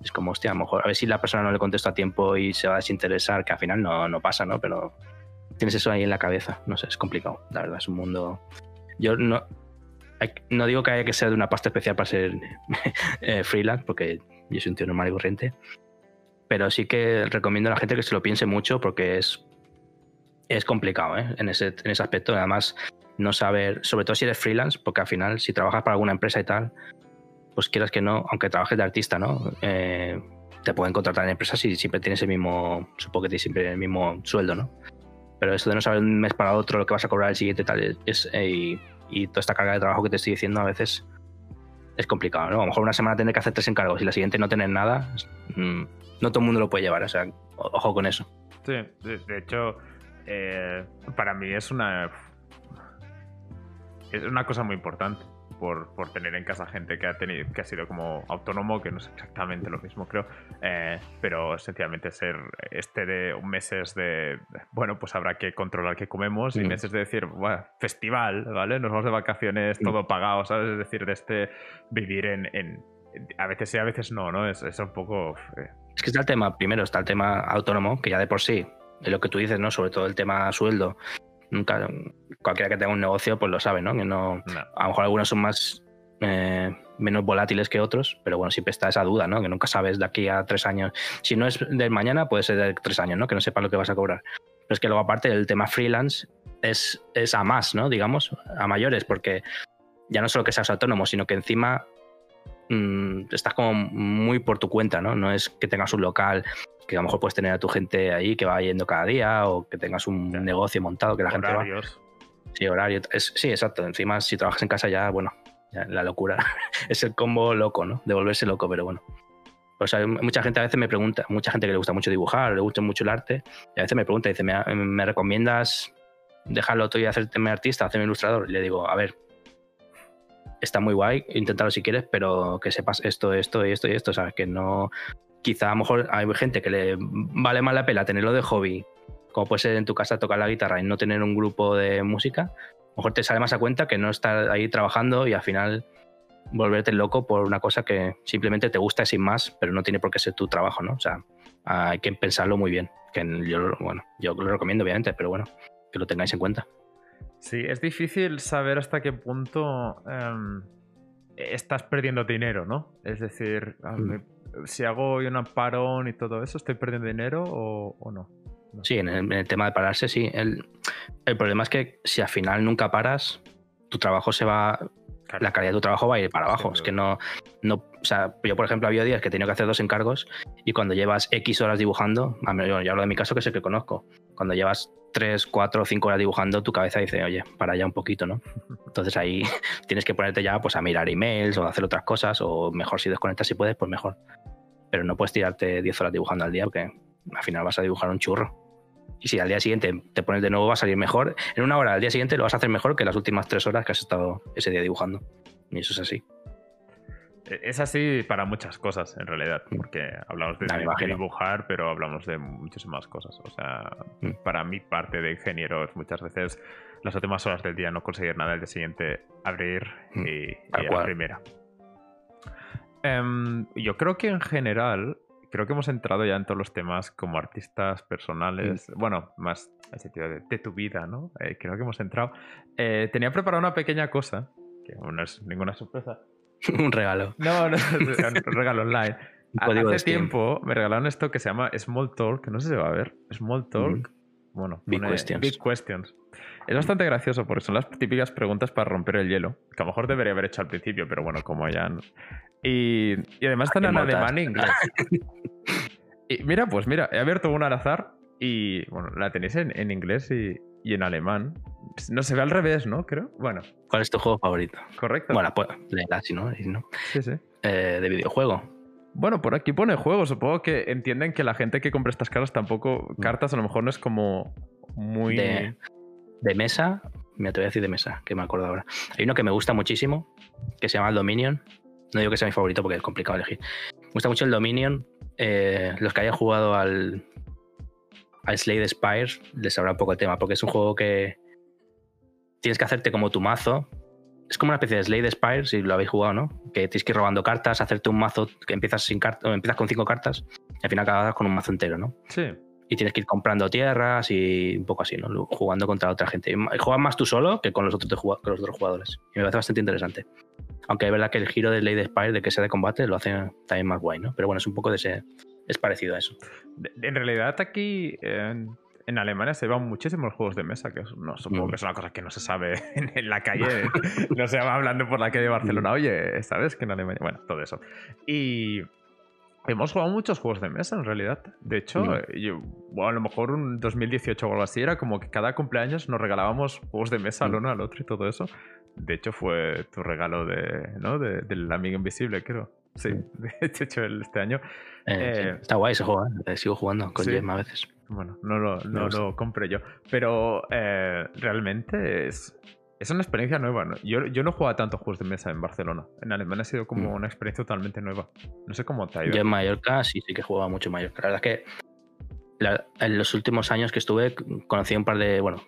Es como, hostia, a lo mejor, a ver si la persona no le contesta a tiempo y se va a desinteresar, que al final no, no pasa, ¿no? Pero tienes eso ahí en la cabeza, no sé, es complicado, la verdad, es un mundo... Yo no, no digo que haya que ser de una pasta especial para ser eh, freelance, porque yo soy un tío normal y corriente, pero sí que recomiendo a la gente que se lo piense mucho porque es, es complicado ¿eh? en, ese, en ese aspecto. Además, no saber, sobre todo si eres freelance, porque al final, si trabajas para alguna empresa y tal, pues quieras que no, aunque trabajes de artista, ¿no? Eh, te pueden contratar en empresas y siempre tienes el mismo, supongo que tienes siempre el mismo sueldo, ¿no? Pero eso de no saber un mes para otro lo que vas a cobrar el siguiente tal, es, y, y, toda esta carga de trabajo que te estoy diciendo a veces es complicado, ¿no? A lo mejor una semana tener que hacer tres encargos y la siguiente no tener nada, mm, no todo el mundo lo puede llevar, o sea, ojo con eso. Sí, de, hecho, eh, para mí es una es una cosa muy importante por, por, tener en casa gente que ha tenido que ha sido como autónomo, que no es exactamente lo mismo, creo, eh, pero sencillamente ser este de meses de, bueno, pues habrá que controlar qué comemos y meses de decir, bueno, festival, ¿vale? Nos vamos de vacaciones, todo pagado, ¿sabes? Es decir, de este vivir en, en a veces sí, a veces no, ¿no? Es, es un poco... Eh. Es que está el tema, primero está el tema autónomo, que ya de por sí, de lo que tú dices, ¿no? Sobre todo el tema sueldo, Nunca, cualquiera que tenga un negocio pues lo sabe, ¿no? Que no, A lo mejor algunos son más eh, menos volátiles que otros, pero bueno, siempre está esa duda, ¿no? Que nunca sabes de aquí a tres años. Si no es del mañana, puede ser de tres años, ¿no? Que no sepas lo que vas a cobrar. Pero es que luego, aparte, el tema freelance es, es a más, ¿no? Digamos, a mayores, porque ya no solo que seas autónomo, sino que encima mmm, estás como muy por tu cuenta, ¿no? No es que tengas un local que a lo mejor puedes tener a tu gente ahí que va yendo cada día o que tengas un negocio montado que la gente va. Sí, horario. sí, exacto. Encima, si trabajas en casa ya, bueno, la locura. es el combo loco, ¿no? De volverse loco, pero bueno. Pues hay mucha gente a veces me pregunta, mucha gente que le gusta mucho dibujar, le gusta mucho el arte, y a veces me pregunta, dice, ¿me, me recomiendas dejarlo todo y hacerte artista, hacerme ilustrador? Y le digo, a ver, está muy guay, inténtalo si quieres, pero que sepas esto, esto y esto y esto, ¿sabes? Que no, quizá a lo mejor hay gente que le vale más la pena tenerlo de hobby, como puede ser en tu casa tocar la guitarra y no tener un grupo de música, a lo mejor te sale más a cuenta que no estar ahí trabajando y al final volverte loco por una cosa que simplemente te gusta sin más, pero no tiene por qué ser tu trabajo, ¿no? O sea, hay que pensarlo muy bien. Que yo, bueno, yo lo recomiendo, obviamente, pero bueno, que lo tengáis en cuenta. Sí, es difícil saber hasta qué punto em, estás perdiendo dinero, ¿no? Es decir, mm si hago un parón y todo eso, ¿estoy perdiendo dinero o, no? Sí, en el, tema de pararse, sí. El, problema es que si al final nunca paras, tu trabajo se va. La calidad de tu trabajo va a ir para abajo. es que no, no. O sea, yo, por ejemplo, había días que tenía que hacer dos encargos y cuando llevas X horas dibujando, yo hablo de mi caso que el que conozco. Cuando llevas 3, 4 o 5 horas dibujando, tu cabeza dice, oye, para ya un poquito, ¿no? Entonces ahí tienes que ponerte ya pues, a mirar emails o a hacer otras cosas, o mejor si desconectas si puedes, pues mejor. Pero no puedes tirarte 10 horas dibujando al día porque al final vas a dibujar un churro. Y si al día siguiente te pones de nuevo, va a salir mejor. En una hora al día siguiente lo vas a hacer mejor que las últimas 3 horas que has estado ese día dibujando. Y eso es así. E, es así para muchas cosas, en realidad, mm. porque hablamos de, dibujar, pero hablamos de muchísimas cosas. O sea, mm. para mi parte de ingeniero es muchas veces las últimas horas del día no conseguir nada, el día siguiente abrir mm. y, y la primera. Em, yo creo que en general, creo que hemos entrado ya en todos los temas como artistas personales, bueno, más en sentido de, tu vida, ¿no? Eh, creo que hemos entrado. Eh, tenía preparado una pequeña cosa, que no es ninguna sorpresa, un regalo. No, no, un regalo online. Hace tiempo me regalaron esto que se llama Small Talk, no sé si se va a ver. Small Talk. Bueno, Big Questions. Big Questions. Es bastante gracioso porque son las típicas preguntas para romper el hielo, que a lo mejor debería haber hecho al principio, pero bueno, como ya... Y, y además están en alemán e inglés. y mira, pues mira, he abierto una al azar y bueno, la tenéis en, en inglés y, y en alemán. No se ve al revés, ¿no? Creo. Bueno. ¿Cuál es tu juego favorito? Correcto. Bueno, pues si no. Sí, sí. Eh, de videojuego. Bueno, por aquí pone juego. Supongo que entienden que la gente que compra estas cartas tampoco. Mm. Cartas a lo mejor no es como muy. De, de mesa. Me te voy a decir de mesa, que me acuerdo ahora. Hay uno que me gusta muchísimo, que se llama el Dominion. No digo que sea mi favorito porque es complicado elegir. Me gusta mucho el Dominion. Eh, los que hayan jugado al, al Slade Spire les sabrá un poco el tema, porque es un juego que tienes que hacerte como tu mazo es como una especie de Slade Spire, si lo habéis jugado, ¿no? Que tienes que ir robando cartas, hacerte un mazo que empiezas sin cartas, empiezas con cinco cartas y al final acabas con un mazo entero, ¿no? Sí. Y tienes que ir comprando tierras y un poco así, ¿no? Jugando contra otra gente. Y juegas más tú solo que con los otros, con los otros jugadores. Y me parece bastante interesante. Aunque es verdad que el giro de Slade Spire de que sea de combate lo hace también más guay, ¿no? Pero bueno, es un poco de ese. Es parecido a eso. En realidad, aquí en Alemania se llevan muchísimos juegos de mesa, que no, supongo que es una cosa que no se sabe en, la calle, no se va hablando por la calle de Barcelona, oye, ¿sabes que en Alemania? Bueno, todo eso. Y hemos jugado muchos juegos de mesa en realidad. De hecho, yo, a lo mejor un 2018 o algo así era como que cada cumpleaños nos regalábamos juegos de mesa al uno al otro y todo eso. De hecho, fue tu regalo de, ¿no? del amigo invisible, creo. Sí, de hecho, este año. Eh, eh, está guay ese juego, ¿eh? sigo jugando con Jem a veces. Bueno, no lo, no lo compré yo. Pero eh, realmente es, es una experiencia nueva. ¿no? Yo, yo no jugado tantos juegos de mesa en Barcelona. En Alemania ha sido como mm. una experiencia totalmente nueva. No sé cómo te ha ido. Yo en Mallorca sí, sí que jugaba mucho en Mallorca. La verdad es que en los últimos años que estuve conocí un par de, bueno,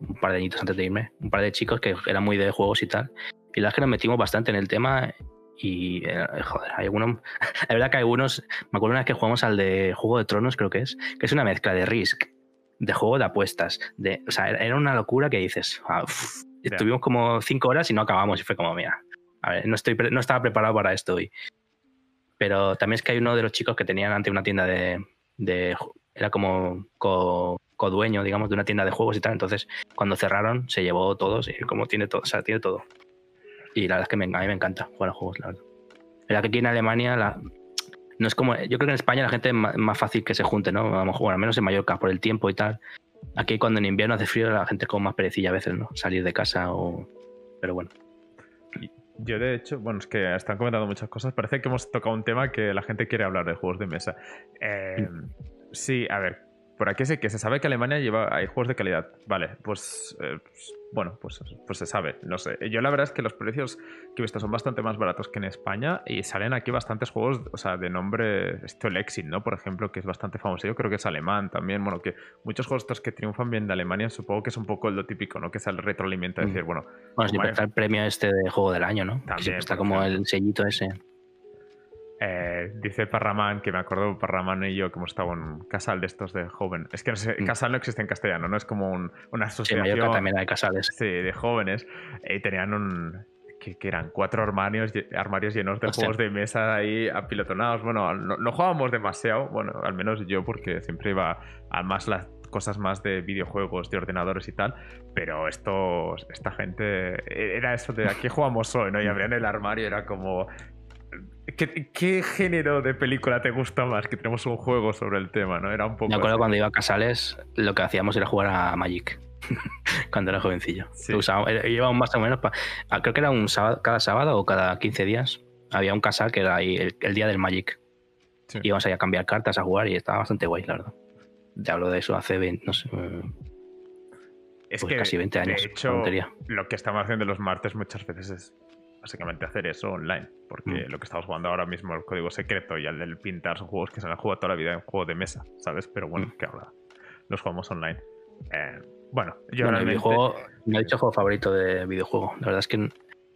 un par de añitos antes de irme, un par de chicos que eran muy de juegos y tal. Y la verdad es que nos metimos bastante en el tema y eh, joder, hay algunos. La verdad que hay algunos. Me acuerdo una vez que jugamos al de Juego de Tronos, creo que es, que es una mezcla de Risk, de juego de apuestas. De, o sea, era una locura que dices. Ah, estuvimos como cinco horas y no acabamos. Y fue como, mira, a ver, no, estoy, no estaba preparado para esto hoy. Pero también es que hay uno de los chicos que tenían ante una tienda de. de era como co-dueño, digamos, de una tienda de juegos y tal. Entonces, cuando cerraron, se llevó todos y como tiene todo, o sea, tiene todo. Y la verdad es que me, a mí me encanta jugar a juegos, la verdad. La que aquí en Alemania, la, no es como. Yo creo que en España la gente es más, fácil que se junte, ¿no? A lo mejor, al menos en Mallorca, por el tiempo y tal. Aquí cuando en invierno hace frío, la gente es como más perecilla a veces, ¿no? Salir de casa o. Pero bueno. Yo, de hecho, bueno, es que están comentando muchas cosas. Parece que hemos tocado un tema que la gente quiere hablar de juegos de mesa. Eh, sí, a ver, por aquí sí que se sabe que Alemania lleva hay juegos de calidad. Vale, pues, eh, pues, bueno, pues, pues se sabe. No sé. Yo la verdad es que los precios que he visto son bastante más baratos que en España y salen aquí bastantes juegos, o sea, de nombre, esto el Exit, ¿no? Por ejemplo, que es bastante famoso. Yo creo que es alemán también. Bueno, que muchos juegos estos que triunfan bien de Alemania, supongo que es un poco lo típico, ¿no? Que es el retroalimento, mm. decir, bueno. Bueno, siempre está el premio este de juego del año, ¿no? También. Está como el sellito ese. Eh, dice Parraman, que me acuerdo Parraman y yo que hemos estado en casal de estos de joven. Es que no sé, mm. casal no existe en castellano, ¿no? Es como una asociación. Sí, también hay casales. Sí, de jóvenes. Y tenían un. Que, eran cuatro armarios, armarios llenos de juegos de mesa ahí apilotonados. Bueno, no, jugábamos demasiado, bueno, al menos yo, porque siempre iba a más las cosas más de videojuegos, de ordenadores y tal, pero esto, esta gente, era eso de aquí jugamos hoy, ¿no? Y abrían el armario, era como, ¿Qué, género de película te gusta más? Que tenemos un juego sobre el tema, ¿no? Era un poco. Me acuerdo cuando iba a Casales, lo que hacíamos era jugar a Magic. cuando era jovencillo. íbamos más o menos. Ah, creo que era un sábado, cada sábado o cada 15 días. Había un casal que era ahí el, día del Magic. Íbamos ahí a cambiar cartas, a jugar y estaba bastante guay, la verdad. Te hablo de eso hace 20, no sé. Es pues que, casi 20 años. De hecho, lo que estamos haciendo los martes muchas veces es básicamente hacer eso online. Porque mm. lo que estamos jugando ahora mismo, el código secreto y el del pintar, son juegos que se han jugado toda la vida en juego de mesa, ¿sabes? Pero bueno, mm. que ahora los jugamos online. Eh, bueno, yo bueno, videojuego, no he dicho juego favorito de videojuego. La verdad es que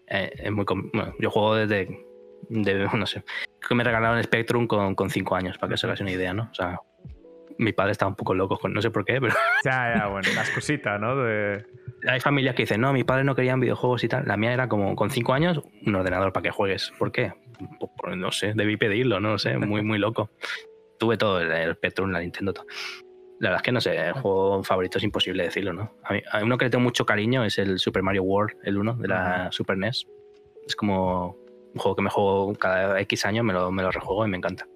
eh, es muy. Bueno, yo juego desde. De, no sé. que me regalaron Spectrum con, con cinco años, para que se hagas una idea, ¿no? O sea, mi padre estaba un poco loco, con, no sé por qué, pero. Ya, ya, bueno, las cositas, ¿no? De hay familias que dicen, no, mi padre no querían videojuegos y tal. La mía era como, con cinco años, un ordenador para que juegues. ¿Por qué? Pues, no sé, debí pedirlo, no sé, muy, muy loco. Tuve todo, el, Spectrum, la Nintendo. La verdad es que no sé, el juego favorito es imposible decirlo, ¿no? A, mí, a uno que le tengo mucho cariño es el Super Mario World, el uno de la Super NES. Es como un juego que me juego cada X años, me lo, me lo rejuego y me encanta.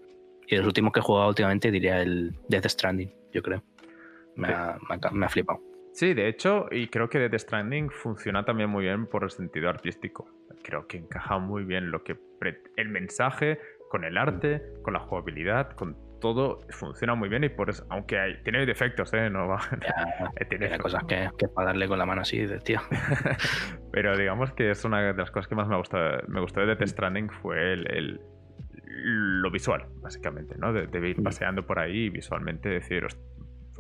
Y los últimos que he jugado últimamente diría el Death Stranding, yo creo. me ha flipado. Sí, de hecho, y creo que Death Stranding funciona también muy bien por el sentido artístico. Creo que encaja muy bien lo que el mensaje con el arte, con la jugabilidad, con todo funciona muy bien y por eso, aunque hay, tiene defectos, ¿eh? No va, tiene cosas que, que, para darle con la mano así de tío. Pero digamos que es una de las cosas que más me gustó, me gustó de Death Stranding fue el, lo visual, básicamente, ¿no? De, de, ir mm. paseando por ahí y visualmente decir,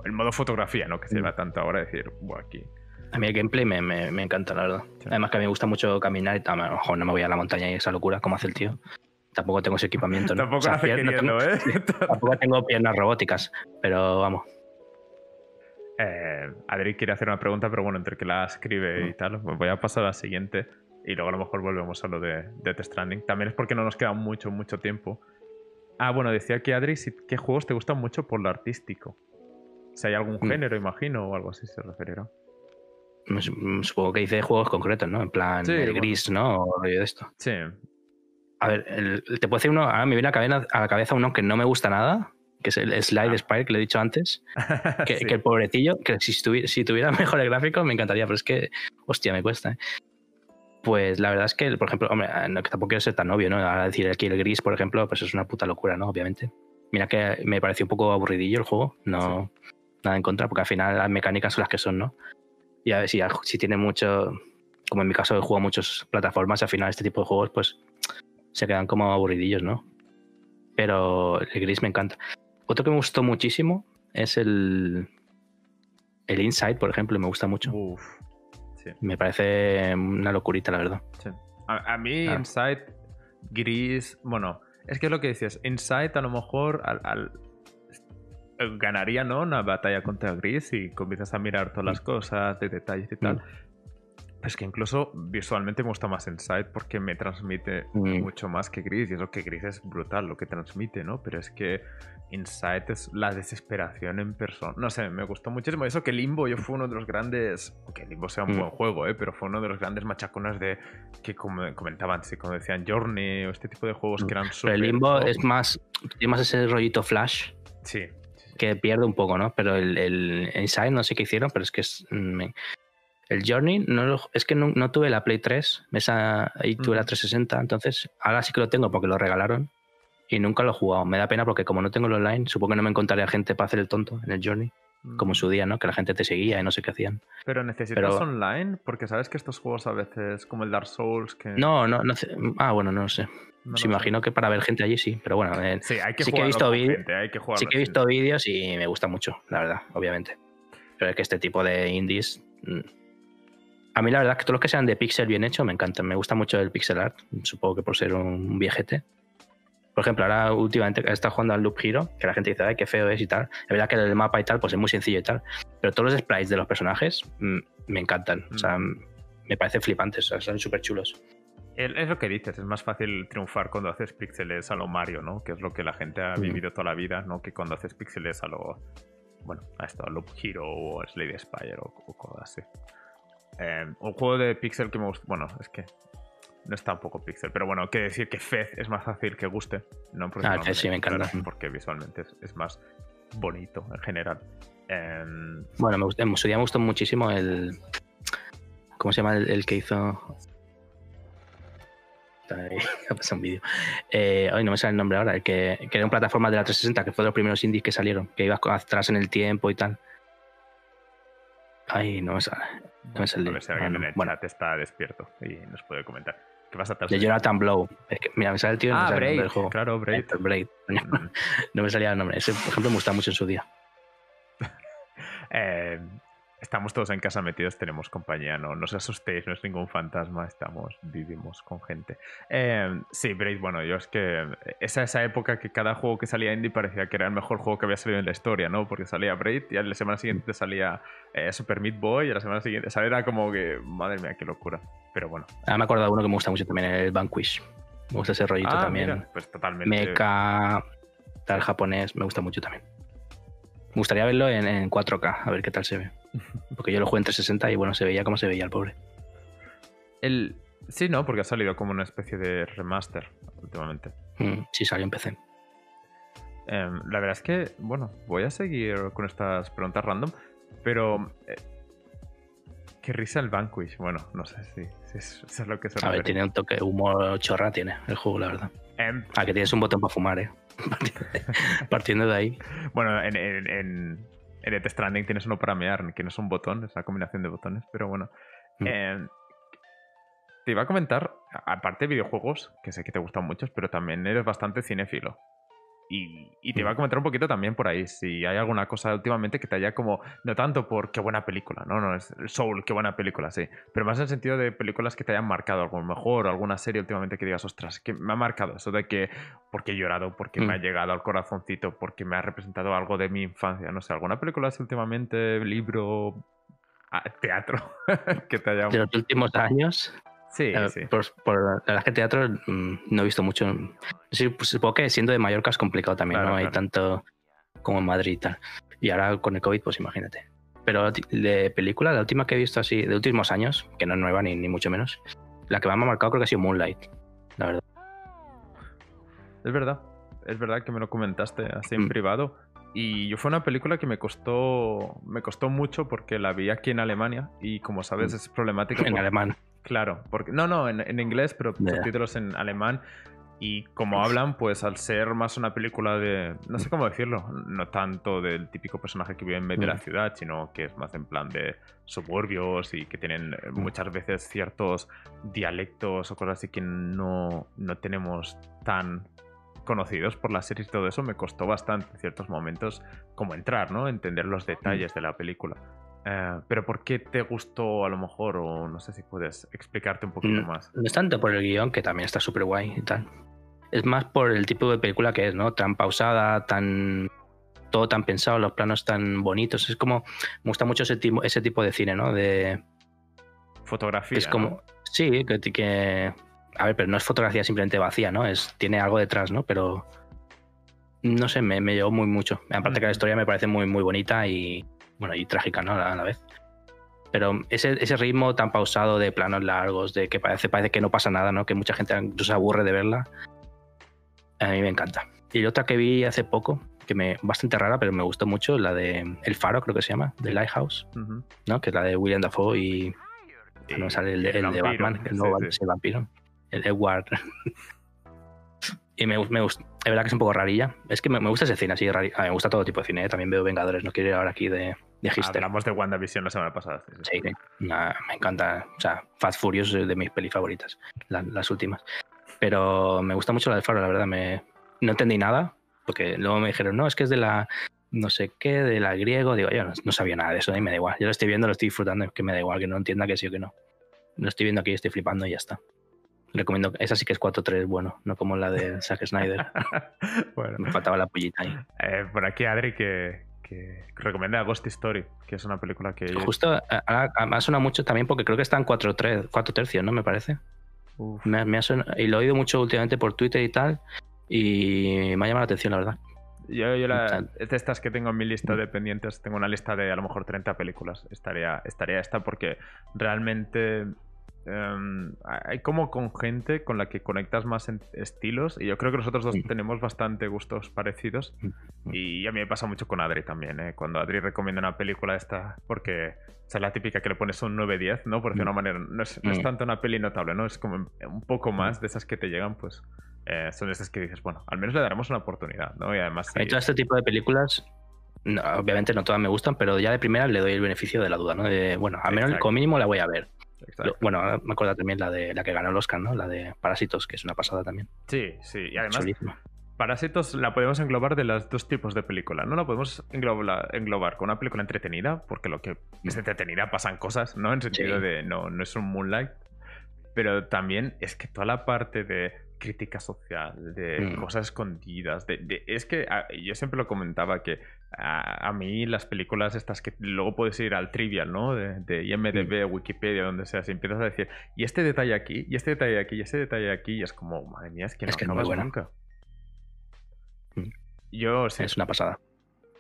el modo fotografía, ¿no? Que se lleva mm. tanto ahora decir, bueno, aquí. A mí el gameplay me, me, me encanta, la verdad. Además que a mí me gusta mucho caminar y tal. A lo mejor no me voy a la montaña y esa locura como hace el tío. Tampoco tengo ese equipamiento. ¿no? Tampoco O sea, pier- no tengo- ¿eh? Tampoco tengo piernas robóticas, pero vamos. Eh, Adri quiere hacer una pregunta, pero bueno, entre que la escribe y tal, voy a pasar a la siguiente y luego a lo mejor volvemos a lo de Death Stranding. También es porque no nos queda mucho, mucho tiempo. Ah, bueno, decía que Adri, ¿qué juegos te gustan mucho por lo artístico? Si hay algún Mm. género, imagino, o algo así se referirá. Supongo que dice juegos concretos, ¿no? En plan, Sí, el bueno. gris, ¿no? O de esto. Sí, A ver, el- te puedo decir uno. Ahora me viene a la cabeza, a la cabeza uno que no me gusta nada, que es el Slide Ah. Spire, que le he dicho antes. Que, Sí. que el pobrecillo, que si, estuvi- si tuviera mejores gráficos me encantaría, pero es que, hostia, me cuesta. ¿eh? Pues la verdad es que, por ejemplo, hombre, no, que tampoco quiero ser tan obvio, ¿no? Ahora decir aquí el gris, por ejemplo, pues es una puta locura, ¿no? Obviamente. Mira que me pareció un poco aburridillo el juego, no nada en contra, porque al final las mecánicas son las que son, ¿no? Y a ver si, si tiene mucho, como en mi caso he jugado muchas plataformas, al final este tipo de juegos, pues se quedan como aburridillos, ¿no? Pero el gris me encanta. Otro que me gustó muchísimo es el, el Inside, por ejemplo, me gusta mucho. Uf. Sí, Me parece una locurita, la verdad. sí. A, a mí. Inside, Gris. Bueno, es que es lo que decías. Inside, a lo mejor, al, al- ganaría, ¿no? Una batalla contra Gris y comienzas a mirar todas las cosas, de detalles y tal. Mm. Es que incluso visualmente me gusta más Inside porque me transmite Mm. mucho más que Gris. Y eso que Gris es brutal lo que transmite, ¿no? Pero es que Inside es la desesperación en persona. No sé, me gustó muchísimo. Eso que Limbo yo fue uno de los grandes. Que Limbo sea un Mm. buen juego, ¿eh? Pero fue uno de los grandes machacones de. Que como comentaban, sí, como decían Journey o este tipo de juegos que eran Pero súper. el Limbo top. es más, tiene más ese rollito flash Sí. sí, sí. que pierde un poco, ¿no? Pero el, el Inside no sé qué hicieron, pero es que es. mm, me- el Journey, no lo- es que no, no tuve la Play 3, esa, ahí tuve la Ujú. 360, entonces ahora sí que lo tengo porque lo regalaron y nunca lo he jugado. Me da pena porque como no tengo el online, supongo que no me encontraría gente para hacer el tonto en el Journey, como en su día, ¿no? Que la gente te seguía y no sé qué hacían. Pero necesitas pero- online porque sabes que estos juegos a veces, como el Dark Souls, que. No, no, no. Ah, bueno, no sé. no Sí, lo sé. imagino que para ver gente allí sí, pero bueno, eh, Sí, hay que sí que he visto vídeos- sí que he visto vídeos y me gusta mucho, la verdad, obviamente. Pero es que este tipo de indies. Mm, A mí la verdad es que todos los que sean de pixel bien hecho me encantan. Me gusta mucho el pixel art, supongo que por ser un viejete. Por ejemplo, ahora últimamente he estado jugando al Loop Hero, que la gente dice, ay, qué feo es y tal. Es verdad que el mapa y tal, pues es muy sencillo y tal. Pero todos los sprites de los personajes mm, me encantan. O sea, Mm. me parecen flipantes, o sea, son súper chulos. Es lo que dices, es más fácil triunfar cuando haces píxeles a lo Mario, ¿no? Que es lo que la gente ha Mm. vivido toda la vida, ¿no? Que cuando haces píxeles a lo. Bueno, a esto, a Loop Hero o Slade Spire o, o cosas así. Eh, un juego de pixel que me gusta. Bueno, es que no está un poco pixel, pero bueno, quiere decir que Fez es más fácil que guste. No porque Ah, sí me encanta. porque visualmente es, es más bonito en general. Em, Bueno, me gustó, en su día me gustó muchísimo el. ¿Cómo se llama el, el que hizo? Ha pasado un vídeo. Eh, ay, no me sale el nombre ahora. El que, que era una plataforma de la 360, que fue de los primeros indies que salieron, que ibas atrás en el tiempo y tal. Ay, no me sale. No sale. a ver si Ah, alguien no. en el Bueno, chat está despierto y nos puede comentar. ¿Qué vas a de Jonathan Blow. Es que, mira, me sale el tío no Ah, el nombre Braid, juego. claro, Braid. Braid. Mm. No me salía el nombre. Ese, por ejemplo, me gusta mucho en su día. Eh, estamos todos en casa metidos, tenemos compañía, no, no os asustéis, no es ningún fantasma, estamos, vivimos con gente. Eh, sí, Braid, bueno, yo es que esa esa época que cada juego que salía indie parecía que era el mejor juego que había salido en la historia, ¿no? Porque salía Braid y a la semana siguiente te salía eh, Super Meat Boy y a la semana siguiente, o sea, era como que, madre mía, qué locura. Pero bueno. Ah, me acuerdo de uno que me gusta mucho también, el Vanquish. Me gusta ese rollito Ah, también. mira, pues totalmente. mecha, tal japonés, me gusta mucho también. Me gustaría verlo en, en 4K, a ver qué tal se ve. Porque yo lo jugué en 360 y bueno, se veía como se veía el pobre. El... Sí, ¿no? Porque ha salido como una especie de remaster últimamente. Mm, sí, salió en PC. Em, la verdad es que, bueno, voy a seguir con estas preguntas random, pero... eh, qué risa el Vanquish. Bueno, no sé si, si es, lo que se A ver, tiene un toque humor chorra, tiene el juego, la verdad. Em, Ah, que tienes un botón para fumar, eh. Partiendo de- ahí. bueno, en, en, en, en Death Stranding tienes uno para mear, que no es un botón, es una combinación de botones, pero bueno. Mm. Em, te iba a comentar, aparte de videojuegos, que sé que te gustan muchos, pero también eres bastante cinéfilo. Y, te va a comentar un poquito también por ahí, si hay alguna cosa últimamente que te haya como, no tanto por qué buena película, no, no, es Soul, qué buena película, sí, pero más en el sentido de películas que te hayan marcado algo mejor, o alguna serie últimamente que digas, ostras, que me ha marcado eso de que, porque he llorado, porque me ha mm. llegado al corazoncito, porque me ha representado algo de mi infancia, no sé, alguna película así últimamente, libro, teatro, que te haya... De los últimos años... Sí, eh, sí. Por, la verdad que teatro mm, no he visto mucho. Sí, pues, supongo que siendo de Mallorca es complicado también, no hay tanto como en Madrid y tal. Y ahora con el COVID, pues imagínate. Pero de película, la última que he visto así, de últimos años, que no es nueva ni, ni mucho menos, la que más me ha marcado creo que ha sido Moonlight, la verdad. Es verdad, es verdad que me lo comentaste así en mm. privado. Y yo fue una película que me costó, me costó mucho porque la vi aquí en Alemania y como sabes mm. es problemático. En alemán. Claro, porque no, no, en, inglés, pero subtítulos en alemán. Y como hablan, pues al ser más una película de, no sé cómo decirlo, no tanto del típico personaje que vive en medio de la ciudad, sino que es más en plan de suburbios y que tienen eh, muchas veces ciertos dialectos o cosas así que no, no tenemos tan conocidos por la serie y todo eso, me costó bastante en ciertos momentos como entrar, ¿no? Entender los detalles de la película. Eh, pero ¿por qué te gustó a lo mejor? O no sé si puedes explicarte un poquito más. No es tanto por el guion, que también está súper guay y tal. Es más por el tipo de película que es, ¿no? Tan pausada, tan. Todo tan pensado, los planos tan bonitos. Es como. Me gusta mucho ese tipo, ese tipo de cine, ¿no? De. Fotografía. Es como. Sí, que, que. A ver, pero no es fotografía simplemente vacía, ¿no? Es, tiene algo detrás, ¿no? Pero. No sé, me, me llevó muy mucho. Aparte que la historia me parece muy, muy bonita y bueno, y trágica, ¿no? A la vez. Pero ese, ese ritmo tan pausado de planos largos, de que parece, parece que no pasa nada, ¿no? Que mucha gente se aburre de verla. A mí me encanta. Y otra que vi hace poco, que me bastante rara, pero me gustó mucho, la de El Faro, creo que se llama, The Lighthouse, ¿no? Que es la de William Dafoe y. no sale el, de Batman, el nuevo el vampiro. El Edward. y me, me gusta. Es verdad que es un poco rarilla. Es que me, gusta ese cine así, me gusta todo tipo de cine. ¿eh? También veo Vengadores, no quiero ir ahora aquí de, de Hablamos de WandaVision la semana pasada. Sí, me encanta. O sea, Fast Furious es de mis pelis favoritas, las últimas. Pero me gusta mucho la de Faro, la verdad. Me, no entendí nada, porque luego me dijeron, no, es que es de la no sé qué, de la griego. Digo, yo no, sabía nada de eso, y me da igual. Yo lo estoy viendo, lo estoy disfrutando, que me da igual, que no entienda que sí o que no. Lo estoy viendo aquí, estoy flipando y ya está. Recomiendo, esa sí que es 4-3, bueno, no como la de Zack Snyder. bueno. Me faltaba la pollita ahí. Eh, por aquí Adri que, que recomienda Ghost Story, que es una película que... Justo, ha sonado mucho también porque creo que está en 4, 4 tercios, ¿no? Me parece. Me, me ha y lo he oído mucho últimamente por Twitter y tal, y me ha llamado la atención, la verdad. Yo, yo la, es de estas que tengo en mi lista de pendientes, tengo una lista de a lo mejor 30 películas. Estaría, estaría esta porque realmente Em, hay como con gente con la que conectas más en estilos y yo creo que nosotros dos tenemos bastante gustos parecidos y a mí me pasa mucho con Adri también, ¿eh? cuando Adri recomienda una película esta porque es la típica que le pones un 9-10, ¿no? Por de una manera, no es, tanto una peli notable, ¿no? Es como un poco más de esas que te llegan, pues eh, son esas que dices, bueno, al menos le daremos una oportunidad, ¿no? Y además... Hay todo este tipo de películas obviamente no todas me gustan, pero ya de primera le doy el beneficio de la duda, ¿no? De, bueno, al menos como mínimo la voy a ver bueno, me acuerdo también la de la que ganó el Oscar, ¿no? La de Parásitos, que es una pasada también. Sí, sí. Y además, Parásitos la podemos englobar de los dos tipos de película. No la podemos englobar, englobar con una película entretenida, porque lo que es entretenida pasan cosas, ¿no? En sentido de no, no es un Moonlight. Pero también es que toda la parte de crítica social, de mm. cosas escondidas. De, es que ah, yo siempre lo comentaba que a, mí las películas estas que luego puedes ir al trivial, ¿no? De, IMDB, mm. Wikipedia, donde sea, si empiezas a decir, y este detalle aquí, y este detalle aquí, y este detalle aquí, y es como, madre mía, es que no, es que no, nunca. Mm. Yo Es una pasada.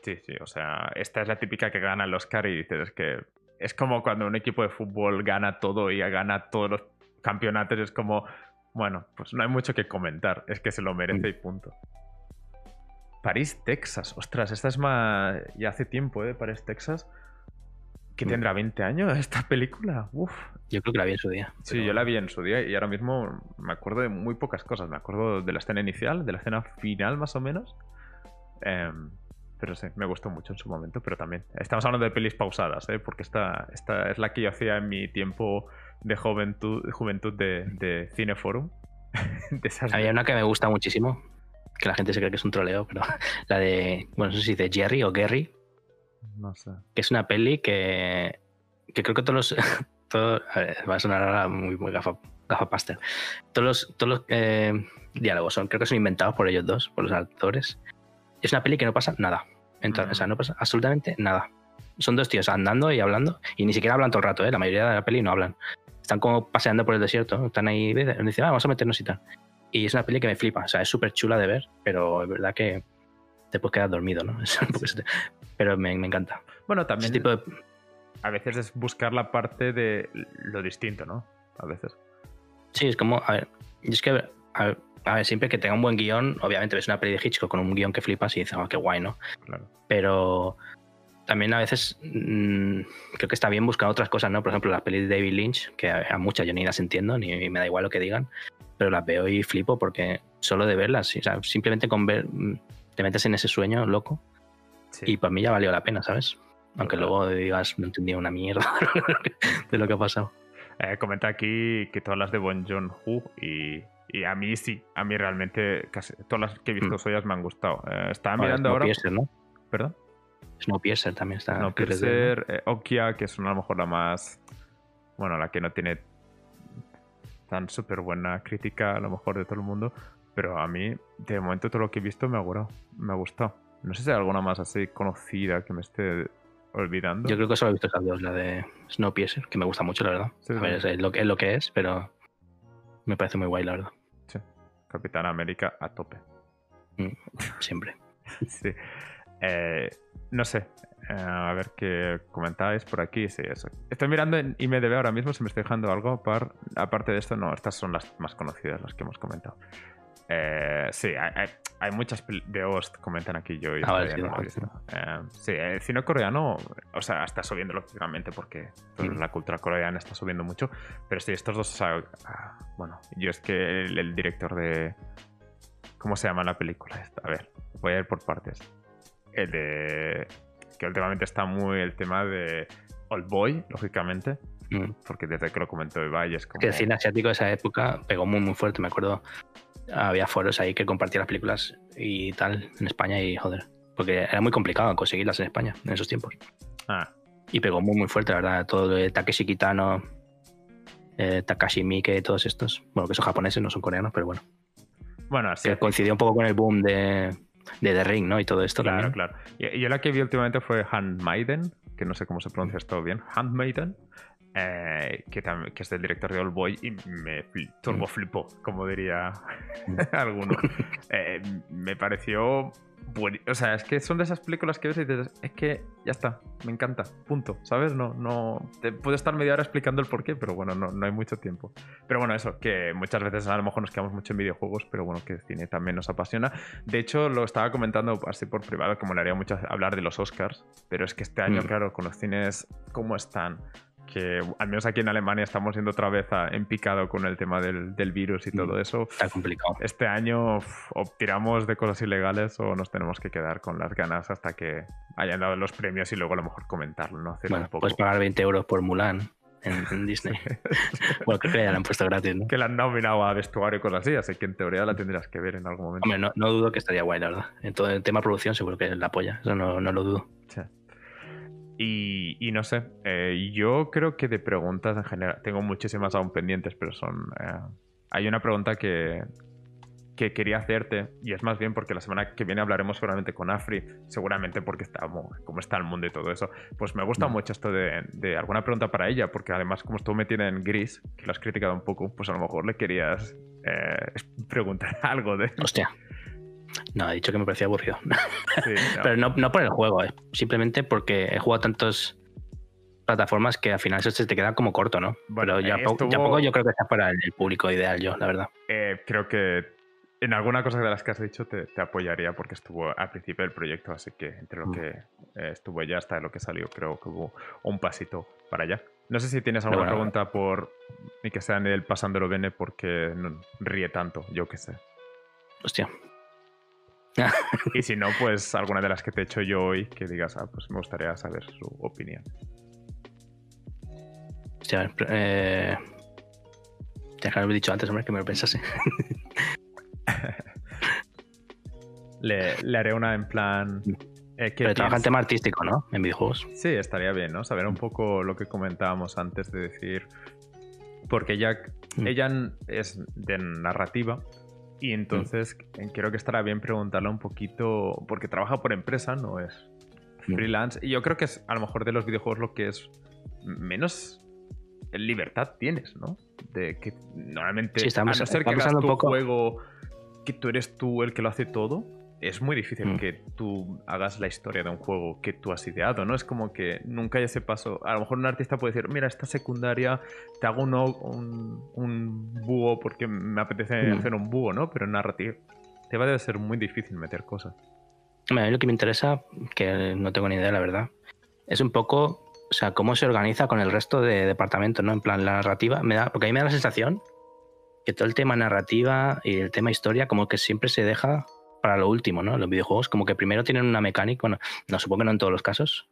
Sí, sí, o sea, esta es la típica que gana el Oscar y dices, es que es como cuando un equipo de fútbol gana todo y gana todos los campeonatos, es como, bueno, pues no hay mucho que comentar, es que se lo merece y punto. París, Texas. Ostras, esta es más. Ya hace tiempo, ¿eh? París, Texas. ¿Qué mm. tendrá 20 años esta película? Uf. Yo creo que la vi en su día. Sí, yo la vi en su día y ahora mismo me acuerdo de muy pocas cosas. Me acuerdo de la escena inicial, de la escena final más o menos. Em, pero sí, me gustó mucho en su momento, pero también. Estamos hablando de pelis pausadas, ¿eh? porque esta, esta es la que yo hacía en mi tiempo de juventud, juventud de, de Cineforum. Había una que me gusta muchísimo, que la gente se cree que es un troleo, pero la de, bueno, no sé si de Jerry o Gary. No sé. Que es una peli que, que creo que todos los... Todo, a ver, va a sonar ahora muy, muy gafa, gafa pastel. Todos los, todos los eh, diálogos son, creo que son inventados por ellos dos, por los actores. Es una peli que no pasa nada. Entonces, O sea, no pasa absolutamente nada. Son dos tíos andando y hablando, y ni siquiera hablan todo el rato, ¿eh? la mayoría de la peli no hablan. Están como paseando por el desierto, están ahí, dicen, ah, vamos a meternos y tal. Y es una peli que me flipa, o sea, es súper chula de ver, pero es verdad que te puedes quedar dormido, ¿no? Pero me, me encanta. Bueno, también Ese tipo de, a veces es buscar la parte de lo distinto, ¿no? A veces. Sí, es como, a ver, es que, a ver, a ver, siempre que tenga un buen guion, obviamente ves una peli de Hitchcock con un guion que flipas y dices, oh, qué guay, ¿no? Claro. Pero también a veces mm, creo que está bien buscar otras cosas, ¿no? Por ejemplo, las pelis de David Lynch, que a, a muchas yo ni las entiendo, ni me da igual lo que digan, pero las veo y flipo porque solo de verlas, o sea, simplemente con ver, mm, te metes en ese sueño loco Sí. y para mí ya valió la pena, ¿sabes? Aunque luego digas, no entendía una mierda de lo que ha pasado. Eh, comenta aquí que todas las de Bon Joon Ho y, y a mí sí, a mí realmente casi todas las que he visto Mm. suyas me han gustado. Eh, estaba Joder, mirando ahora. Snowpiercer, ¿no? ¿Perdón? Snowpiercer también está. No, creo que es de él, ¿no? Piercer, eh, Okia, que es una, a lo mejor la más. Bueno, la que no tiene tan súper buena crítica, a lo mejor de todo el mundo. Pero a mí, de momento, todo lo que he visto me ha gustado. Me ha gustado. No sé si hay alguna más así conocida que me esté olvidando. Yo creo que solo he visto esas dos, la de Snowpiercer, que me gusta mucho, la verdad. Sí, a ver, sí. es lo, que- es lo que es, pero me parece muy guay, la verdad. Sí. Capitán América a tope. Siempre. sí. Eh, no sé. Eh, a ver qué comentáis por aquí. Sí, eso. Estoy mirando en IMDB ahora mismo si me estoy dejando algo. par- aparte de esto, no, estas son las más conocidas, las que hemos comentado. Eh, sí, hay, hay- hay muchas de Ost, comentan aquí yo. Y Ah, vale, sí, no. Eh, sí, el cine coreano, o sea, está subiendo lógicamente porque pues, la cultura coreana está subiendo mucho. Pero sí, estos dos, o sea, ah, bueno, yo es que el, el director de. ¿Cómo se llama la película esta? A ver, voy a ir por partes. El de. Que últimamente está muy el tema de Old Boy, lógicamente. Mm. Porque desde que lo comentó Ibai es como. Que el cine asiático de esa época pegó muy, muy fuerte, me acuerdo. Había foros ahí que compartían las películas y tal en España y joder. Porque era muy complicado conseguirlas en España en esos tiempos. Ah, Y pegó muy, muy fuerte, la verdad. Todo de Takeshi Kitano, eh, Takashi Miike, todos estos. Bueno, que son japoneses, no son coreanos, pero bueno. bueno, así. Que coincidió un poco con el boom de, de The Ring, ¿no? Y todo esto Claro, también. claro. Yo la que vi últimamente fue Handmaiden, que no sé cómo se pronuncia esto bien. Handmaiden. eh, que, es del director de Old Boy y me turbo Mm. flipó, como diría Mm. alguno. Eh, me pareció O sea, es que son de esas películas que ves y dices, es que ya está, me encanta, punto, ¿sabes? No, no, te puedo estar media hora explicando el porqué, pero bueno, no, no hay mucho tiempo. Pero bueno, eso, que muchas veces a lo mejor nos quedamos mucho en videojuegos, pero bueno, que el cine también nos apasiona. De hecho, lo estaba comentando así por privado, que molaría mucho hablar de los Oscars, pero es que este año, Mm. claro, con los cines, ¿cómo están? Que al menos aquí en Alemania estamos yendo otra vez a- en picado con el tema del, del virus y Mm. todo eso. Está complicado. Este año o tiramos de cosas ilegales o nos tenemos que quedar con las ganas hasta que hayan dado los premios y luego a lo mejor comentarlo, ¿no? Hacer Bueno, un poco. puedes pagar 20 euros por Mulan en, en Disney. bueno, creo que ya la han puesto gratis, ¿no? que la han nominado a vestuario y cosas así, así que en teoría la tendrías que ver en algún momento. Hombre, no, no dudo que estaría guay, la verdad. En todo el tema producción seguro que la apoya. Eso no, no lo dudo. Sí. Y, y no sé, eh, yo creo que de preguntas en general, tengo muchísimas aún pendientes, pero son... eh, hay una pregunta que, que quería hacerte, y es más bien porque la semana que viene hablaremos seguramente con Afri, seguramente porque está, como, está el mundo y todo eso. Pues me gusta Mm. mucho esto de, de alguna pregunta para ella, porque además como estuvo metida en Gris, que lo has criticado un poco, pues a lo mejor le querías eh, preguntar algo de... Hostia. No, he dicho que me parecía aburrido. Sí, no. Pero no, no por el juego, eh. simplemente porque he jugado tantas plataformas que al final eso se te queda como corto, ¿no? Bueno, Pero ya, eh, po- ya estuvo- poco yo creo que está para el público ideal yo, la verdad. Eh, creo que en alguna cosa de las que has dicho te, te apoyaría porque estuvo al principio del proyecto, así que entre lo Mm. que eh, estuvo ya hasta lo que salió, creo que hubo un pasito para allá. No sé si tienes alguna bueno, pregunta por ni que sea en el pasándolo bene porque no- ríe tanto, yo qué sé. Hostia. Y si no, pues alguna de las que te he hecho yo hoy que digas, ah, pues me gustaría saber su opinión. Hostia, a ver, pre- eh... Te que haber dicho antes, hombre, que me lo pensase. Le, le haré una en plan. eh, Pero trabaja en tema artístico, ¿no? En videojuegos. Sí, estaría bien, ¿no? Saber un poco lo que comentábamos antes de decir. Porque ella, Mm. ella es de narrativa. Y entonces Mm. creo que estará bien preguntarle un poquito. Porque trabaja por empresa, no es freelance. Y yo creo que es a lo mejor de los videojuegos lo que es menos libertad tienes, ¿no? De que normalmente, Sí, estamos- a no ser que hagas tu poco- juego, que tú eres tú el que lo hace todo, es muy difícil Mm. que tú hagas la historia de un juego que tú has ideado, ¿no? Es como que nunca hay ese paso. A lo mejor un artista puede decir, mira, esta secundaria te hago un, un, un búho porque me apetece Mm. hacer un búho, ¿no? Pero en narrativa te va a ser muy difícil meter cosas. A mí lo que me interesa, que no tengo ni idea, la verdad, es un poco, o sea, cómo se organiza con el resto de departamentos, ¿no? En plan, la narrativa, me da, porque a mí me da la sensación que todo el tema narrativa y el tema historia, como que siempre se deja para lo último, ¿no? Los videojuegos, como que primero tienen una mecánica, bueno, no supongo que no en todos los casos,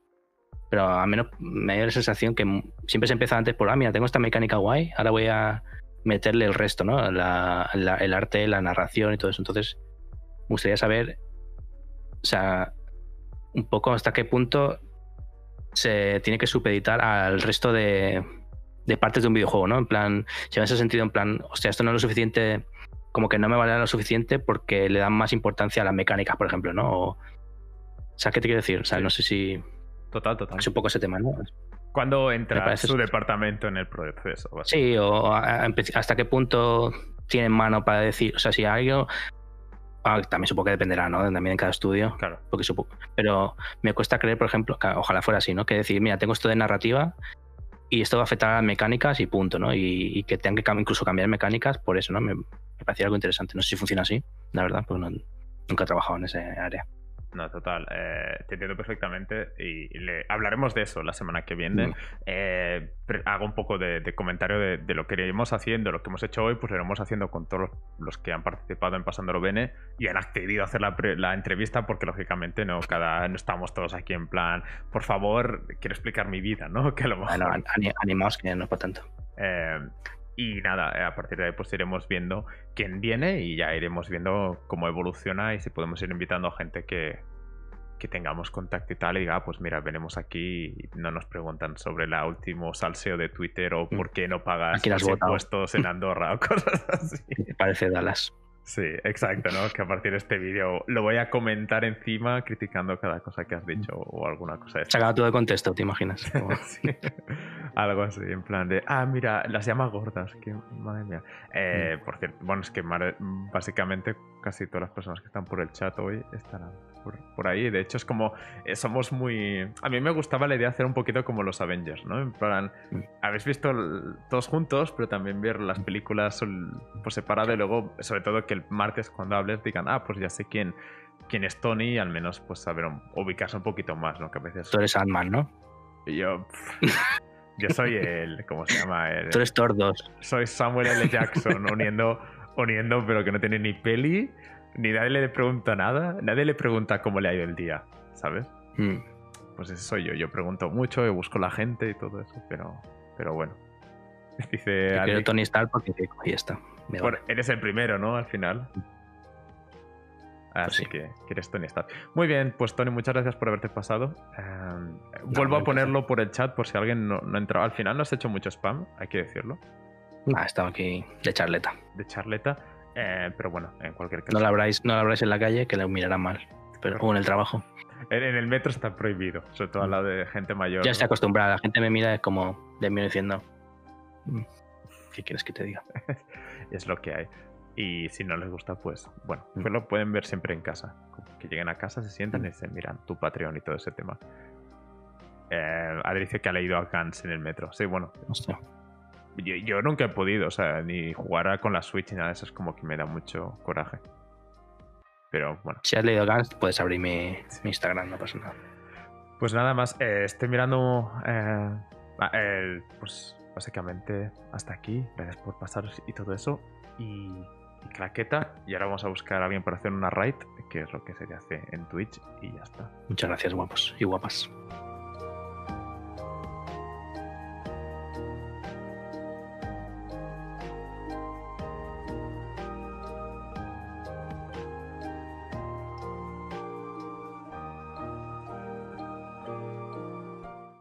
pero a menos me da la sensación que siempre se empieza antes por, ah, mira, tengo esta mecánica guay, ahora voy a meterle el resto, ¿no? La- el arte, la narración y todo eso. Entonces, me gustaría saber o sea, un poco hasta qué punto se tiene que supeditar al resto de, de partes de un videojuego, ¿no? En plan, si en ese sentido, en plan, hostia, esto no es lo suficiente, como que no me vale lo suficiente porque le dan más importancia a las mecánicas, por ejemplo, ¿no? O, sea, ¿qué te quiero decir? O sea, Sí. no sé si Total, total. es un poco ese tema, ¿no? ¿Cuándo entra parece su departamento en el proceso? Sí, o a- a- hasta qué punto tienen mano para decir, o sea, si algo... ah, también supongo que dependerá, ¿no? También en cada estudio. Claro. porque supongo. Pero me cuesta creer, por ejemplo, que ojalá fuera así, ¿no? Que decir, mira, tengo esto de narrativa y esto va a afectar a las mecánicas y punto, ¿no? Y, y que tengan que incluso cambiar mecánicas por eso, ¿no? Me, me parecía algo interesante. No sé si funciona así, la verdad, porque nunca he trabajado en ese área. No, total. eh, te entiendo perfectamente y le hablaremos de eso la semana que viene. Mm. Eh, hago un poco de, de comentario de, de lo que iremos haciendo, lo que hemos hecho hoy, pues lo iremos haciendo con todos los, que han participado en Pasándolo Bene y han accedido a hacer la, la entrevista porque lógicamente no, cada, no estamos todos aquí en plan, por favor, quiero explicar mi vida, ¿no? Que a lo mejor... Bueno, an- ani- animaos que no es para tanto. Eh, y nada, eh, a partir de ahí pues iremos viendo quién viene y ya iremos viendo cómo evoluciona y si podemos ir invitando a gente que, que tengamos contacto y tal y diga, "Ah, pues mira, venimos aquí y no nos preguntan sobre el último salseo de Twitter o Mm. por qué no pagas impuestos en Andorra o cosas así. Parece Dallas. Sí, exacto, ¿no? Que a partir de este vídeo lo voy a comentar encima criticando cada cosa que has dicho o alguna cosa de Sacado todo de contexto, ¿te imaginas? Sí. Algo así, en plan de, ah, mira, las llama gordas, que madre mía. Eh, Por cierto, bueno, es que básicamente casi todas las personas que están por el chat hoy estarán por, por ahí. De hecho, es como, eh, somos muy... A mí me gustaba la idea de hacer un poquito como los Avengers, ¿no? En plan, Mm. habéis visto el- todos juntos, pero también ver las películas sol- por separado y luego, sobre todo, que el martes cuando hables digan, ah, pues ya sé quién, quién es Tony, y al menos pues saber un- ubicarse un poquito más, ¿no? Que a veces... Tú eres Ant-Man, ¿no? Y yo, pff, yo soy el, ¿cómo se llama? El- Tú eres 2. soy Samuel L. Jackson uniendo, uniendo, pero que no tiene ni peli, ni nadie le pregunta nada, nadie le pregunta cómo le ha ido el día, ¿sabes? Mm. Pues ese soy yo. Yo pregunto mucho, yo busco la gente y todo eso, pero, pero bueno. Dice Yo quiero Tony Stark porque ahí está. Me bueno, vale. eres el primero, ¿no? Al final. Así sí. que, que eres Tony Stark. Muy bien, pues Tony, muchas gracias por haberte pasado. Eh, vuelvo a ponerlo por el chat por si alguien no, no ha entrado. Al final no has hecho mucho spam, hay que decirlo, Ah, estaba aquí de charleta. de charleta. Eh, pero bueno, en cualquier caso. No la habráis, no la habráis en la calle, que la mirarán mal. Pero, o en el trabajo. En, en el metro está prohibido, sobre todo a la de gente mayor. Ya ¿no? estoy acostumbrada. La gente me mira como de mí diciendo. "Mm, ¿Qué quieres que te diga? Es lo que hay. Y si no les gusta, pues bueno, Mm. pues lo pueden ver siempre en casa. Que lleguen a casa, se sientan y dicen, miran, tu Patreon y todo ese tema. Eh, Adri dice que ha leído a Gans en el metro. Sí, bueno, Hostia. Yo, yo nunca he podido, o sea, ni jugar con la Switch ni nada de eso, es como que me da mucho coraje. Pero bueno. Si has leído Gans, puedes abrir mi, mi Instagram, no pasa nada. Pues nada más, eh, estoy mirando. eh, el- pues básicamente hasta aquí. Gracias por pasaros y todo eso. Y, y claqueta. Y ahora vamos a buscar a alguien para hacer una raid, que es lo que se hace en Twitch. Y ya está. Muchas gracias, guapos y guapas.